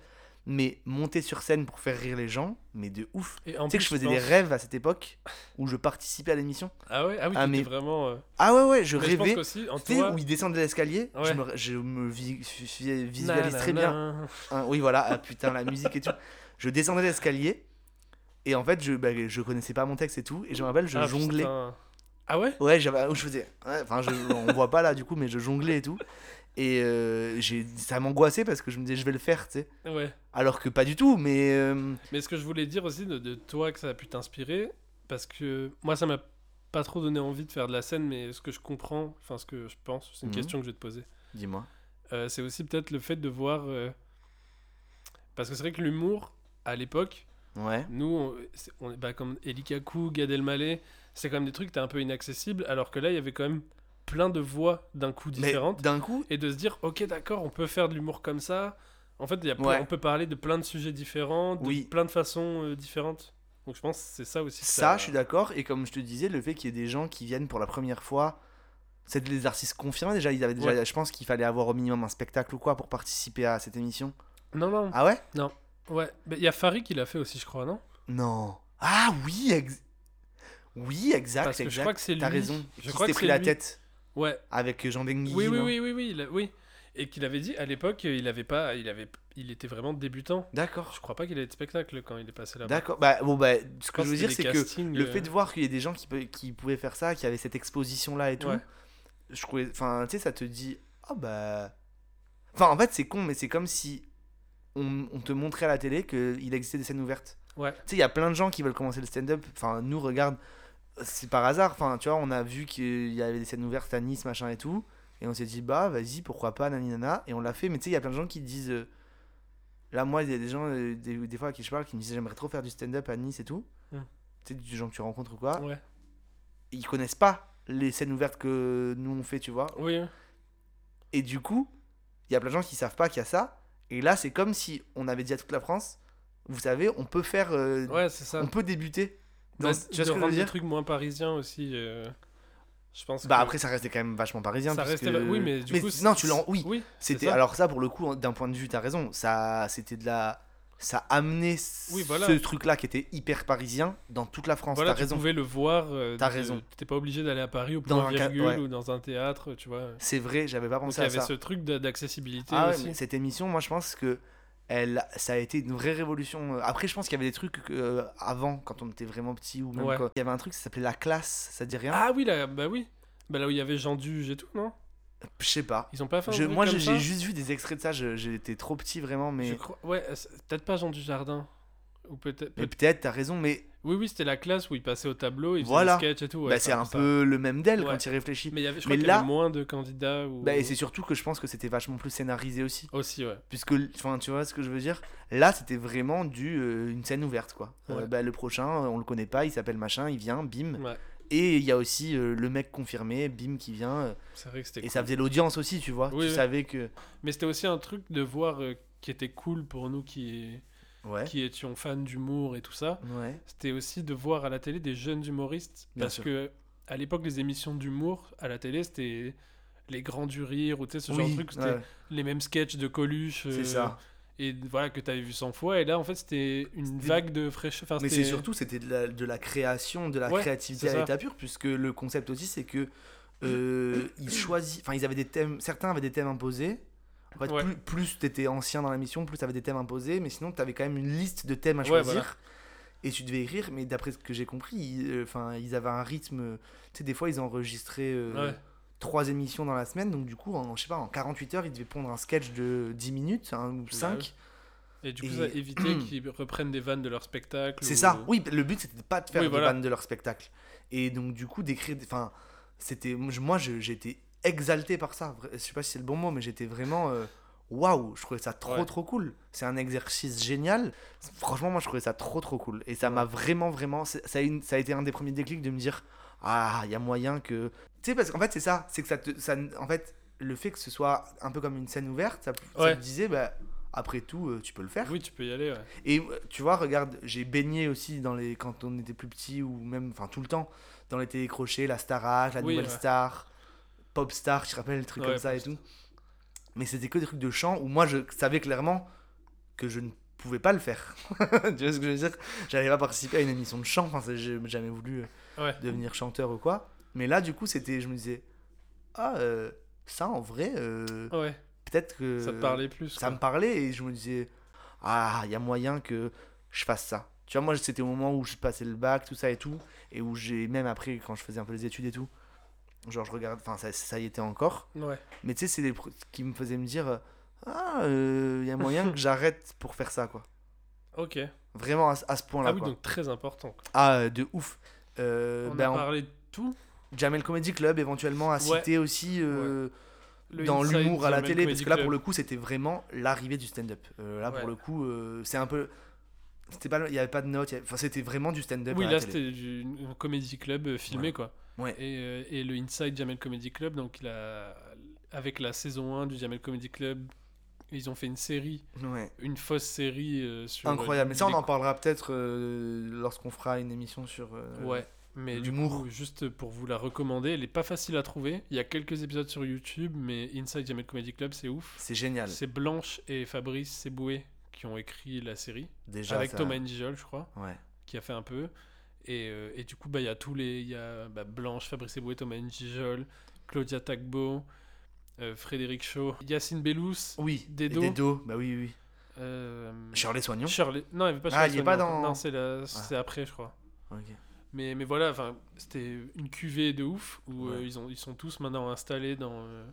Mais monter sur scène pour faire rire les gens, mais de ouf. Tu sais que je faisais des rêves à cette époque où je participais à l'émission. Ah ouais Ah oui, Ah, mais- vraiment. euh, Ah ouais, ouais, je mais je pense rêvais. en tu sais, toi- où il descendait l'escalier, je Ouais. me, je me vi- vi- visualise très bien. (laughs) Hein, oui, voilà, ah, putain, la musique et tout. Je descendais l'escalier et en fait, je, bah, je connaissais pas mon texte et tout. Et je me rappelle, je Ah, jonglais. putain. Ah ouais? Ouais, j'avais, je faisais. ouais, Enfin, je, on voit pas là du coup, mais je jonglais et tout. Et euh, j'ai, ça m'angoissait parce que je me disais, je vais le faire, tu sais. Ouais. Alors que pas du tout, mais. euh, Mais ce que je voulais dire aussi de, de toi que ça a pu t'inspirer, parce que moi ça m'a pas trop donné envie de faire de la scène, mais ce que je comprends, enfin ce que je pense, c'est une Mhm. question que je vais te poser. Dis-moi. Euh, c'est aussi peut-être le fait de voir. Parce que c'est vrai que l'humour, à l'époque, Ouais. nous, on, on est bah, comme Eli Kaku, Gad Elmaleh, c'est quand même des trucs qui étaient un peu inaccessibles, alors que là, il y avait quand même plein de voix d'un coup différentes. d'un coup. Et de se dire, ok, d'accord, on peut faire de l'humour comme ça. En fait, il y a plein- Ouais. on peut parler de plein de sujets différents, de Oui. plein de façons euh, différentes. Donc je pense que c'est ça aussi. que Ça, je suis d'accord. Et comme je te disais, le fait qu'il y ait des gens qui viennent pour la première fois, c'est des artistes confirmés déjà. Ils avaient déjà Ouais. Je pense qu'il fallait avoir au minimum un spectacle ou quoi pour participer à cette émission. Non, non. Ah ouais? Non. Ouais. Mais il y a Farid qui l'a fait aussi, je crois, non? Non. Ah oui, ex- oui, exact, Parce que je exact. crois que c'est T'as lui. raison. Je qui crois que pris la lui. tête. Ouais. Avec Jean Benguigui. Oui, oui, oui, oui, oui, il a- oui. Et qu'il avait dit à l'époque, il avait pas, il avait, il était vraiment débutant. D'accord. Je crois pas qu'il avait de spectacle quand il est passé là-bas. D'accord. Bah, bon, bah, ce que je veux dire, c'est que le euh, fait de voir qu'il y ait des gens qui, peut- qui pouvaient faire ça, qui avaient cette exposition-là et tout, Ouais. je trouvais. Enfin, tu sais, ça te dit. Oh bah. Enfin, en fait, c'est con, mais c'est comme si on, on te montrait à la télé qu'il existait des scènes ouvertes. Ouais. Tu sais, il y a plein de gens qui veulent commencer le stand-up. Enfin, nous, regarde, c'est par hasard. Enfin, tu vois, on a vu qu'il y avait des scènes ouvertes à Nice, machin et tout. Et on s'est dit, bah, vas-y, pourquoi pas, naninana. Et on l'a fait. Mais tu sais, il y a plein de gens qui disent. euh, Là, moi, il y a des gens, euh, des, des fois à qui je parle, qui me disent, j'aimerais trop faire du stand-up à Nice et tout. Tu sais, des gens que tu rencontres ou quoi. Ouais. Ils connaissent pas les scènes ouvertes que nous on fait, tu vois. Oui. Et du coup, il y a plein de gens qui savent pas qu'il y a ça. Et là, c'est comme si on avait dit à toute la France, vous savez, on peut faire. euh, Ouais, c'est ça. On peut débuter. Dans- Bah, tu vois de ce que je veux rendre des dire? trucs moins parisiens aussi. euh, Je pense. Bah que- après ça restait quand même vachement parisien. Ça restait- oui, mais du coup, non, tu l'as. Oui. oui, C'était alors ça pour le coup d'un point de vue, t'as raison. Ça, c'était de la. Ça amenait Oui, voilà. ce truc-là qui était hyper parisien dans toute la France. Voilà, t'as tu raison. pouvais le voir. euh, T'as raison. T'étais pas obligé d'aller à Paris au point virgule ouais. ou dans un théâtre, tu vois. C'est vrai, j'avais pas Donc pensé il y à avait ça. ce truc d'accessibilité Ah ouais, aussi. mais cette émission, moi je pense que elle, ça a été une vraie révolution. Après, je pense qu'il y avait des trucs euh, avant, quand on était vraiment petit, ou même Ouais. quand il y avait un truc qui s'appelait la classe, ça dit rien? Ah oui, là, bah oui. Bah là où il y avait Jean Duge et tout, non? Je sais pas. Ils ont pas fait un Je- moi, j'ai juste vu des extraits de ça, j'étais trop petit vraiment, mais. Je crois- Ouais, peut-être pas Jean Dujardin. Ou peut-être. Mais peut-être, t'as raison, mais. Oui, oui, c'était la classe où il passait au tableau, il faisait Voilà. des sketchs et tout. ouais, Bah, c'est un ça. peu le même d'elle Ouais. quand il réfléchit. Mais il y avait, je Mais qu'il y avait là- moins de candidats. Ou... Bah, et c'est surtout que je pense que c'était vachement plus scénarisé aussi. Aussi, ouais. Puisque, enfin, tu vois ce que je veux dire? Là, c'était vraiment du, euh, une scène ouverte, quoi. Euh, bah, le prochain, on le connaît pas, il s'appelle machin, il vient, bim. Ouais. Et il y a aussi euh, le mec confirmé, bim, qui vient. euh, vrai que Et ça faisait l'audience aussi, tu vois. Oui, tu oui. savais que. Mais c'était aussi un truc de voir euh, qui était cool pour nous qui, Ouais. qui étions fans d'humour et tout ça. Ouais. C'était aussi de voir à la télé des jeunes humoristes. Bien parce sûr. que à l'époque, les émissions d'humour à la télé, c'était les grands du rire ou ce genre de truc. C'était ouais. les mêmes sketchs de Coluche. C'est ça. Et voilà, que tu avais vu 100 fois. Et là, en fait, c'était une vague de fraîche. Enfin, Mais c'est surtout, c'était de la, de la création, de la Ouais, créativité à l'état pur, puisque le concept aussi, c'est que euh, ils choisissent, enfin, ils avaient des thèmes, certains avaient des thèmes imposés. En fait, Ouais. plus, plus t'étais ancien dans la mission, plus t'avais des thèmes imposés, mais sinon, t'avais quand même une liste de thèmes à Ouais, choisir. voilà. Et tu devais écrire, mais d'après ce que j'ai compris, ils, euh, enfin, ils avaient un rythme. Tu sais, des fois, ils enregistraient euh. Trois émissions dans la semaine, donc du coup, en, je sais pas, en 48 heures, ils devaient pondre un sketch de 10 minutes hein, ou Bah 5. oui. Et du coup, ça éviter (clears throat) qu'ils reprennent des vannes de leur spectacle. C'est ou- ça, oui, le but c'était pas de faire Oui, des voilà. vannes de leur spectacle. Et donc, du coup, d'écrire. Enfin, c'était. Moi, j'étais exalté par ça. Je sais pas si c'est le bon mot, mais j'étais vraiment. euh, Waouh, je trouvais ça trop Ouais. trop cool. C'est un exercice génial. Franchement, moi, je trouvais ça trop trop cool. Et ça m'a vraiment, vraiment. Ça a, une- ça a été un des premiers déclics de me dire ah, il y a moyen que. Tu sais, parce qu'en fait, c'est ça. C'est que ça te. Ça, en fait, le fait que ce soit un peu comme une scène ouverte, ça, te disait, bah, après tout, euh, tu peux le faire. Oui, tu peux y aller, ouais. Et euh, tu vois, regarde, j'ai baigné aussi dans les quand on était plus petit ou même, enfin, tout le temps, dans les télécrochets, la Starac, la Oui, Nouvelle ouais. Star, Pop Star, tu te rappelles, des trucs comme ça et tout. Mais c'était que des trucs de chant où moi, je savais clairement que je ne pouvais pas le faire. (laughs) tu vois ce que je veux dire? J'avais pas participé à une émission de chant, enfin, j'ai jamais voulu euh, Ouais. devenir chanteur ou quoi. Mais là, du coup, c'était, je me disais, ah, euh, ça en vrai, euh, Ouais. peut-être que. Ça te parlait plus, Ça quoi. me parlait et je me disais, ah, il y a moyen que je fasse ça. Tu vois, moi, c'était au moment où je passais le bac, tout ça et tout, et où j'ai, même après, quand je faisais un peu les études et tout, genre, je regarde, enfin, ça, ça y était encore. Ouais. Mais tu sais, c'est des qui me faisait me dire, euh, ah, il y a moyen que (laughs) j'arrête pour faire ça, quoi. Ok. Vraiment à, ce- à ce point-là. Ah oui, quoi. donc très important. quoi. Ah, de ouf. Euh, On ben, a parlé de tout. Jamel Comedy Club, éventuellement, à Ouais. citer aussi euh, dans l'humour à la Jamel télé, parce que là, Club. pour le coup, c'était vraiment l'arrivée du stand-up. Euh, là, Ouais. pour le coup, c'est un peu. C'était pas, il y avait pas de notes, avait- enfin, c'était vraiment du stand-up. Oui, à là la c'était du comedy club filmé quoi. Ouais. Et, et le Inside Jamel Comedy Club, donc il a, avec la saison 1 du Jamel Comedy Club, ils ont fait une série, Ouais. une fausse série euh, sur. Incroyable. Mais ça, on en parlera peut-être euh, lorsqu'on fera une émission sur. euh, Ouais, mais du l'humour. coup, juste pour vous la recommander, elle est pas facile à trouver. Il y a quelques épisodes sur YouTube, mais Inside Jamel Comedy Club, c'est ouf. C'est génial. C'est Blanche et Fabrice Seboué qui ont écrit la série. Déjà, Avec ça- Thomas Njijol, je crois. Ouais. Qui a fait un peu. Et, euh, et du coup, bah, il y a tous les. Il y a bah, Blanche, Fabrice Eboué, Thomas Njijol, Claudia Tagbo, euh, Frédéric Shaw, Yacine Bellous. Oui, Dedo. Dedo, bah oui, oui. Euh, Shirley Soignon Shirley- Non, il n'y avait pas Ah, Shirley il y est pas dans- Non, c'est la- Ah. après, je crois. Ok. Mais, mais voilà, c'était une cuvée de ouf où euh, ils, ont, ils sont tous maintenant installés dans. euh,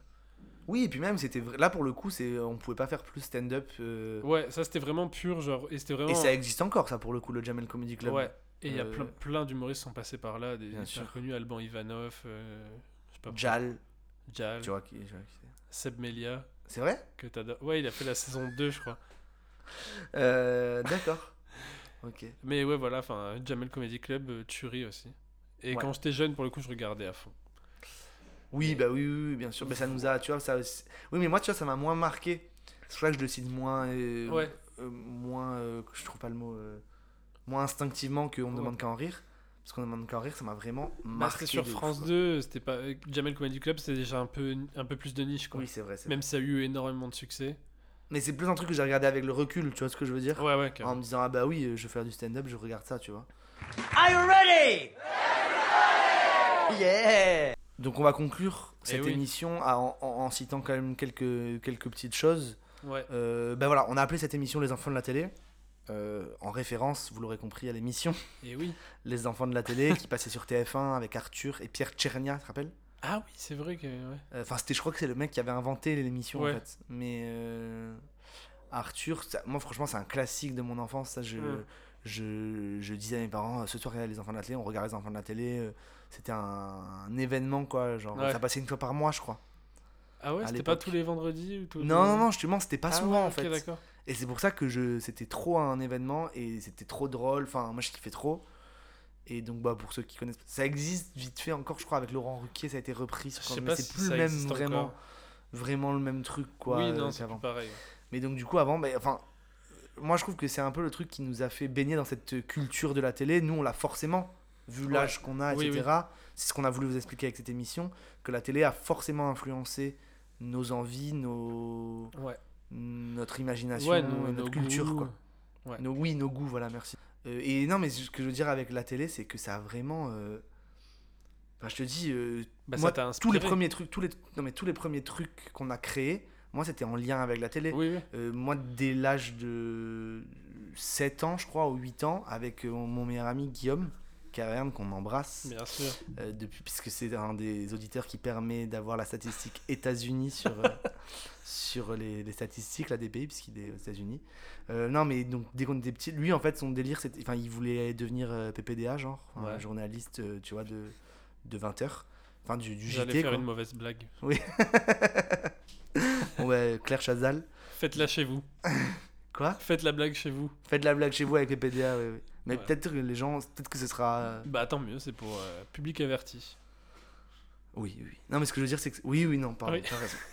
Oui, et puis même, c'était là pour le coup, c'est on pouvait pas faire plus stand-up. euh, Ouais, ça c'était vraiment pur, genre. Et c'était vraiment. Et ça existe encore, ça pour le coup, le Jamel Comedy Club. Ouais. Et il y a Euh, plein, plein d'humoristes qui sont passés par là, des Bien super sûr. connus, Alban Ivanov, euh, je sais pas. Jal. Jal. Tu vois qui, je vois qui c'est. Seb Melia. C'est vrai? Que t'adores. Ouais, il a fait la saison 2, je crois. Euh, D'accord. (laughs) Ok. Mais ouais, voilà, enfin, Jamel Comedy Club, euh, tuerie aussi. Et Ouais. quand j'étais jeune, pour le coup, je regardais à fond. Oui, bah oui, oui, oui, bien sûr. Mais ça nous a, tu vois, ça. Oui, mais moi, tu vois, ça m'a moins marqué. C'est pour ça que je le cite moins. euh, Ouais. euh, moins. euh, je trouve pas le mot. euh, moins instinctivement qu'on me Ouais. demande qu'à en rire. Parce qu'on ne demande qu'à en rire, ça m'a vraiment Bah, marqué. c'était sur ouf, France quoi. 2, c'était pas. Jamel Comedy Club, c'était déjà un peu, un peu plus de niche, quoi. Oui, c'est vrai, Même si ça a eu énormément de succès. Mais c'est plus un truc que j'ai regardé avec le recul, tu vois ce que je veux dire? Ouais, ouais, carrément. En me disant, ah bah oui, je vais faire du stand-up, je regarde ça, tu vois. Are you ready? Yeah Donc on va conclure Eh cette oui. émission en, en- en citant quand même quelques, quelques petites choses. Ouais. Euh, ben voilà, on a appelé cette émission Les enfants de la télé. Euh, en référence, vous l'aurez compris, à l'émission Et oui. (laughs) Les enfants de la télé qui passait sur TF1 avec Arthur et Pierre Tchernia, tu te rappelles? Ah oui, c'est vrai que. ouais. Euh, Enfin, c'était, je crois que c'est le mec qui avait inventé l'émission Ouais. en fait. Mais euh, Arthur, ça- moi franchement, c'est un classique de mon enfance. Ça, je, je, je disais à mes parents, ce soir, il y a les enfants de la télé, on regarde les enfants de la télé. C'était un, un événement quoi. Genre, ça passait une fois par mois, je crois. Ah ouais, c'était pas tous les vendredis ou tous Non, les- non, non, justement, c'était pas Ah souvent en fait. d'accord. Et c'est pour ça que je, c'était trop un événement et c'était trop drôle. Enfin, moi, je kiffais trop. Et donc, bah, pour ceux qui connaissent, ça existe vite fait encore, je crois, avec Laurent Ruquier, ça a été repris. sur Je sais mais pas c'est si plus le même vraiment, encore. vraiment le même truc, quoi. Oui, euh, c'est pareil. Mais donc, du coup, avant, bah, enfin, moi, je trouve que c'est un peu le truc qui nous a fait baigner dans cette culture de la télé. Nous, on l'a forcément, vu Ouais. l'âge qu'on a, Oui, etc. C'est ce qu'on a voulu vous expliquer avec cette émission, que la télé a forcément influencé nos envies, nos... Ouais. Notre imagination, Ouais, nos- notre nos culture, goûts. quoi. Ouais. Nos, oui, nos goûts, voilà, merci. Euh, et non, mais ce que je veux dire avec la télé, c'est que ça a vraiment... euh, enfin, je te dis, euh, Bah, moi, tous les premiers trucs, tous les, non, mais tous les premiers trucs qu'on a créés, moi, c'était en lien avec la télé. Oui, oui. Moi, dès l'âge de 7 ans, je crois, ou 8 ans, avec mon meilleur ami Guillaume, Caverne, qu'on embrasse. Bien sûr. Euh, depuis, puisque c'est un des auditeurs qui permet d'avoir la statistique États-Unis sur, euh, (laughs) sur les, les statistiques, la DPI, puisqu'il est aux États-Unis. Euh, non, mais donc, dès qu'on était petit, lui, en fait, son délire, c'était. Enfin, il voulait devenir PPDA, genre, Ouais. journaliste, tu vois, de, de 20h. Enfin, du, du J'allais faire quoi. une mauvaise blague. Oui. (laughs) bon, bah, Claire Chazal. Faites-la chez vous. (laughs) Quoi? Faites la blague chez vous. Faites la blague chez vous avec les PDA, oui, oui. Mais Ouais. peut-être que les gens, peut-être que ce sera. euh, Bah tant mieux, c'est pour euh, public averti. Oui, oui. Non, mais ce que je veux dire, c'est que. Oui, oui, non, pardon, Oui. t'as raison. (laughs)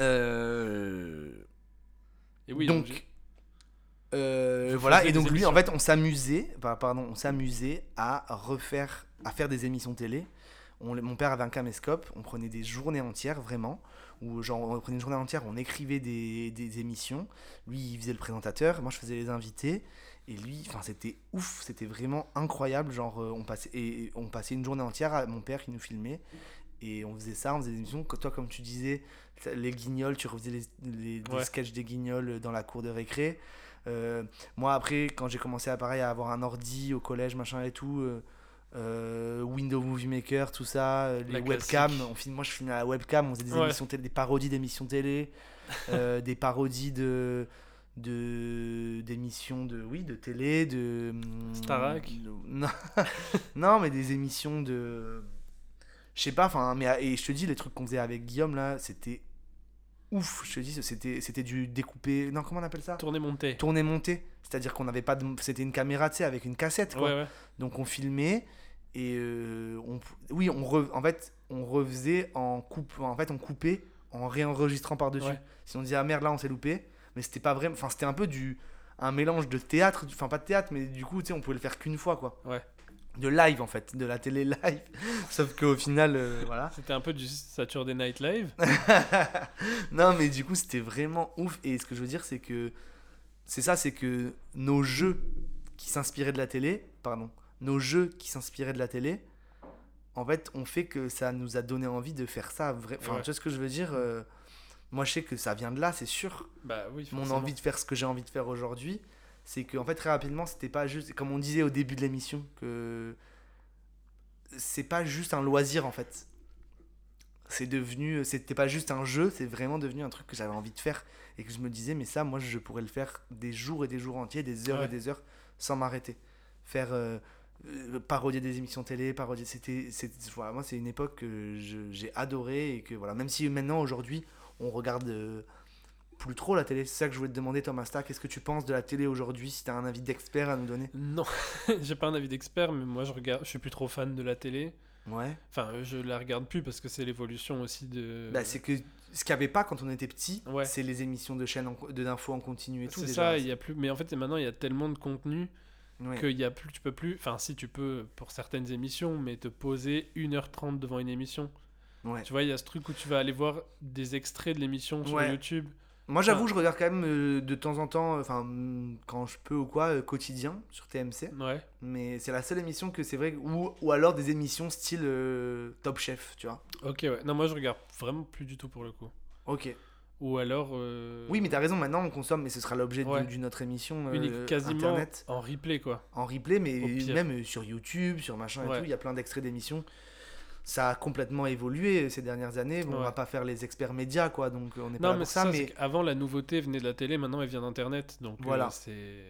Euh... Et oui, donc, euh, voilà, et donc lui, en fait, on s'amusait, bah, pardon, on s'amusait à refaire, à faire des émissions télé. On, mon père avait un caméscope, on prenait des journées entières, vraiment, où genre on prenait une journée entière, on écrivait des, des émissions. Lui, il faisait le présentateur, moi je faisais les invités. Et lui, enfin, c'était ouf, c'était vraiment incroyable. Genre, euh, on passait, et on passait une journée entière à mon père qui nous filmait. Et on faisait ça, on faisait des émissions. Toi, comme tu disais, les guignols, tu refaisais les, les, Ouais. sketchs des guignols dans la cour de récré. Euh, moi, après, quand j'ai commencé à, pareil, à avoir un ordi au collège, machin et tout, euh, euh, Windows Movie Maker, tout ça, euh, les La webcams, on filme, moi je filmais à la webcam, on faisait des Ouais. émissions télé, des parodies d'émissions télé, euh, (laughs) des parodies de de d'émissions de oui de télé de hum, Starac. de- non, (laughs) non mais des émissions de je sais pas enfin mais et je te dis les trucs qu'on faisait avec Guillaume là c'était ouf je te dis c'était c'était du découpé non comment on appelle ça? Tourné monté. tourné monté c'est à dire qu'on n'avait pas de c'était une caméra tu sais avec une cassette quoi Ouais, ouais. donc on filmait et euh, on oui on re- en fait on refaisait en coupe en fait on coupait en réenregistrant par dessus Ouais. si on disait ah merde là on s'est loupé mais c'était pas vrai enfin c'était un peu du un mélange de théâtre enfin pas de théâtre mais du coup tu sais on pouvait le faire qu'une fois quoi Ouais. de live en fait de la télé live (laughs) sauf qu'au final euh, voilà C'était un peu du Saturday Night Live. (laughs) non, mais du coup, c'était vraiment ouf. Et ce que je veux dire, c'est que c'est ça, c'est que nos jeux qui s'inspiraient de la télé, pardon, nos jeux qui s'inspiraient de la télé, en fait, ont fait que ça nous a donné envie de faire ça. Vrai... Enfin, Ouais. tu vois ce que je veux dire euh, Moi, je sais que ça vient de là, c'est sûr. Bah oui, Mon envie de faire ce que j'ai envie de faire aujourd'hui, c'est que en fait, très rapidement, c'était pas juste, comme on disait au début de l'émission, que c'est pas juste un loisir en fait. C'est devenu, c'était pas juste un jeu, c'est vraiment devenu un truc que j'avais envie de faire et que je me disais, mais ça, moi, je pourrais le faire des jours et des jours entiers, des heures Ouais. et des heures, sans m'arrêter. Faire euh, euh, parodier des émissions télé, parodier, c'était, voilà, moi, c'est une époque que j'ai adoré et que voilà, même si maintenant, aujourd'hui, on regarde euh, plus trop la télé, c'est ça que je voulais te demander, Thomas Stark, qu'est-ce que tu penses de la télé aujourd'hui, si tu as un avis d'expert à nous donner? Non, (laughs) j'ai pas un avis d'expert, mais moi je regarde, je suis plus trop fan de la télé. Ouais. Enfin, euh, je la regarde plus parce que c'est l'évolution aussi de. Bah, c'est que ce qu'il n'y avait pas quand on était petit, Ouais. c'est les émissions de chaînes en- de d'infos en continu et tout. C'est ça, il y a plus. Mais en fait, maintenant, il y a tellement de contenu Ouais. qu'il y a plus. Tu peux plus. Enfin, si tu peux pour certaines émissions, mais te poser 1h30 devant une émission. Ouais. Tu vois, il y a ce truc où tu vas aller voir des extraits de l'émission sur Ouais. YouTube. Moi, j'avoue, Enfin, je regarde quand même euh, de temps en temps, enfin, mm, quand je peux ou quoi, euh, quotidien sur TMC. Ouais. Mais c'est la seule émission que c'est vrai, ou, ou alors des émissions style euh, Top Chef, tu vois. Ok, ouais. Non, moi je regarde vraiment plus du tout pour le coup. Ok. Ou alors. euh, Oui, mais t'as raison, maintenant on consomme, mais ce sera l'objet Ouais. d'une autre émission. euh, unique- quasiment Internet. en replay, quoi. En replay, mais même euh, sur YouTube, sur machin et Ouais. tout, il y a plein d'extraits d'émissions. Ça a complètement évolué ces dernières années. Bon, On Ouais. va pas faire les experts médias, quoi, donc on n'est pas Non, là mais pour ça. ça, mais qu'avant la nouveauté venait de la télé, maintenant elle vient d'internet. Donc euh, Voilà. c'est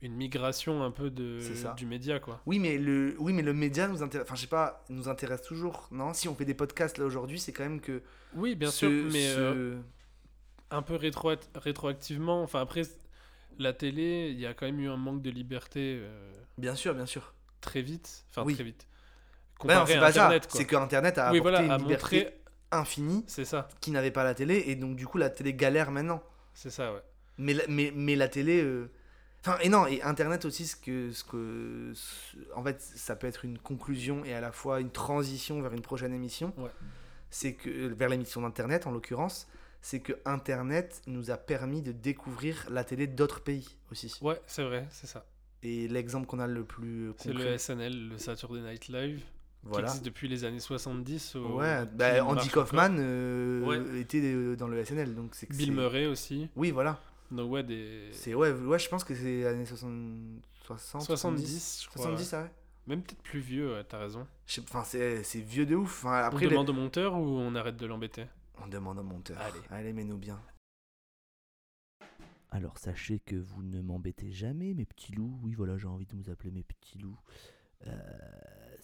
une migration un peu de ça. du média, quoi. Oui, mais le, oui, mais le média nous intéresse. Enfin, je sais pas, nous intéresse toujours. Non, si on fait des podcasts là aujourd'hui, c'est quand même que. Oui, bien ce- sûr, mais ce- euh, un peu rétro rétroactivement. Enfin, après, la télé, il y a quand même eu un manque de liberté. euh, Bien sûr, bien sûr. Très vite. Enfin, Oui. très vite. Bah non, Comparé c'est à pas ça. Internet. C'est que Internet a Oui, apporté voilà, une liberté montré- infinie. Ça. Qui n'avait pas la télé, et donc du coup la télé galère maintenant. C'est ça, ouais. Mais la, mais, mais la télé. euh, Enfin, et non, et Internet aussi, ce que, ce que. ce- En fait, ça peut être une conclusion et à la fois une transition vers une prochaine émission. Ouais. C'est que. euh, Vers l'émission d'Internet en l'occurrence. C'est que Internet nous a permis de découvrir la télé d'autres pays aussi. Ouais, c'est vrai, c'est ça. Et l'exemple qu'on a le plus C'est le. SNL, le Saturday Night Live. Voilà. Qui existe depuis les années 70. au- Ouais, bah, Andy. Kaufman euh, Ouais. était euh, dans le SNL. Donc c'est que Bill Murray aussi. Oui, voilà. Donc, ouais, des. C'est ouais, ouais, je pense que c'est années 60, 60 70, je crois. 70, ouais. ah ouais. Même peut-être plus vieux, ouais, t'as raison. Enfin, c'est c'est vieux de ouf. Enfin, après, on les- demande au monteur ou on arrête de l'embêter? On demande au monteur. Allez. Allez, mets-nous bien. Alors sachez que vous ne m'embêtez jamais, mes petits loups. Oui, voilà, j'ai envie de vous appeler mes petits loups. Euh,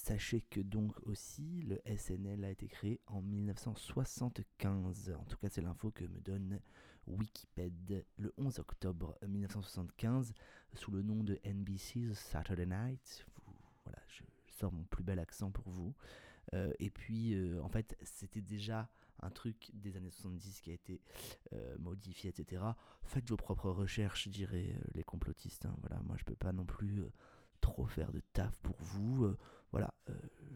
sachez que donc aussi le SNL a été créé en 1975. En tout cas, c'est l'info que me donne Wikipédia le 11 octobre 1975 sous le nom de NBC's Saturday Night. Voilà, je sors mon plus bel accent pour vous. Euh, et puis, euh, en fait, c'était déjà un truc des années 70 qui a été euh, modifié, etc. Faites vos propres recherches, diraient les complotistes. hein. Voilà, moi, je peux pas non plus trop faire de taf pour vous. Voilà, euh,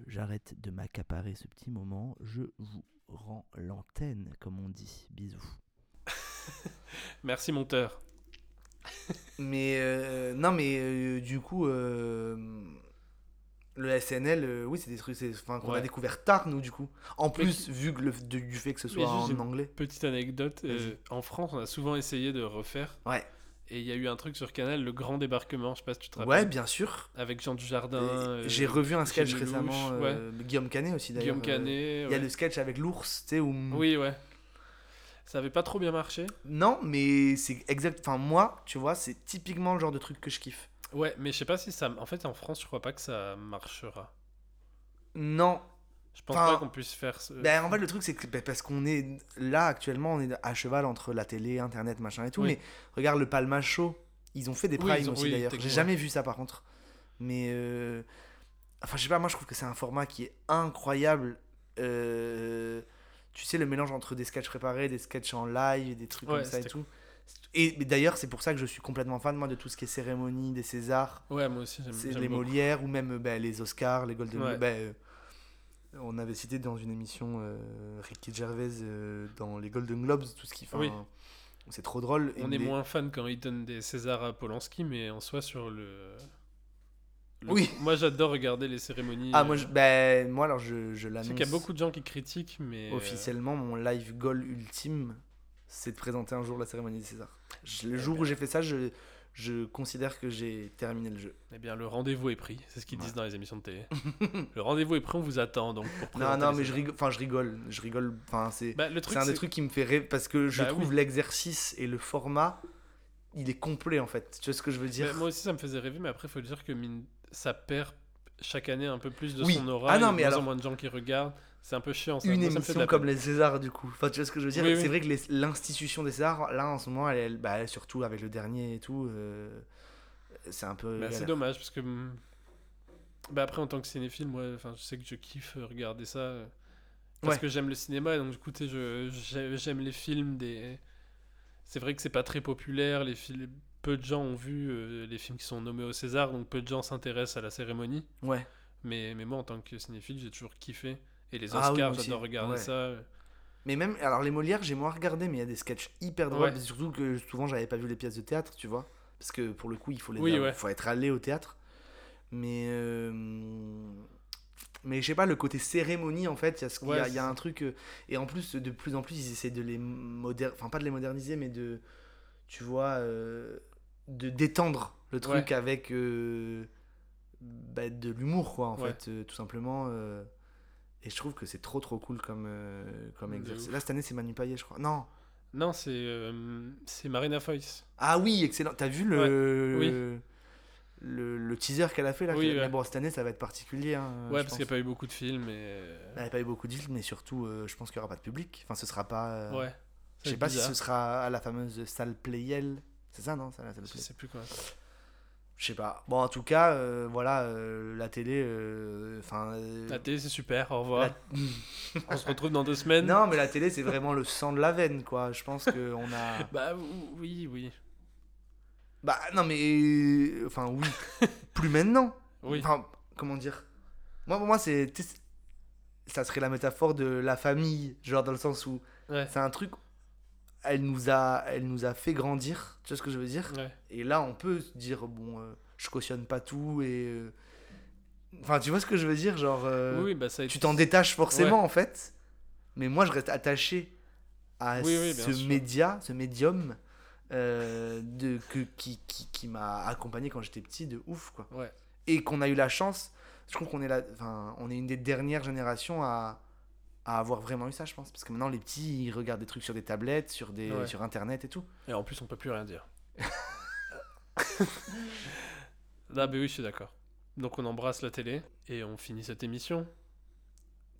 j'arrête de m'accaparer ce petit moment. Je vous rends l'antenne, comme on dit. Bisous. (laughs) Merci, monteur. Mais euh, non, mais euh, du coup, euh, le SNL, euh, oui, c'est des trucs qu'on a découvert tard, nous, du coup. En plus, vu que le, de- du fait que ce soit en anglais. Petite anecdote. euh, en France, on a souvent essayé de refaire. Ouais. Et il y a eu un truc sur Canal, Le Grand Débarquement. Je sais pas si tu te rappelles. Ouais, bien sûr. Avec Jean Dujardin. Euh, J'ai revu un sketch récemment, ouais. euh, Guillaume Canet aussi d'ailleurs. Guillaume Canet, euh, Il y a ouais. le sketch avec l'ours, tu sais, où. Oui, ouais. Ça avait pas trop bien marché. Non, mais c'est exact. Enfin, moi, tu vois, c'est typiquement le genre de truc que je kiffe. Ouais, mais je sais pas si ça. En fait, en France, je crois pas que ça marchera. Non. Je pense Enfin, pas qu'on puisse faire ce. Ben, en fait, le truc, c'est que ben, parce qu'on est là actuellement, on est à cheval entre la télé, internet, machin et tout. Oui. Mais regarde le Palma Show, ils ont fait des primes ont- aussi oui, d'ailleurs. J'ai jamais vu ça par contre. Mais euh, enfin, je sais pas, moi je trouve que c'est un format qui est incroyable. Euh, Tu sais, le mélange entre des sketchs préparés, des sketchs en live, des trucs Ouais, comme ça et tout. Et d'ailleurs, c'est pour ça que je suis complètement fan moi de tout ce qui est cérémonie des Césars. Ouais, moi aussi, j'aime- les beaucoup. Molières ou même ben, les Oscars, les Golden Ouais. Ben, euh, on avait cité dans une émission euh, Ricky Gervais euh, dans les Golden Globes, tout ce qui fait. Oui. C'est trop drôle. Et On est moins fan quand ils donnent des Césars à Polanski, mais en soi, sur le. le- Oui. Moi, j'adore regarder les cérémonies. Ah, moi, euh, je, ben, moi alors je, je l'annonce. qu'il y a beaucoup de gens qui critiquent, mais. euh, Officiellement, mon live goal ultime, c'est de présenter un jour la cérémonie des Césars. Je- le jour où j'ai fait ça, je, je considère que j'ai terminé le jeu. Eh bien, le rendez-vous est pris, c'est ce qu'ils disent dans les émissions de télé. (laughs) le rendez-vous est pris, on vous attend donc pour Non, non, mais je rigole. Enfin, je rigole. Je rigole. Enfin, c'est. Bah, un des trucs qui me fait rêver parce que je Bah trouve oui. l'exercice et le format, il est complet en fait. Tu vois ce que je veux dire Bah, moi aussi, ça me faisait rêver, mais après, il faut dire que mine- ça perd chaque année un peu plus de Oui. son aura. Ah non, il y a mais alors- moins de gens qui regardent. C'est un peu chiant. Ça. Une Moi, ça émission comme les Césars du coup. Enfin, tu vois ce que je veux dire Oui, C'est oui. vrai que l'institution des Césars, là en ce moment, elle, elle- bah, surtout avec le dernier et tout, euh, c'est un peu. Bah, c'est dommage parce que hum, bah après en tant que cinéphile moi enfin je sais que je kiffe euh, regarder ça euh, parce Ouais. que j'aime le cinéma et donc du coup j'aime les films des c'est vrai que c'est pas très populaire les films peu de gens ont vu euh, les films qui sont nommés au César donc peu de gens s'intéressent à la cérémonie Ouais. mais mais moi en tant que cinéphile j'ai toujours kiffé et les Ah oui, Oscars moi aussi. j'adore regarder Ouais. ça. Mais même, alors les Molières, j'ai moins regardé, mais il y a des sketchs hyper drôles. Ouais. Surtout que souvent, j'avais pas vu les pièces de théâtre, tu vois. Parce que pour le coup, il faut, les Oui, ouais. faut être allé au théâtre. Mais. euh, Mais je sais pas, le côté cérémonie, en fait, il y, a y un truc. euh, Et en plus, de plus en plus, ils essaient de les moderniser. Enfin, pas de les moderniser, mais de. Tu vois. euh, De détendre le truc avec. euh, bah, de l'humour, quoi, en fait, tout simplement. Et je trouve que c'est trop trop cool comme, euh, comme exercice. Là, cette année, c'est Manu Payet, je crois. Non. non c'est euh, c'est Marina Foïs Ah oui, excellent. T'as vu le, Ouais, oui. le, le teaser qu'elle a fait là Oui, qu'elle- ouais. Mais bon, cette année, ça va être particulier. hein, ouais parce qu'il n'y a pas eu beaucoup de films et euh, Elle n'a pas eu beaucoup de films, mais surtout, euh, je pense qu'il n'y aura pas de public. Enfin, ce sera pas. Ouais. Je sais pas si ce sera à la fameuse salle Playel. C'est ça, non? Ça, la salle je Play- sais plus quoi Je sais pas. Bon, en tout cas, euh, voilà, euh, la télé. euh, Enfin. euh, La télé, c'est super, au revoir. La- (laughs) On se retrouve dans deux semaines. Non, mais la télé, c'est vraiment le sang de la veine, quoi. Je pense qu'on (laughs) a. Bah ou- oui, oui. Bah non mais enfin oui, (laughs) plus maintenant. Oui. Enfin comment dire? Moi pour moi c'est ça serait la métaphore de la famille, genre dans le sens où Ouais. c'est un truc elle nous a elle nous a fait grandir, tu vois ce que je veux dire? Ouais. Et là on peut dire bon euh, je cautionne pas tout et euh, enfin tu vois ce que je veux dire? Genre euh, Oui, bah, ça tu t'en détaches forcément Ouais. en fait. Mais moi je reste attaché à Oui, oui, bien ce sûr. média, ce médium de, que, qui, qui, qui m'a accompagné quand j'étais petit de ouf quoi. Ouais. Et qu'on a eu la chance, je trouve qu'on est la, enfin, on est une des dernières générations à, à avoir vraiment eu ça je pense parce que maintenant les petits ils regardent des trucs sur des tablettes, sur des Ouais. sur internet et tout. Et en plus, on peut plus rien dire. (laughs) Là, bah oui, je suis d'accord. Donc on embrasse la télé et on finit cette émission.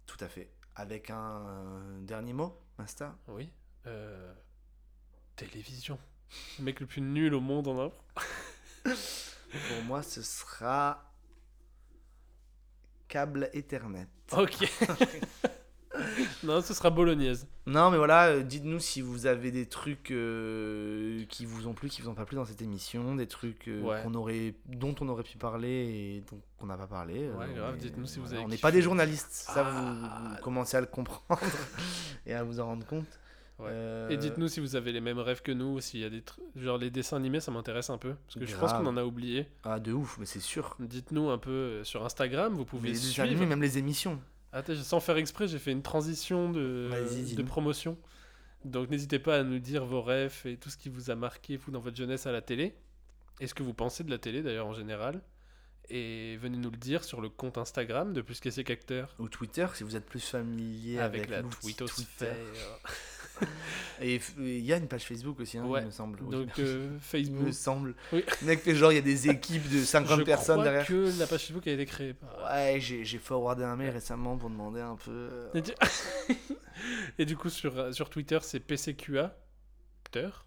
Tout à fait. Avec un euh, dernier mot, Insta Oui. Euh, Télévision. Le mec le plus nul au monde en impro. (laughs) Pour moi, ce sera câble Ethernet. Ok. (laughs) (laughs) non, ce sera bolognaise. Non, mais voilà, euh, dites-nous si vous avez des trucs euh, qui vous ont plu, qui vous ont pas plu dans cette émission, des trucs euh, Ouais. qu'on aurait, dont on aurait pu parler et dont on n'a pas parlé. Ouais, grave, dites-nous si vous avez On n'est pas des journalistes, ça Ah. vous, vous commencez à le comprendre (laughs) et à vous en rendre compte. Ouais. Et dites-nous si vous avez les mêmes rêves que nous, s'il y a des trucs. Genre les dessins animés, ça m'intéresse un peu. Parce que je pense qu'on en a oublié. Ah, de ouf, mais c'est sûr. Dites-nous un peu sur Instagram, vous pouvez les suivre. animés, même les émissions. Attends, sans faire exprès, j'ai fait une transition de, promotion. Donc n'hésitez pas à nous dire vos rêves et tout ce qui vous a marqué, vous, dans votre jeunesse à la télé. Et ce que vous pensez de la télé, d'ailleurs, en général. Et venez nous le dire sur le compte Instagram de Plus qu'Essier qu'Acteur. Ou Twitter, si vous êtes plus familier avec, Avec la twittosphère. (laughs) (laughs) et il y a une page Facebook aussi, hein, Ouais. il me semble. Donc, euh, (laughs) Facebook. Il me semble. Oui. Mec genre, il y a des (laughs) équipes de 50 Je personnes crois derrière. que la page Facebook a été créée par... Ouais, j'ai j'ai forwardé un mail récemment pour demander un peu. euh, Et du, Et du coup, sur, euh, sur Twitter, c'est PCQA. Acteur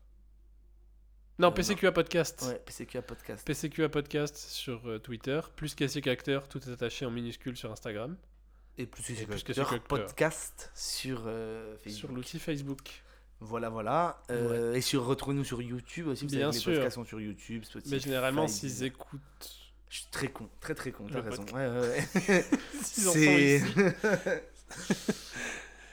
Non, Euh, PCQA Podcast. Ouais, PCQA Podcast. PCQA Podcast sur Twitter. Plus qu'Essier qu'Acteur, tout est attaché en minuscule sur Instagram. Et plus Et qu'Essier qu'Acteur. podcast sur euh, Facebook. Sur l'outil Facebook. Voilà, voilà. Euh, Et sur retrouvez-nous sur YouTube aussi. Bien que les sûr. podcasts sont sur YouTube, Spotify. Mais généralement, s'ils écoutent. Je suis très con, très très con, t'as raison. Ouais, (laughs) C'est. (laughs)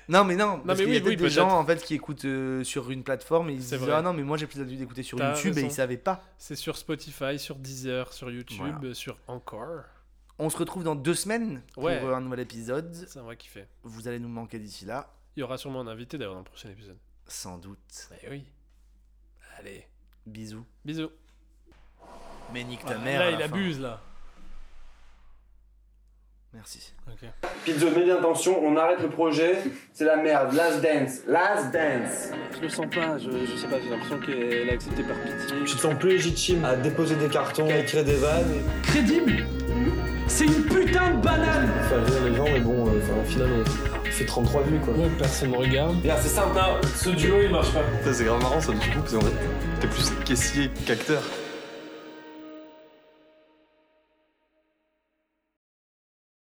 non, mais non, parce mais qu'il y a oui, des gens en fait qui écoutent euh, sur une plateforme et ils se disent vrai. Ah non, mais moi j'ai plus l'habitude d'écouter sur YouTube et ils savaient pas. C'est sur Spotify, sur Deezer, sur YouTube, Voilà. sur Encore. On se retrouve dans deux semaines Ouais. pour un nouvel épisode. C'est un vrai kiffé. Vous allez nous manquer d'ici là, Il y aura sûrement un invité d'ailleurs dans le prochain épisode. sans doute. Eh oui. Allez. Bisous. Bisous. Mais nique ta Ah, mère. Là, à il la fin. abuse là. Merci. Ok. Pizzo, mets bien attention, on arrête le projet, c'est la merde, last dance, last dance. Je le sens pas, je, je sais pas, j'ai l'impression qu'elle a accepté par pitié. Tu te sens plus légitime à déposer des cartons, à écrire des vannes, Crédible C'est une putain de banane faire rire les gens, mais bon, euh, enfin, au final, on fait 33 vues quoi. Ouais, personne me regarde. Regarde, c'est simple, hein. Ce duo il marche pas. Ça, c'est grave marrant ça du coup, parce qu'en fait, t'es plus caissier qu'acteur.